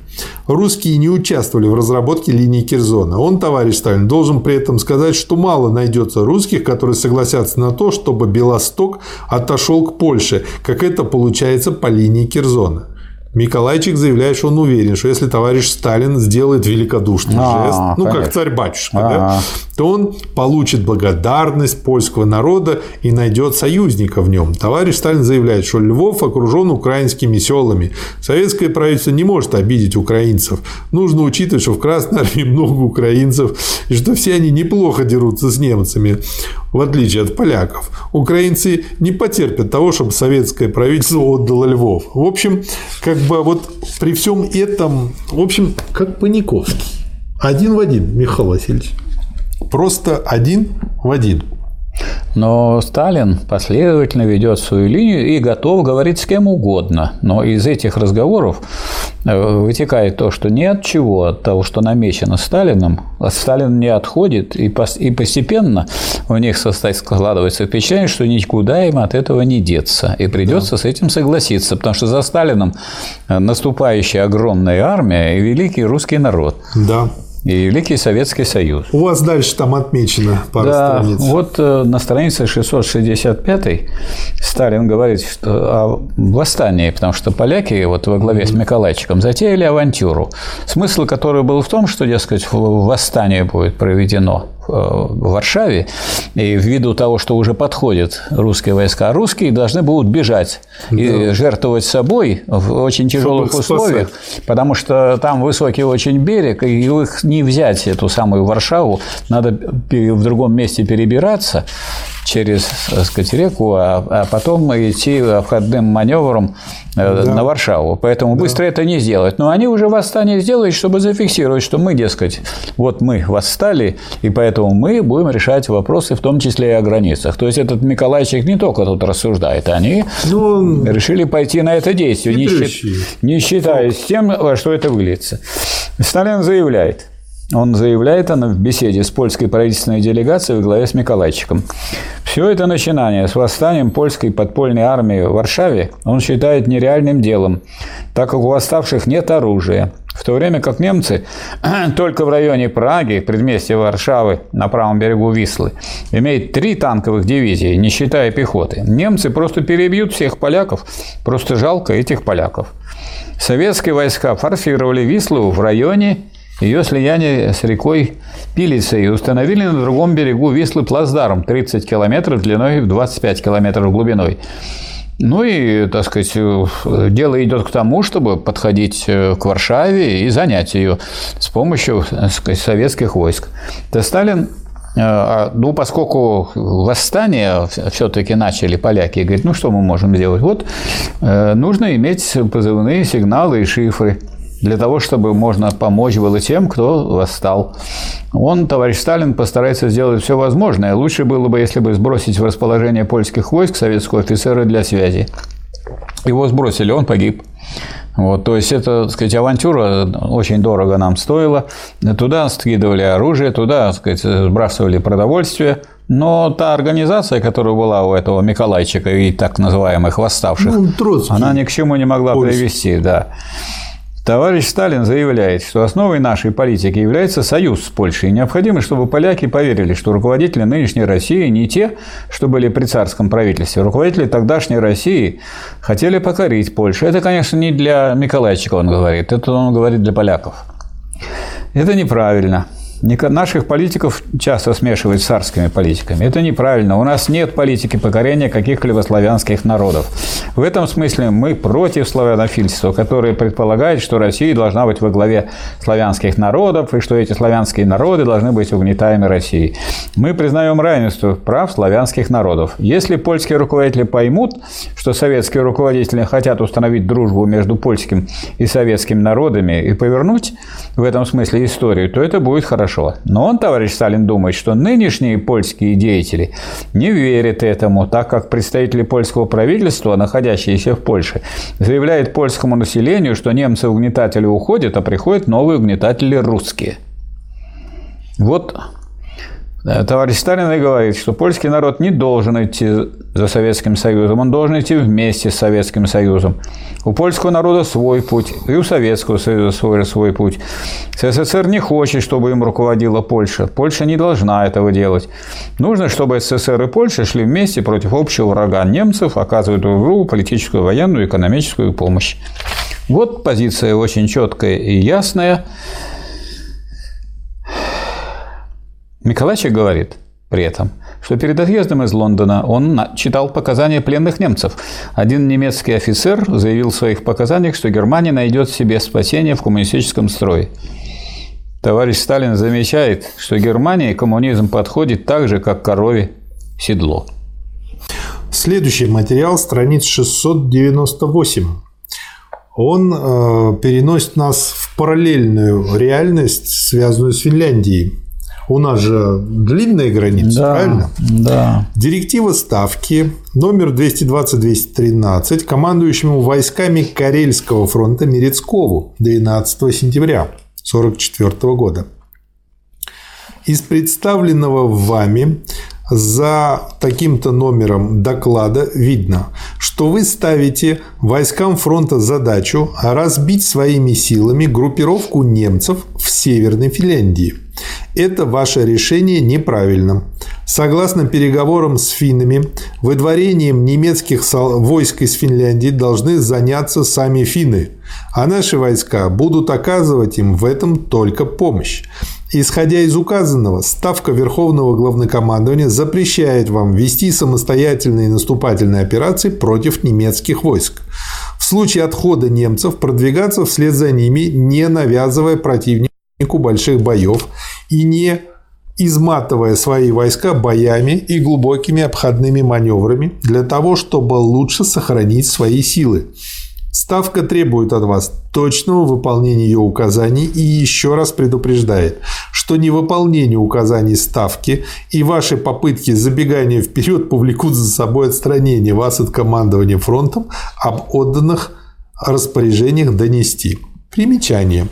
Русские не участвовали в разработке линии Керзона. Он, товарищ Сталин, должен при этом сказать, что мало найдется русских, которые согласятся на то, чтобы Белосток отошел к Польше, как это получается по линии Керзона. Миколайчик заявляет, что он уверен, что если товарищ Сталин сделает великодушный а, жест, ну, как царь-батюшка, да, то он получит благодарность польского народа и найдет союзника в нем. Товарищ Сталин заявляет, что Львов окружен украинскими селами. Советское правительство не может обидеть украинцев. Нужно учитывать, что в Красной Армии много украинцев, и что все они неплохо дерутся с немцами, в отличие от поляков. Украинцы не потерпят того, чтобы советское правительство отдало Львов. В общем, как бы вот при всем этом, в общем, как Паниковский. Один в один, Михаил Васильевич. Просто один в один. Но Сталин последовательно ведет свою линию и готов говорить с кем угодно. Но из этих разговоров э, вытекает то, что ни от чего, от того, что намечено Сталином, Сталин не отходит, и постепенно у них складывается впечатление, что никуда им от этого не деться, и придется да. с этим согласиться, потому что за Сталином наступающая огромная армия и великий русский народ. Да и Великий Советский Союз. У вас дальше там отмечено пару да, страниц. Вот э, на странице 665 Сталин говорит что о восстании, потому что поляки вот во главе с Миколайчиком затеяли авантюру, смысл которой был в том, что, дескать, восстание будет проведено в Варшаве, и ввиду того, что уже подходят русские войска, русские должны будут бежать да. и жертвовать собой в очень тяжелых Чтобы условиях, спасать. потому что там высокий очень берег, и их не взять, эту самую Варшаву, надо в другом месте перебираться через, так сказать, реку, а, а потом идти обходным маневром э, да. на Варшаву. Поэтому да. быстро это не сделать. Но они уже восстание сделают, чтобы зафиксировать, что мы, дескать, вот мы восстали, и поэтому мы будем решать вопросы, в том числе и о границах. То есть этот Миколайчик не только тут рассуждает, они ну, решили пойти на это действие, не, счит, не считаясь тем, во что это выльется. Сталин заявляет, он заявляет она в беседе с польской правительственной делегацией во главе с Миколайчиком. Все это начинание с восстанием польской подпольной армии в Варшаве он считает нереальным делом, так как у восставших нет оружия, в то время как немцы <clears throat> только в районе Праги, предместья Варшавы, на правом берегу Вислы, имеют три танковых дивизии, не считая пехоты. Немцы просто перебьют всех поляков, просто жалко этих поляков. Советские войска форсировали Вислу в районе ее слияние с рекой Пилицей установили на другом берегу Вислы плацдарм 30 километров длиной, 25 километров глубиной. Ну и, так сказать, дело идет к тому, чтобы подходить э, к Варшаве и занять ее с помощью сказать, советских войск. То Сталин э, а, ну, поскольку восстание все-таки начали поляки, говорит, ну, что мы можем сделать? Вот э, нужно иметь позывные сигналы и шифры для того, чтобы можно помочь было тем, кто восстал. Он, товарищ Сталин, постарается сделать все возможное. Лучше было бы, если бы сбросить в расположение польских войск советского офицера для связи. Его сбросили, он погиб. Вот, то есть это, так сказать, авантюра очень дорого нам стоила. Туда скидывали оружие, туда, так сказать, сбрасывали продовольствие. Но та организация, которая была у этого Миколайчика и так называемых восставших, ну, она ни к чему не могла Польский. привести. Да. Товарищ Сталин заявляет, что основой нашей политики является союз с Польшей. Необходимо, чтобы поляки поверили, что руководители нынешней России не те, что были при царском правительстве. Руководители тогдашней России хотели покорить Польшу. Это, конечно, не для Миколайчика он говорит, это он говорит для поляков. Это неправильно. Наших политиков часто смешивают с царскими политиками. Это неправильно. У нас нет политики покорения каких-либо славянских народов. В этом смысле мы против славянофильства, которое предполагает, что Россия должна быть во главе славянских народов, и что эти славянские народы должны быть угнетаемы Россией. Мы признаем равенство прав славянских народов. Если польские руководители поймут, что советские руководители хотят установить дружбу между польским и советскими народами и повернуть в этом смысле историю, то это будет хорошо хорошо. Но он, товарищ Сталин, думает, что нынешние польские деятели не верят этому, так как представители польского правительства, находящиеся в Польше, заявляют польскому населению, что немцы-угнетатели уходят, а приходят новые угнетатели русские. Вот Товарищ Сталин и говорит, что польский народ не должен идти за Советским Союзом, он должен идти вместе с Советским Союзом. У польского народа свой путь, и у Советского Союза свой, свой путь. СССР не хочет, чтобы им руководила Польша. Польша не должна этого делать. Нужно, чтобы СССР и Польша шли вместе против общего врага немцев, оказывают друг другу политическую, военную, экономическую помощь. Вот позиция очень четкая и ясная. Миколайчик говорит при этом, что перед отъездом из Лондона он читал показания пленных немцев. Один немецкий офицер заявил в своих показаниях, что Германия найдет себе спасение в коммунистическом строе. Товарищ Сталин замечает, что Германии коммунизм подходит так же, как корове седло. Следующий материал, страниц 698. Он э, переносит нас в параллельную реальность, связанную с Финляндией. У нас же длинная граница, Да, правильно? да. Директива Ставки номер 220-213 командующему войсками Карельского фронта Мерецкову 12 сентября 1944 года. Из представленного вами за таким-то номером доклада видно, что вы ставите войскам фронта задачу разбить своими силами группировку немцев в Северной Финляндии. Это ваше решение неправильно. Согласно переговорам с финнами, выдворением немецких войск из Финляндии должны заняться сами финны, а наши войска будут оказывать им в этом только помощь. Исходя из указанного, Ставка Верховного Главнокомандования запрещает вам вести самостоятельные наступательные операции против немецких войск. В случае отхода немцев продвигаться вслед за ними, не навязывая противнику больших боев и не изматывая свои войска боями и глубокими обходными маневрами для того, чтобы лучше сохранить свои силы. Ставка требует от вас точного выполнения ее указаний и еще раз предупреждает, что невыполнение указаний Ставки и ваши попытки забегания вперед повлекут за собой отстранение вас от командования фронтом об отданных распоряжениях донести. Примечание.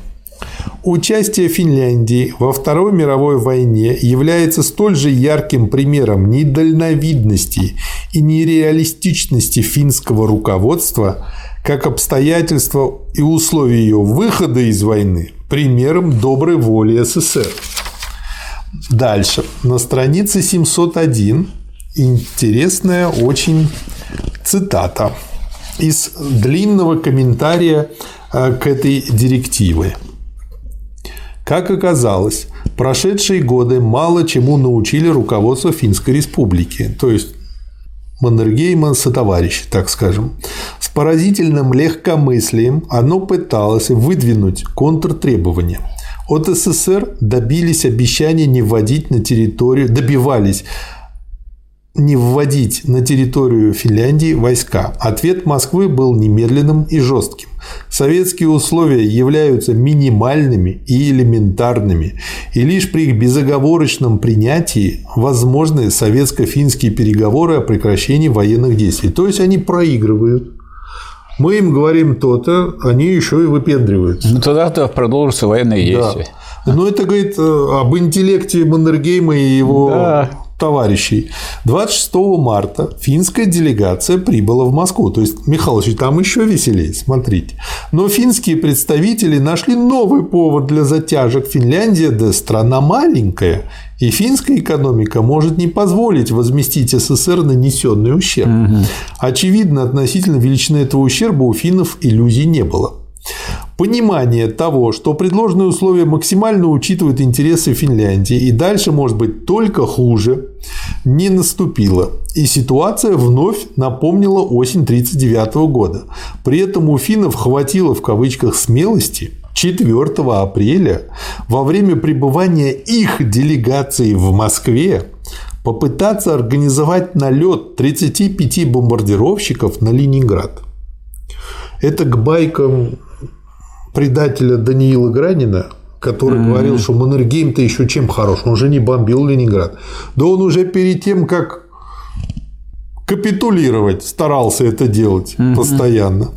Участие Финляндии во Второй мировой войне является столь же ярким примером недальновидности и нереалистичности финского руководства, как обстоятельства и условия ее выхода из войны примером доброй воли СССР. Дальше. На странице 701 интересная очень цитата из длинного комментария э, к этой директиве. Как оказалось, прошедшие годы мало чему научили руководство Финской Республики, то есть Маннергейма сотоварищи, так скажем. С поразительным легкомыслием оно пыталось выдвинуть контртребования. От СССР добились обещания не вводить на территорию, добивались не вводить на территорию Финляндии войска. Ответ Москвы был немедленным и жестким. Советские условия являются минимальными и элементарными, и лишь при их безоговорочном принятии возможны советско-финские переговоры о прекращении военных действий. То есть они проигрывают. Мы им говорим то-то, они еще и выпендриваются. Ну, тогда-то продолжатся военные Да. действия. Но это говорит э, об интеллекте Маннергейма и его Да. Товарищей. 26 марта финская делегация прибыла в Москву. То есть, Михалыч, там еще веселее, смотрите. Но финские представители нашли новый повод для затяжек. Финляндия, да страна маленькая, и финская экономика может не позволить возместить СССР нанесенный ущерб. Очевидно, относительно величины этого ущерба у финнов иллюзий не было. Понимание того, что предложенные условия максимально учитывают интересы Финляндии и дальше может быть только хуже, не наступило. И ситуация вновь напомнила осень 1939 года. При этом у финнов хватило в кавычках смелости 4 апреля во время пребывания их делегации в Москве попытаться организовать налет 35 бомбардировщиков на Ленинград. Это к байкам предателя Даниила Гранина, который говорил, что Маннергейм-то еще чем хорош, он же не бомбил Ленинград. Да он уже перед тем, как капитулировать, старался это делать постоянно.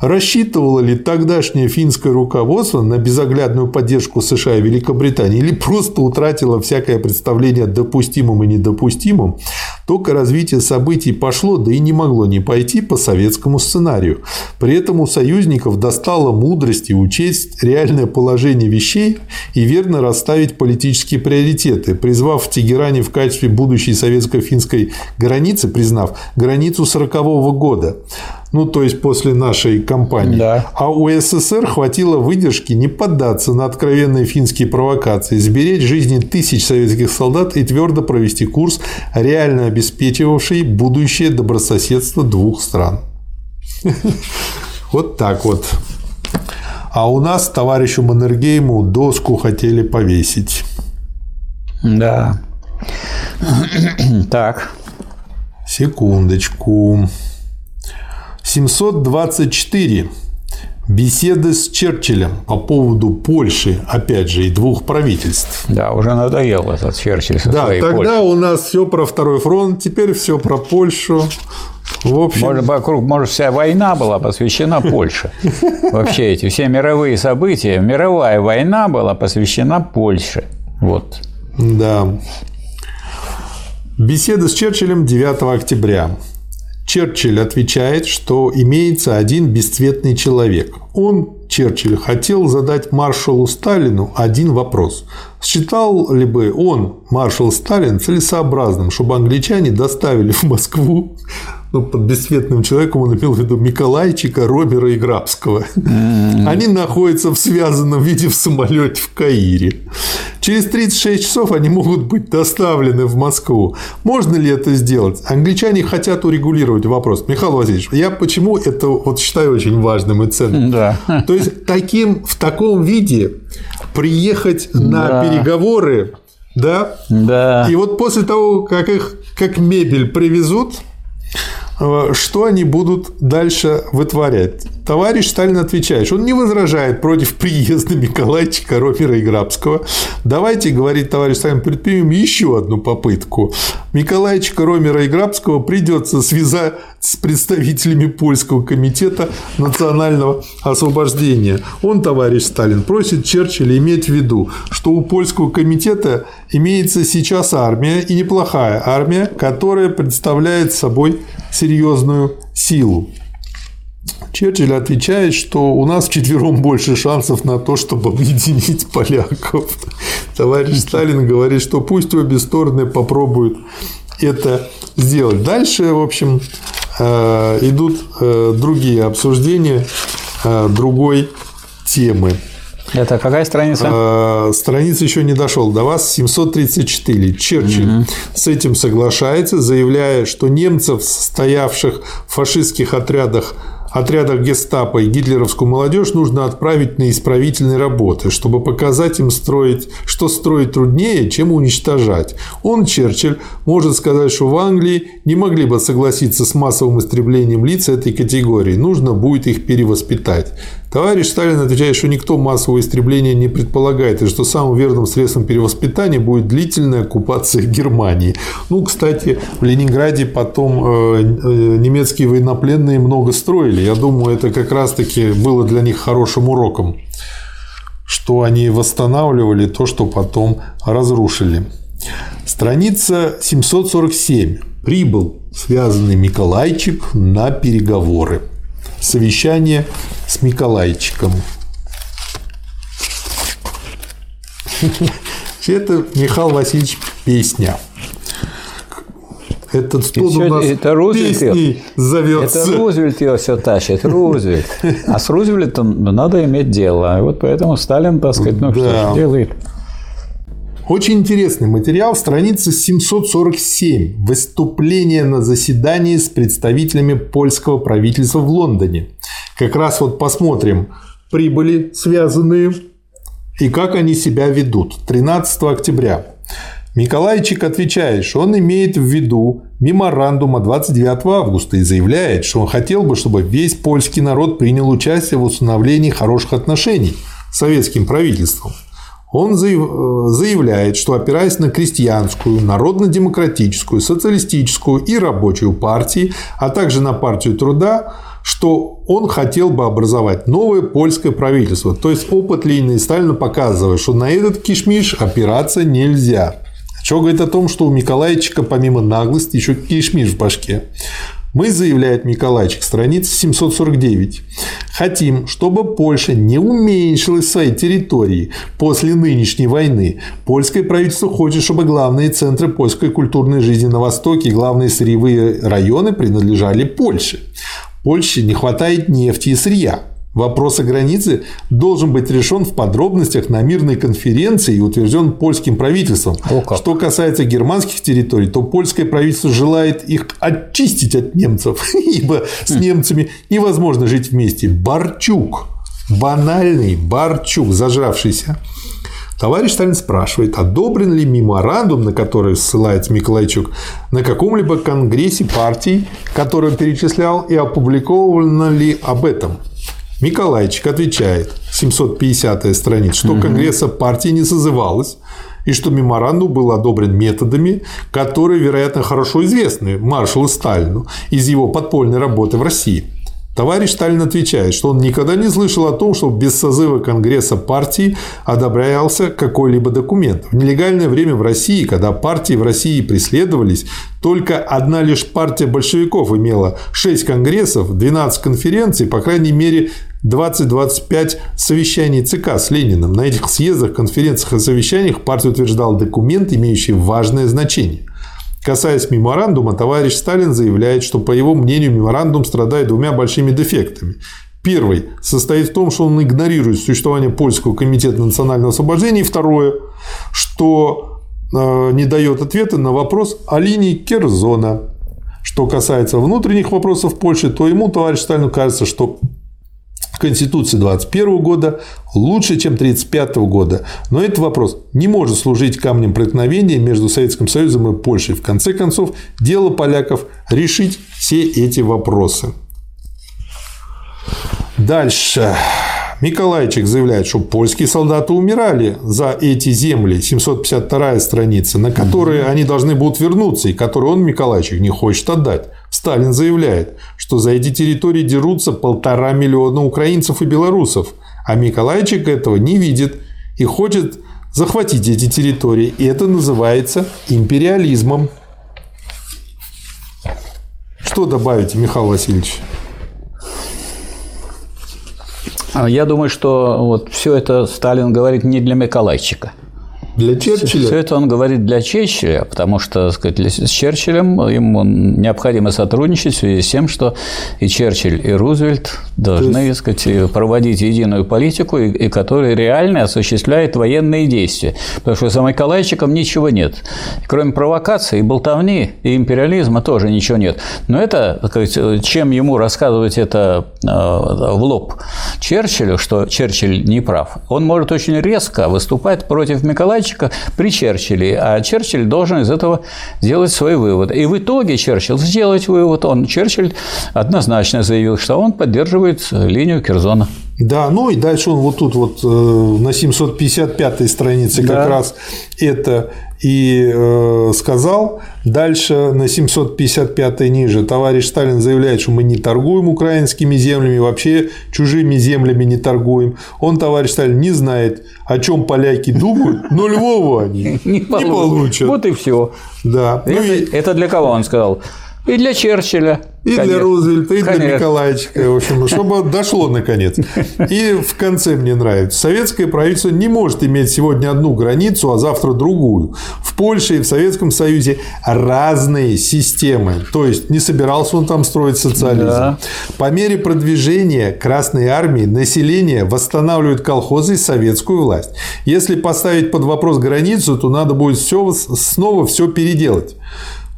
Рассчитывало ли тогдашнее финское руководство на безоглядную поддержку США и Великобритании или просто утратило всякое представление о допустимом и недопустимом, только развитие событий пошло, да и не могло не пойти по советскому сценарию. При этом у союзников достало мудрости учесть реальное положение вещей и верно расставить политические приоритеты, призвав в Тегеране в качестве будущей советско-финской границы, признав границу 40 года. Ну, то есть после нашей кампании. Да. А у СССР хватило выдержки не поддаться на откровенные финские провокации, сберечь жизни тысяч советских солдат и твердо провести курс, реально обеспечивавший будущее добрососедство двух стран. Вот так вот. А у нас товарищу Маннергейму доску хотели повесить. Да. Так. Секундочку. 724. Беседы с Черчиллем по поводу Польши, опять же, и двух правительств. Да, уже надоел этот Черчилль со Да, своей тогда Польшей. у нас все про второй фронт, теперь все про Польшу. В общем, Может, вокруг, может, вся война была посвящена Польше. <laughs> Вообще эти все мировые события, мировая война была посвящена Польше. Вот. Да. Беседа с Черчиллем 9 октября. Черчилль отвечает, что имеется один бесцветный человек. Он, Черчилль, хотел задать маршалу Сталину один вопрос. Считал ли бы он, маршал Сталин, целесообразным, чтобы англичане доставили в Москву ну, под бесцветным человеком он имел в виду Миколайчика, Робера и Грабского. Они находятся в связанном виде в самолете в Каире. Через 36 часов они могут быть доставлены в Москву. Можно ли это сделать? Англичане хотят урегулировать вопрос. Михаил Васильевич, я почему это вот считаю очень важным и ценным? Да. То есть таким, в таком виде приехать на Да. переговоры, да, Да. и вот после того, как их как мебель привезут, что они будут дальше вытворять? Товарищ Сталин отвечает, он не возражает против приезда Николайчика, Ромера и Грабского. Давайте, говорит товарищ Сталин, предпримем еще одну попытку. Николайчика, Ромера и Грабского придется связать с представителями Польского комитета национального освобождения. Он, товарищ Сталин, просит Черчилля иметь в виду, что у Польского комитета имеется сейчас армия, и неплохая армия, которая представляет собой серьезную силу. Черчилль отвечает, что у нас вчетвером больше шансов на то, чтобы объединить поляков. <laughs> Товарищ Сталин говорит, что пусть обе стороны попробуют это сделать. Дальше, в общем, э, идут э, другие обсуждения э, другой темы. Это какая страница? Э, Страница еще не дошел до вас. 734. Черчилль с этим соглашается, заявляя, что немцев, состоявших в фашистских отрядах отрядах гестапо и гитлеровскую молодежь нужно отправить на исправительные работы, чтобы показать им, строить, что строить труднее, чем уничтожать. Он, Черчилль, может сказать, что в Англии не могли бы согласиться с массовым истреблением лиц этой категории. Нужно будет их перевоспитать. Товарищ Сталин отвечает, что никто массового истребления не предполагает, и что самым верным средством перевоспитания будет длительная оккупация Германии. Ну, кстати, в Ленинграде потом э, э, немецкие военнопленные много строили. Я думаю, это как раз-таки было для них хорошим уроком, что они восстанавливали то, что потом разрушили. Страница 747. Прибыл связанный Миколайчик на переговоры. Совещание с Миколайчиком. <laughs> Это Михаил Васильевич песня. Этот стол у нас это Рузвельт песней зовется. Это Рузвельт его все тащит, Рузвельт. А с Рузвельтом надо иметь дело. Вот поэтому Сталин, так сказать, ну что Да. ж делает. Очень интересный материал, страница 747. Выступление на заседании с представителями польского правительства в Лондоне. Как раз вот посмотрим, прибыли связанные и как они себя ведут. 13 октября. Николайчик отвечает, что он имеет в виду меморандум от 29 августа и заявляет, что он хотел бы, чтобы весь польский народ принял участие в установлении хороших отношений с советским правительством. Он заяв- заявляет, что опираясь на крестьянскую, народно-демократическую, социалистическую и рабочую партии, а также на партию труда, что он хотел бы образовать новое польское правительство. То есть опыт Ленина и Сталина показывает, что на этот кишмиш опираться нельзя. Что говорит о том, что у Миколайчика помимо наглости еще кишмиш в башке. Мы, заявляет Миколайчик, страница 749, хотим, чтобы Польша не уменьшилась в своей территории после нынешней войны. Польское правительство хочет, чтобы главные центры польской культурной жизни на Востоке и главные сырьевые районы принадлежали Польше. Польше не хватает нефти и сырья. Вопрос о границе должен быть решен в подробностях на мирной конференции и утвержден польским правительством. О, как. Что касается германских территорий, то польское правительство желает их очистить от немцев, <laughs> ибо с немцами невозможно жить вместе. Барчук, банальный Барчук, зажравшийся. Товарищ Сталин спрашивает, одобрен ли меморандум, на который ссылается Миколайчук, на каком-либо конгрессе партий, который он перечислял, и опубликовано ли об этом. Миколайчик отвечает, 750 страница, что угу. Конгресса партии не созывалось, и что меморандум был одобрен методами, которые, вероятно, хорошо известны маршалу Сталину из его подпольной работы в России. Товарищ Сталин отвечает, что он никогда не слышал о том, что без созыва Конгресса партии одобрялся какой-либо документ. В нелегальное время в России, когда партии в России преследовались, только одна лишь партия большевиков имела 6 конгрессов, 12 конференций, по крайней мере 20-25 совещаний ЦК с Лениным. На этих съездах, конференциях и совещаниях партия утверждала документ, имеющий важное значение. Касаясь меморандума, товарищ Сталин заявляет, что, по его мнению, меморандум страдает двумя большими дефектами. Первый состоит в том, что он игнорирует существование Польского комитета национального освобождения. И второе, что э, не дает ответа на вопрос о линии Керзона. Что касается внутренних вопросов Польши, то ему, товарищ Сталину, кажется, что Конституции 21 года лучше, чем 35 года. Но этот вопрос не может служить камнем преткновения между Советским Союзом и Польшей. В конце концов, дело поляков решить все эти вопросы. Дальше. Миколайчик заявляет, что польские солдаты умирали за эти земли, 752 страница, на которые они должны будут вернуться, и которые он, Миколайчик, не хочет отдать. Сталин заявляет, что за эти территории дерутся полтора миллиона украинцев и белорусов, а Миколайчик этого не видит и хочет захватить эти территории. И это называется империализмом. Что добавите, Михаил Васильевич? А я думаю, что вот все это Сталин говорит не для Миколайчика. Для Черчилля? Все это он говорит для Черчилля, потому что так сказать, с Черчиллем ему необходимо сотрудничать в связи с тем, что и Черчилль, и Рузвельт должны есть... сказать, проводить единую политику, и, и которая реально осуществляет военные действия. Потому что за Николайчиком ничего нет. Кроме провокации, и болтовни, и империализма тоже ничего нет. Но это, сказать, чем ему рассказывать это э, в лоб Черчиллю, что Черчилль не прав, он может очень резко выступать против Николаевича, мальчика при Черчилле, а Черчилль должен из этого сделать свой вывод. И в итоге Черчилль сделать вывод, он, Черчилль однозначно заявил, что он поддерживает линию Керзона. Да, ну и дальше он вот тут вот э, на 755 странице да. как раз это и э, сказал. Дальше на 755 ниже товарищ Сталин заявляет, что мы не торгуем украинскими землями, вообще чужими землями не торгуем. Он, товарищ Сталин, не знает, о чем поляки думают, но Львову они <laughs> не получат. Вот и все. Да. Ну это для кого он сказал? И для Черчилля. И Конечно. для Рузвельта, и Конечно. для Николаевича, в общем, чтобы дошло наконец. И в конце мне нравится. Советское правительство не может иметь сегодня одну границу, а завтра другую. В Польше и в Советском Союзе разные системы. То есть не собирался он там строить социализм. Да. По мере продвижения Красной Армии население восстанавливает колхозы и советскую власть. Если поставить под вопрос границу, то надо будет все, снова все переделать.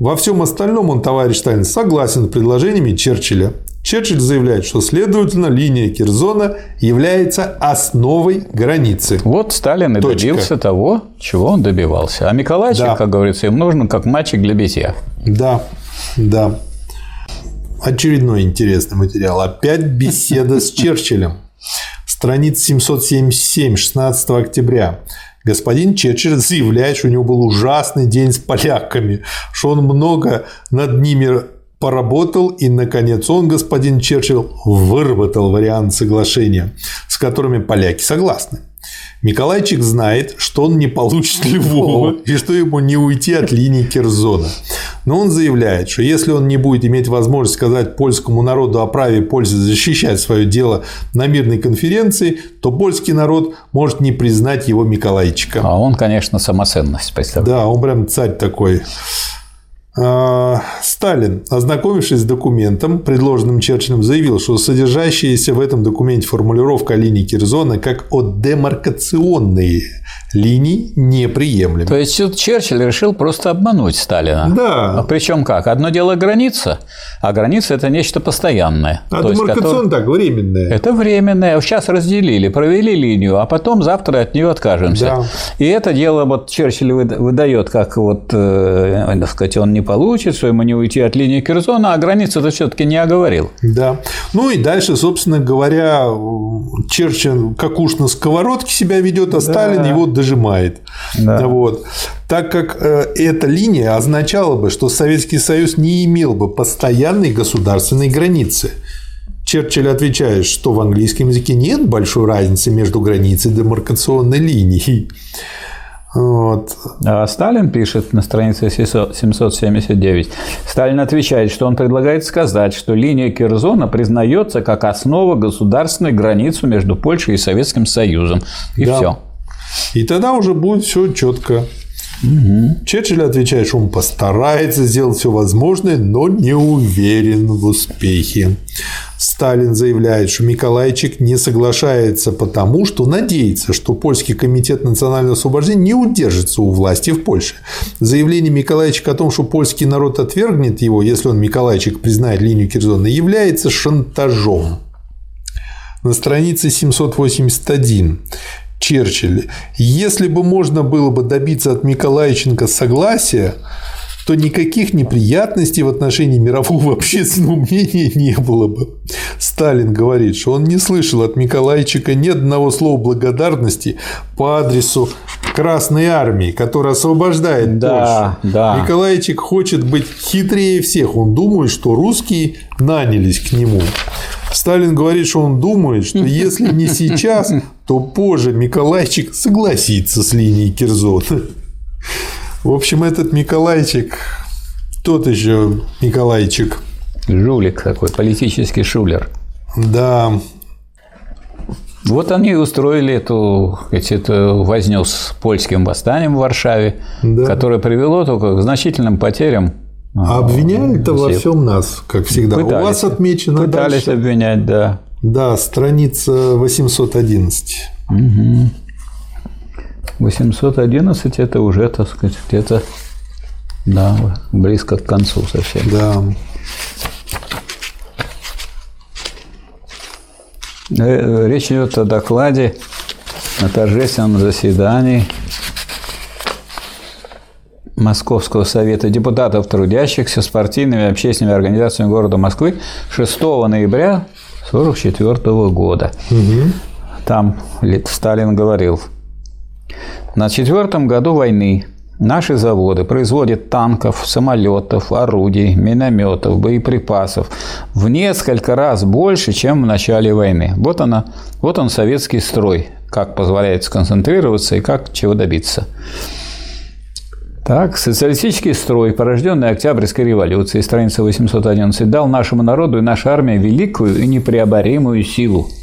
Во всем остальном он, товарищ Сталин, согласен с предложениями Черчилля. Черчилль заявляет, что, следовательно, линия Кирзона является основой границы. Вот Сталин и Точка. добился того, чего он добивался. А Миколайчик, да. как говорится, им нужен как мальчик для битья. Да, да. Очередной интересный материал. Опять беседа с Черчиллем. Страница 777, 16 октября. Господин Черчилль заявляет, что у него был ужасный день с поляками, что он много над ними поработал, и, наконец, он, господин Черчилль, выработал вариант соглашения, с которыми поляки согласны. Миколайчик знает, что он не получит <laughs> Львова и что ему не уйти от линии Керзона. Но он заявляет, что если он не будет иметь возможность сказать польскому народу о праве пользы защищать свое дело на мирной конференции, то польский народ может не признать его Миколайчика. А он, конечно, самоценность представляет. Да, он прям царь такой. А, Сталин, ознакомившись с документом, предложенным Черчиллем, заявил, что содержащаяся в этом документе формулировка линии Кирзона как о демаркационные линии неприемлемы. То есть Черчилль решил просто обмануть Сталина. Да. А причем как? Одно дело граница, а граница это нечто постоянное. А демаркацион так, временное. Это временное. Сейчас разделили, провели линию, а потом завтра от нее откажемся. Да. И это дело вот Черчилль выдает как вот, э, так сказать, он не не получится, ему не уйти от линии Керзона, а границы-то все-таки не оговорил. Да. Ну и дальше, собственно говоря, Черчилль как уж на сковородке себя ведет, а да. Сталин его дожимает. Да. Вот. Так как э, эта линия означала бы, что Советский Союз не имел бы постоянной государственной границы. Черчилль отвечает, что в английском языке нет большой разницы между границей и демаркационной линией. Вот. А Сталин пишет на странице 779. Сталин отвечает, что он предлагает сказать, что линия Керзона признается как основа государственной границы между Польшей и Советским Союзом. И да. все. И тогда уже будет все четко. Угу. Черчилль отвечает, что он постарается сделать все возможное, но не уверен в успехе. Сталин заявляет, что Миколайчик не соглашается потому, что надеется, что польский комитет национального освобождения не удержится у власти в Польше. Заявление Миколайчика о том, что польский народ отвергнет его, если он Миколайчик признает линию Кирзона, является шантажом. На странице 781 Черчилль. Если бы можно было бы добиться от Миколайченко согласия, то никаких неприятностей в отношении мирового <laughs> общественного мнения не было бы. Сталин говорит, что он не слышал от Миколайчика ни одного слова благодарности по адресу Красной Армии, которая освобождает да, Польшу. Да. Николайчик хочет быть хитрее всех. Он думает, что русские нанялись к нему. Сталин говорит, что он думает, что <laughs> если не сейчас, то позже Миколайчик согласится с линией Кирзона. В общем, этот Николайчик, тот еще Николайчик. Жулик такой, политический шулер. Да. Вот они устроили эту, эту возню с польским восстанием в Варшаве, да. которое привело только к значительным потерям. А обвиняли-то во всем нас, как всегда. Пытались, У вас отмечено Пытались дальше. обвинять, да. Да, страница 811. Угу. 811 это уже, так сказать, где-то да, близко к концу совсем. Да. Э, речь идет о докладе на торжественном заседании Московского совета депутатов трудящихся с партийными и общественными организациями города Москвы 6 ноября 1944 года. Угу. Там Сталин говорил – на четвертом году войны наши заводы производят танков, самолетов, орудий, минометов, боеприпасов в несколько раз больше, чем в начале войны. Вот, она, вот он советский строй, как позволяет сконцентрироваться и как чего добиться. Так, социалистический строй, порожденный Октябрьской революцией, страница 811, дал нашему народу и нашей армии великую и непреоборимую силу –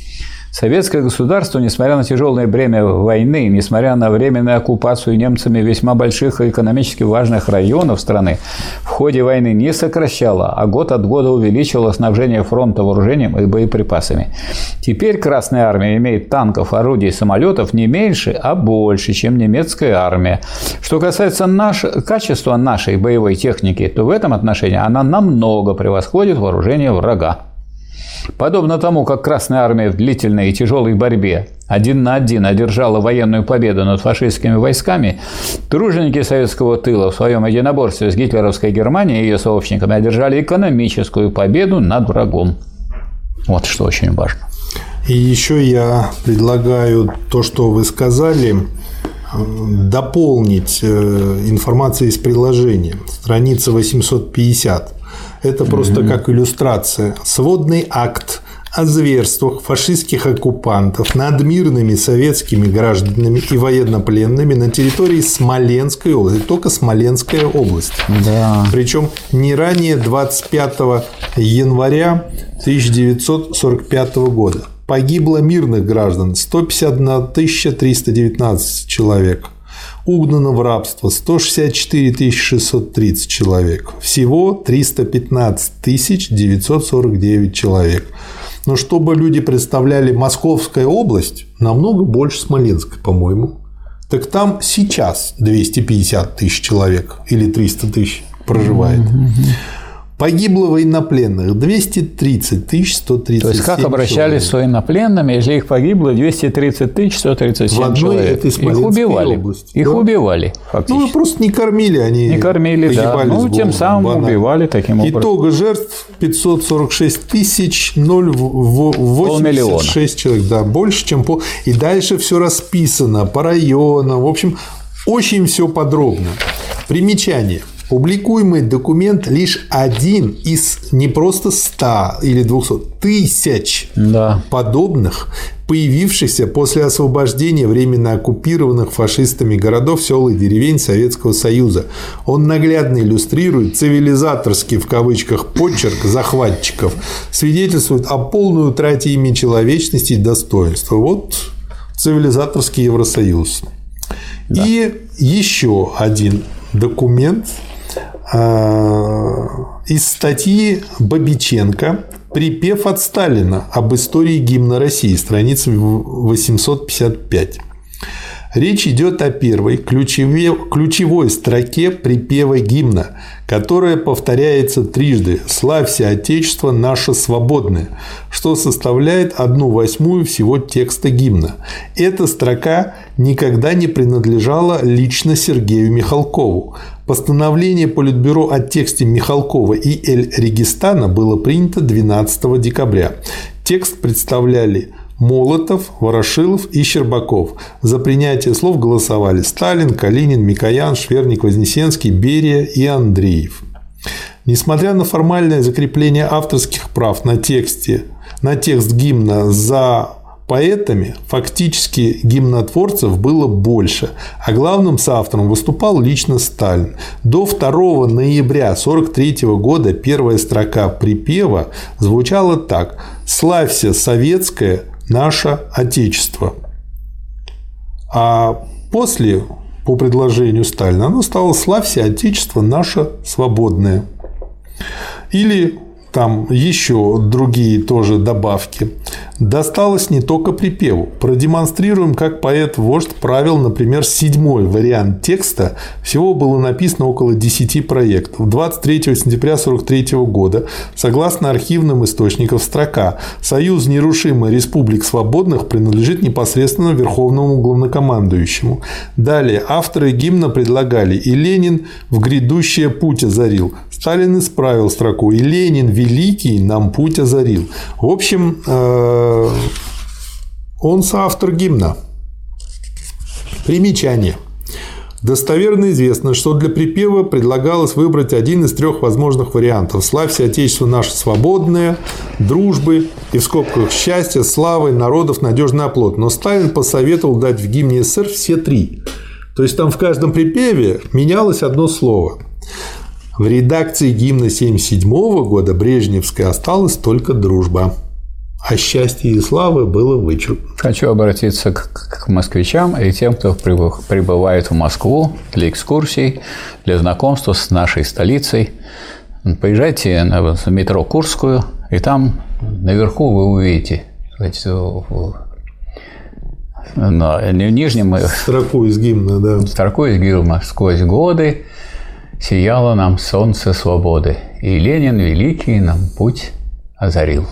Советское государство, несмотря на тяжелое бремя войны, несмотря на временную оккупацию немцами весьма больших и экономически важных районов страны, в ходе войны не сокращало, а год от года увеличивало снабжение фронта вооружением и боеприпасами. Теперь Красная Армия имеет танков, орудий, самолетов не меньше, а больше, чем немецкая армия. Что касается наш... качества нашей боевой техники, то в этом отношении она намного превосходит вооружение врага. Подобно тому, как Красная Армия в длительной и тяжелой борьбе один на один одержала военную победу над фашистскими войсками, труженики советского тыла в своем единоборстве с гитлеровской Германией и ее сообщниками одержали экономическую победу над врагом. Вот что очень важно. И еще я предлагаю то, что вы сказали, дополнить э, информацией из приложения. Страница 850. Это просто как иллюстрация. Сводный акт о зверствах фашистских оккупантов над мирными советскими гражданами и военнопленными на территории Смоленской области, только Смоленская область. Да. Причем не ранее 25 января 1945 года. Погибло мирных граждан 151 319 человек – угнано в рабство 164 630 человек. Всего 315 949 человек. Но чтобы люди представляли Московская область, намного больше Смоленской, по-моему. Так там сейчас 250 тысяч человек или 300 тысяч проживает. Погибло военнопленных 230 тысяч 137 То есть, как обращались с военнопленными, если их погибло 230 тысяч 137 В одной человек? этой Их убивали. области, Их да? убивали, Ну, фактически. просто не кормили они. Не кормили, да. Ну, с тем голоду, самым банально. убивали таким образом. Итога жертв 546 тысяч 086 человек. Да, больше, чем по... И дальше все расписано по районам. В общем, очень все подробно. Примечание. Публикуемый документ лишь один из не просто 100 или 200, тысяч Да. подобных, появившихся после освобождения временно оккупированных фашистами городов, сел и деревень Советского Союза. Он наглядно иллюстрирует цивилизаторский в кавычках почерк захватчиков, свидетельствует о полной утрате ими человечности и достоинства. Вот цивилизаторский Евросоюз. И еще один документ из статьи Бабиченко «Припев от Сталина об истории гимна России», страница 855. Речь идет о первой ключеве- ключевой строке припева гимна, которая повторяется трижды «Славься, Отечество наше свободное», что составляет одну восьмую всего текста гимна. Эта строка никогда не принадлежала лично Сергею Михалкову. Постановление Политбюро о тексте Михалкова и Эль-Регистана было принято 12 декабря. Текст представляли Молотов, Ворошилов и Щербаков. За принятие слов голосовали Сталин, Калинин, Микоян, Шверник, Вознесенский, Берия и Андреев. Несмотря на формальное закрепление авторских прав на тексте, на текст гимна за поэтами, фактически гимнотворцев было больше, а главным соавтором выступал лично Сталин. До 2 ноября 1943 года первая строка припева звучала так «Славься, советское, наше Отечество». А после, по предложению Сталина, оно стало «Славься, Отечество наше свободное». Или там еще другие тоже добавки. Досталось не только припеву. Продемонстрируем, как поэт-вождь правил, например, седьмой вариант текста. Всего было написано около 10 проектов. 23 сентября 1943 года, согласно архивным источникам, строка «Союз нерушимый республик свободных принадлежит непосредственно Верховному главнокомандующему». Далее авторы гимна предлагали «И Ленин в грядущее путь озарил». Сталин исправил строку «И Ленин великий нам путь озарил». В общем, э, он соавтор гимна. Примечание. Достоверно известно, что для припева предлагалось выбрать один из трех возможных вариантов. «Славься, Отечество наше свободное», «Дружбы» и в скобках «Счастья», «Славы», «Народов», «Надежный оплот». Но Сталин посоветовал дать в гимне СССР все три. То есть там в каждом припеве менялось одно слово. В редакции гимна 1977 года Брежневской осталась только дружба. А счастье и славы было вычеркнуто. Хочу обратиться к, к москвичам и тем, кто прибы- прибывает в Москву для экскурсий, для знакомства с нашей столицей. Поезжайте на метро Курскую, и там наверху вы увидите на нижнем Строку из гимна, да. строкой из гимна «Сквозь годы сияло нам солнце свободы, и Ленин великий нам путь озарил».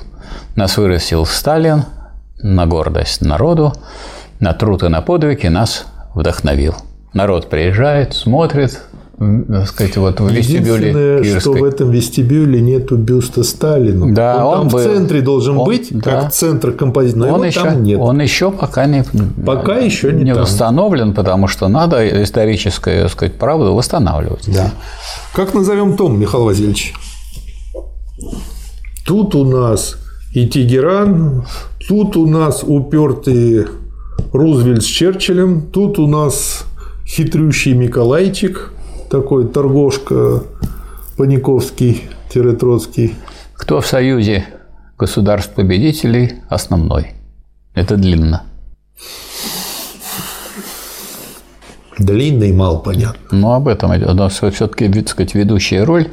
Нас вырастил Сталин на гордость народу, на труд и на подвиги нас вдохновил. Народ приезжает, смотрит, так сказать, вот в вестибюле Единственное, что в этом вестибюле нету бюста Сталину. Да, он, он там был. в центре должен Он- быть, да. как центр композиции, но он его еще, там нет. он еще пока не, Пока еще не там. восстановлен, потому что надо историческую, так сказать, правду восстанавливать. Да. Как назовем том, Михаил Васильевич? Тут у нас и Тегеран, тут у нас упертые Рузвельт с Черчиллем, тут у нас хитрющий Миколайчик, такой торгошка Паниковский-Троцкий. Кто в союзе государств-победителей основной? Это длинно. Длинно и мало понятно. Но об этом идет. Все-таки, так сказать, ведущая роль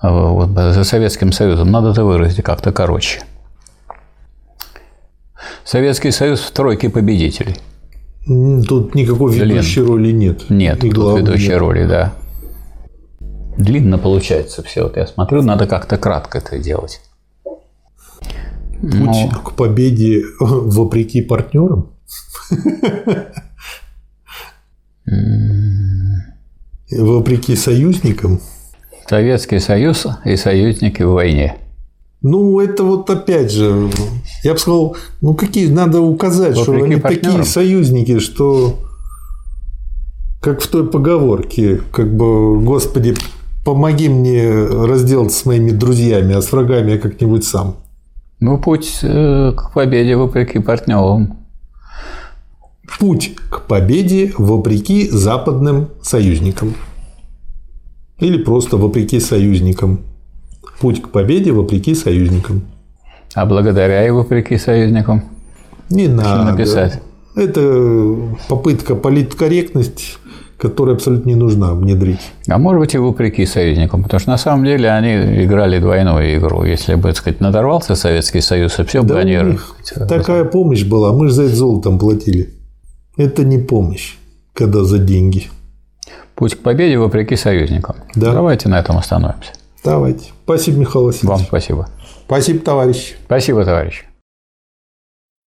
а, вот, за Советским Союзом надо это выразить как-то короче. Советский Союз в тройке победителей. Тут никакой ведущей роли нет. Нет, И тут ведущей нет. роли, да. длинно получается все. Вот я смотрю, надо как-то кратко это делать. Путь Но... к победе <laughs> вопреки партнерам? Вопреки союзникам? Советский Союз и союзники в войне. Ну, это вот опять же, я бы сказал, ну какие надо указать, Вопреки что они партнерам. такие союзники, что как в той поговорке, как бы, Господи, помоги мне разделаться с моими друзьями, а с врагами я как-нибудь сам. Ну, путь э, к победе вопреки партнерам. Путь к победе вопреки западным союзникам. Или просто вопреки союзникам. Путь к победе вопреки союзникам. А благодаря и вопреки союзникам? Не надо. написать? Это попытка политкорректность которая абсолютно не нужна внедрить. А может быть и вопреки союзникам, потому что на самом деле они играли двойную игру. Если бы, так сказать, надорвался Советский Союз, все да бы они... Такая помощь была, мы же за это золотом платили. Это не помощь, когда за деньги. Путь к победе вопреки союзникам. Да. Давайте на этом остановимся. Давайте. Спасибо, Михаил Васильевич. Вам спасибо. Спасибо, товарищ. Спасибо, товарищ.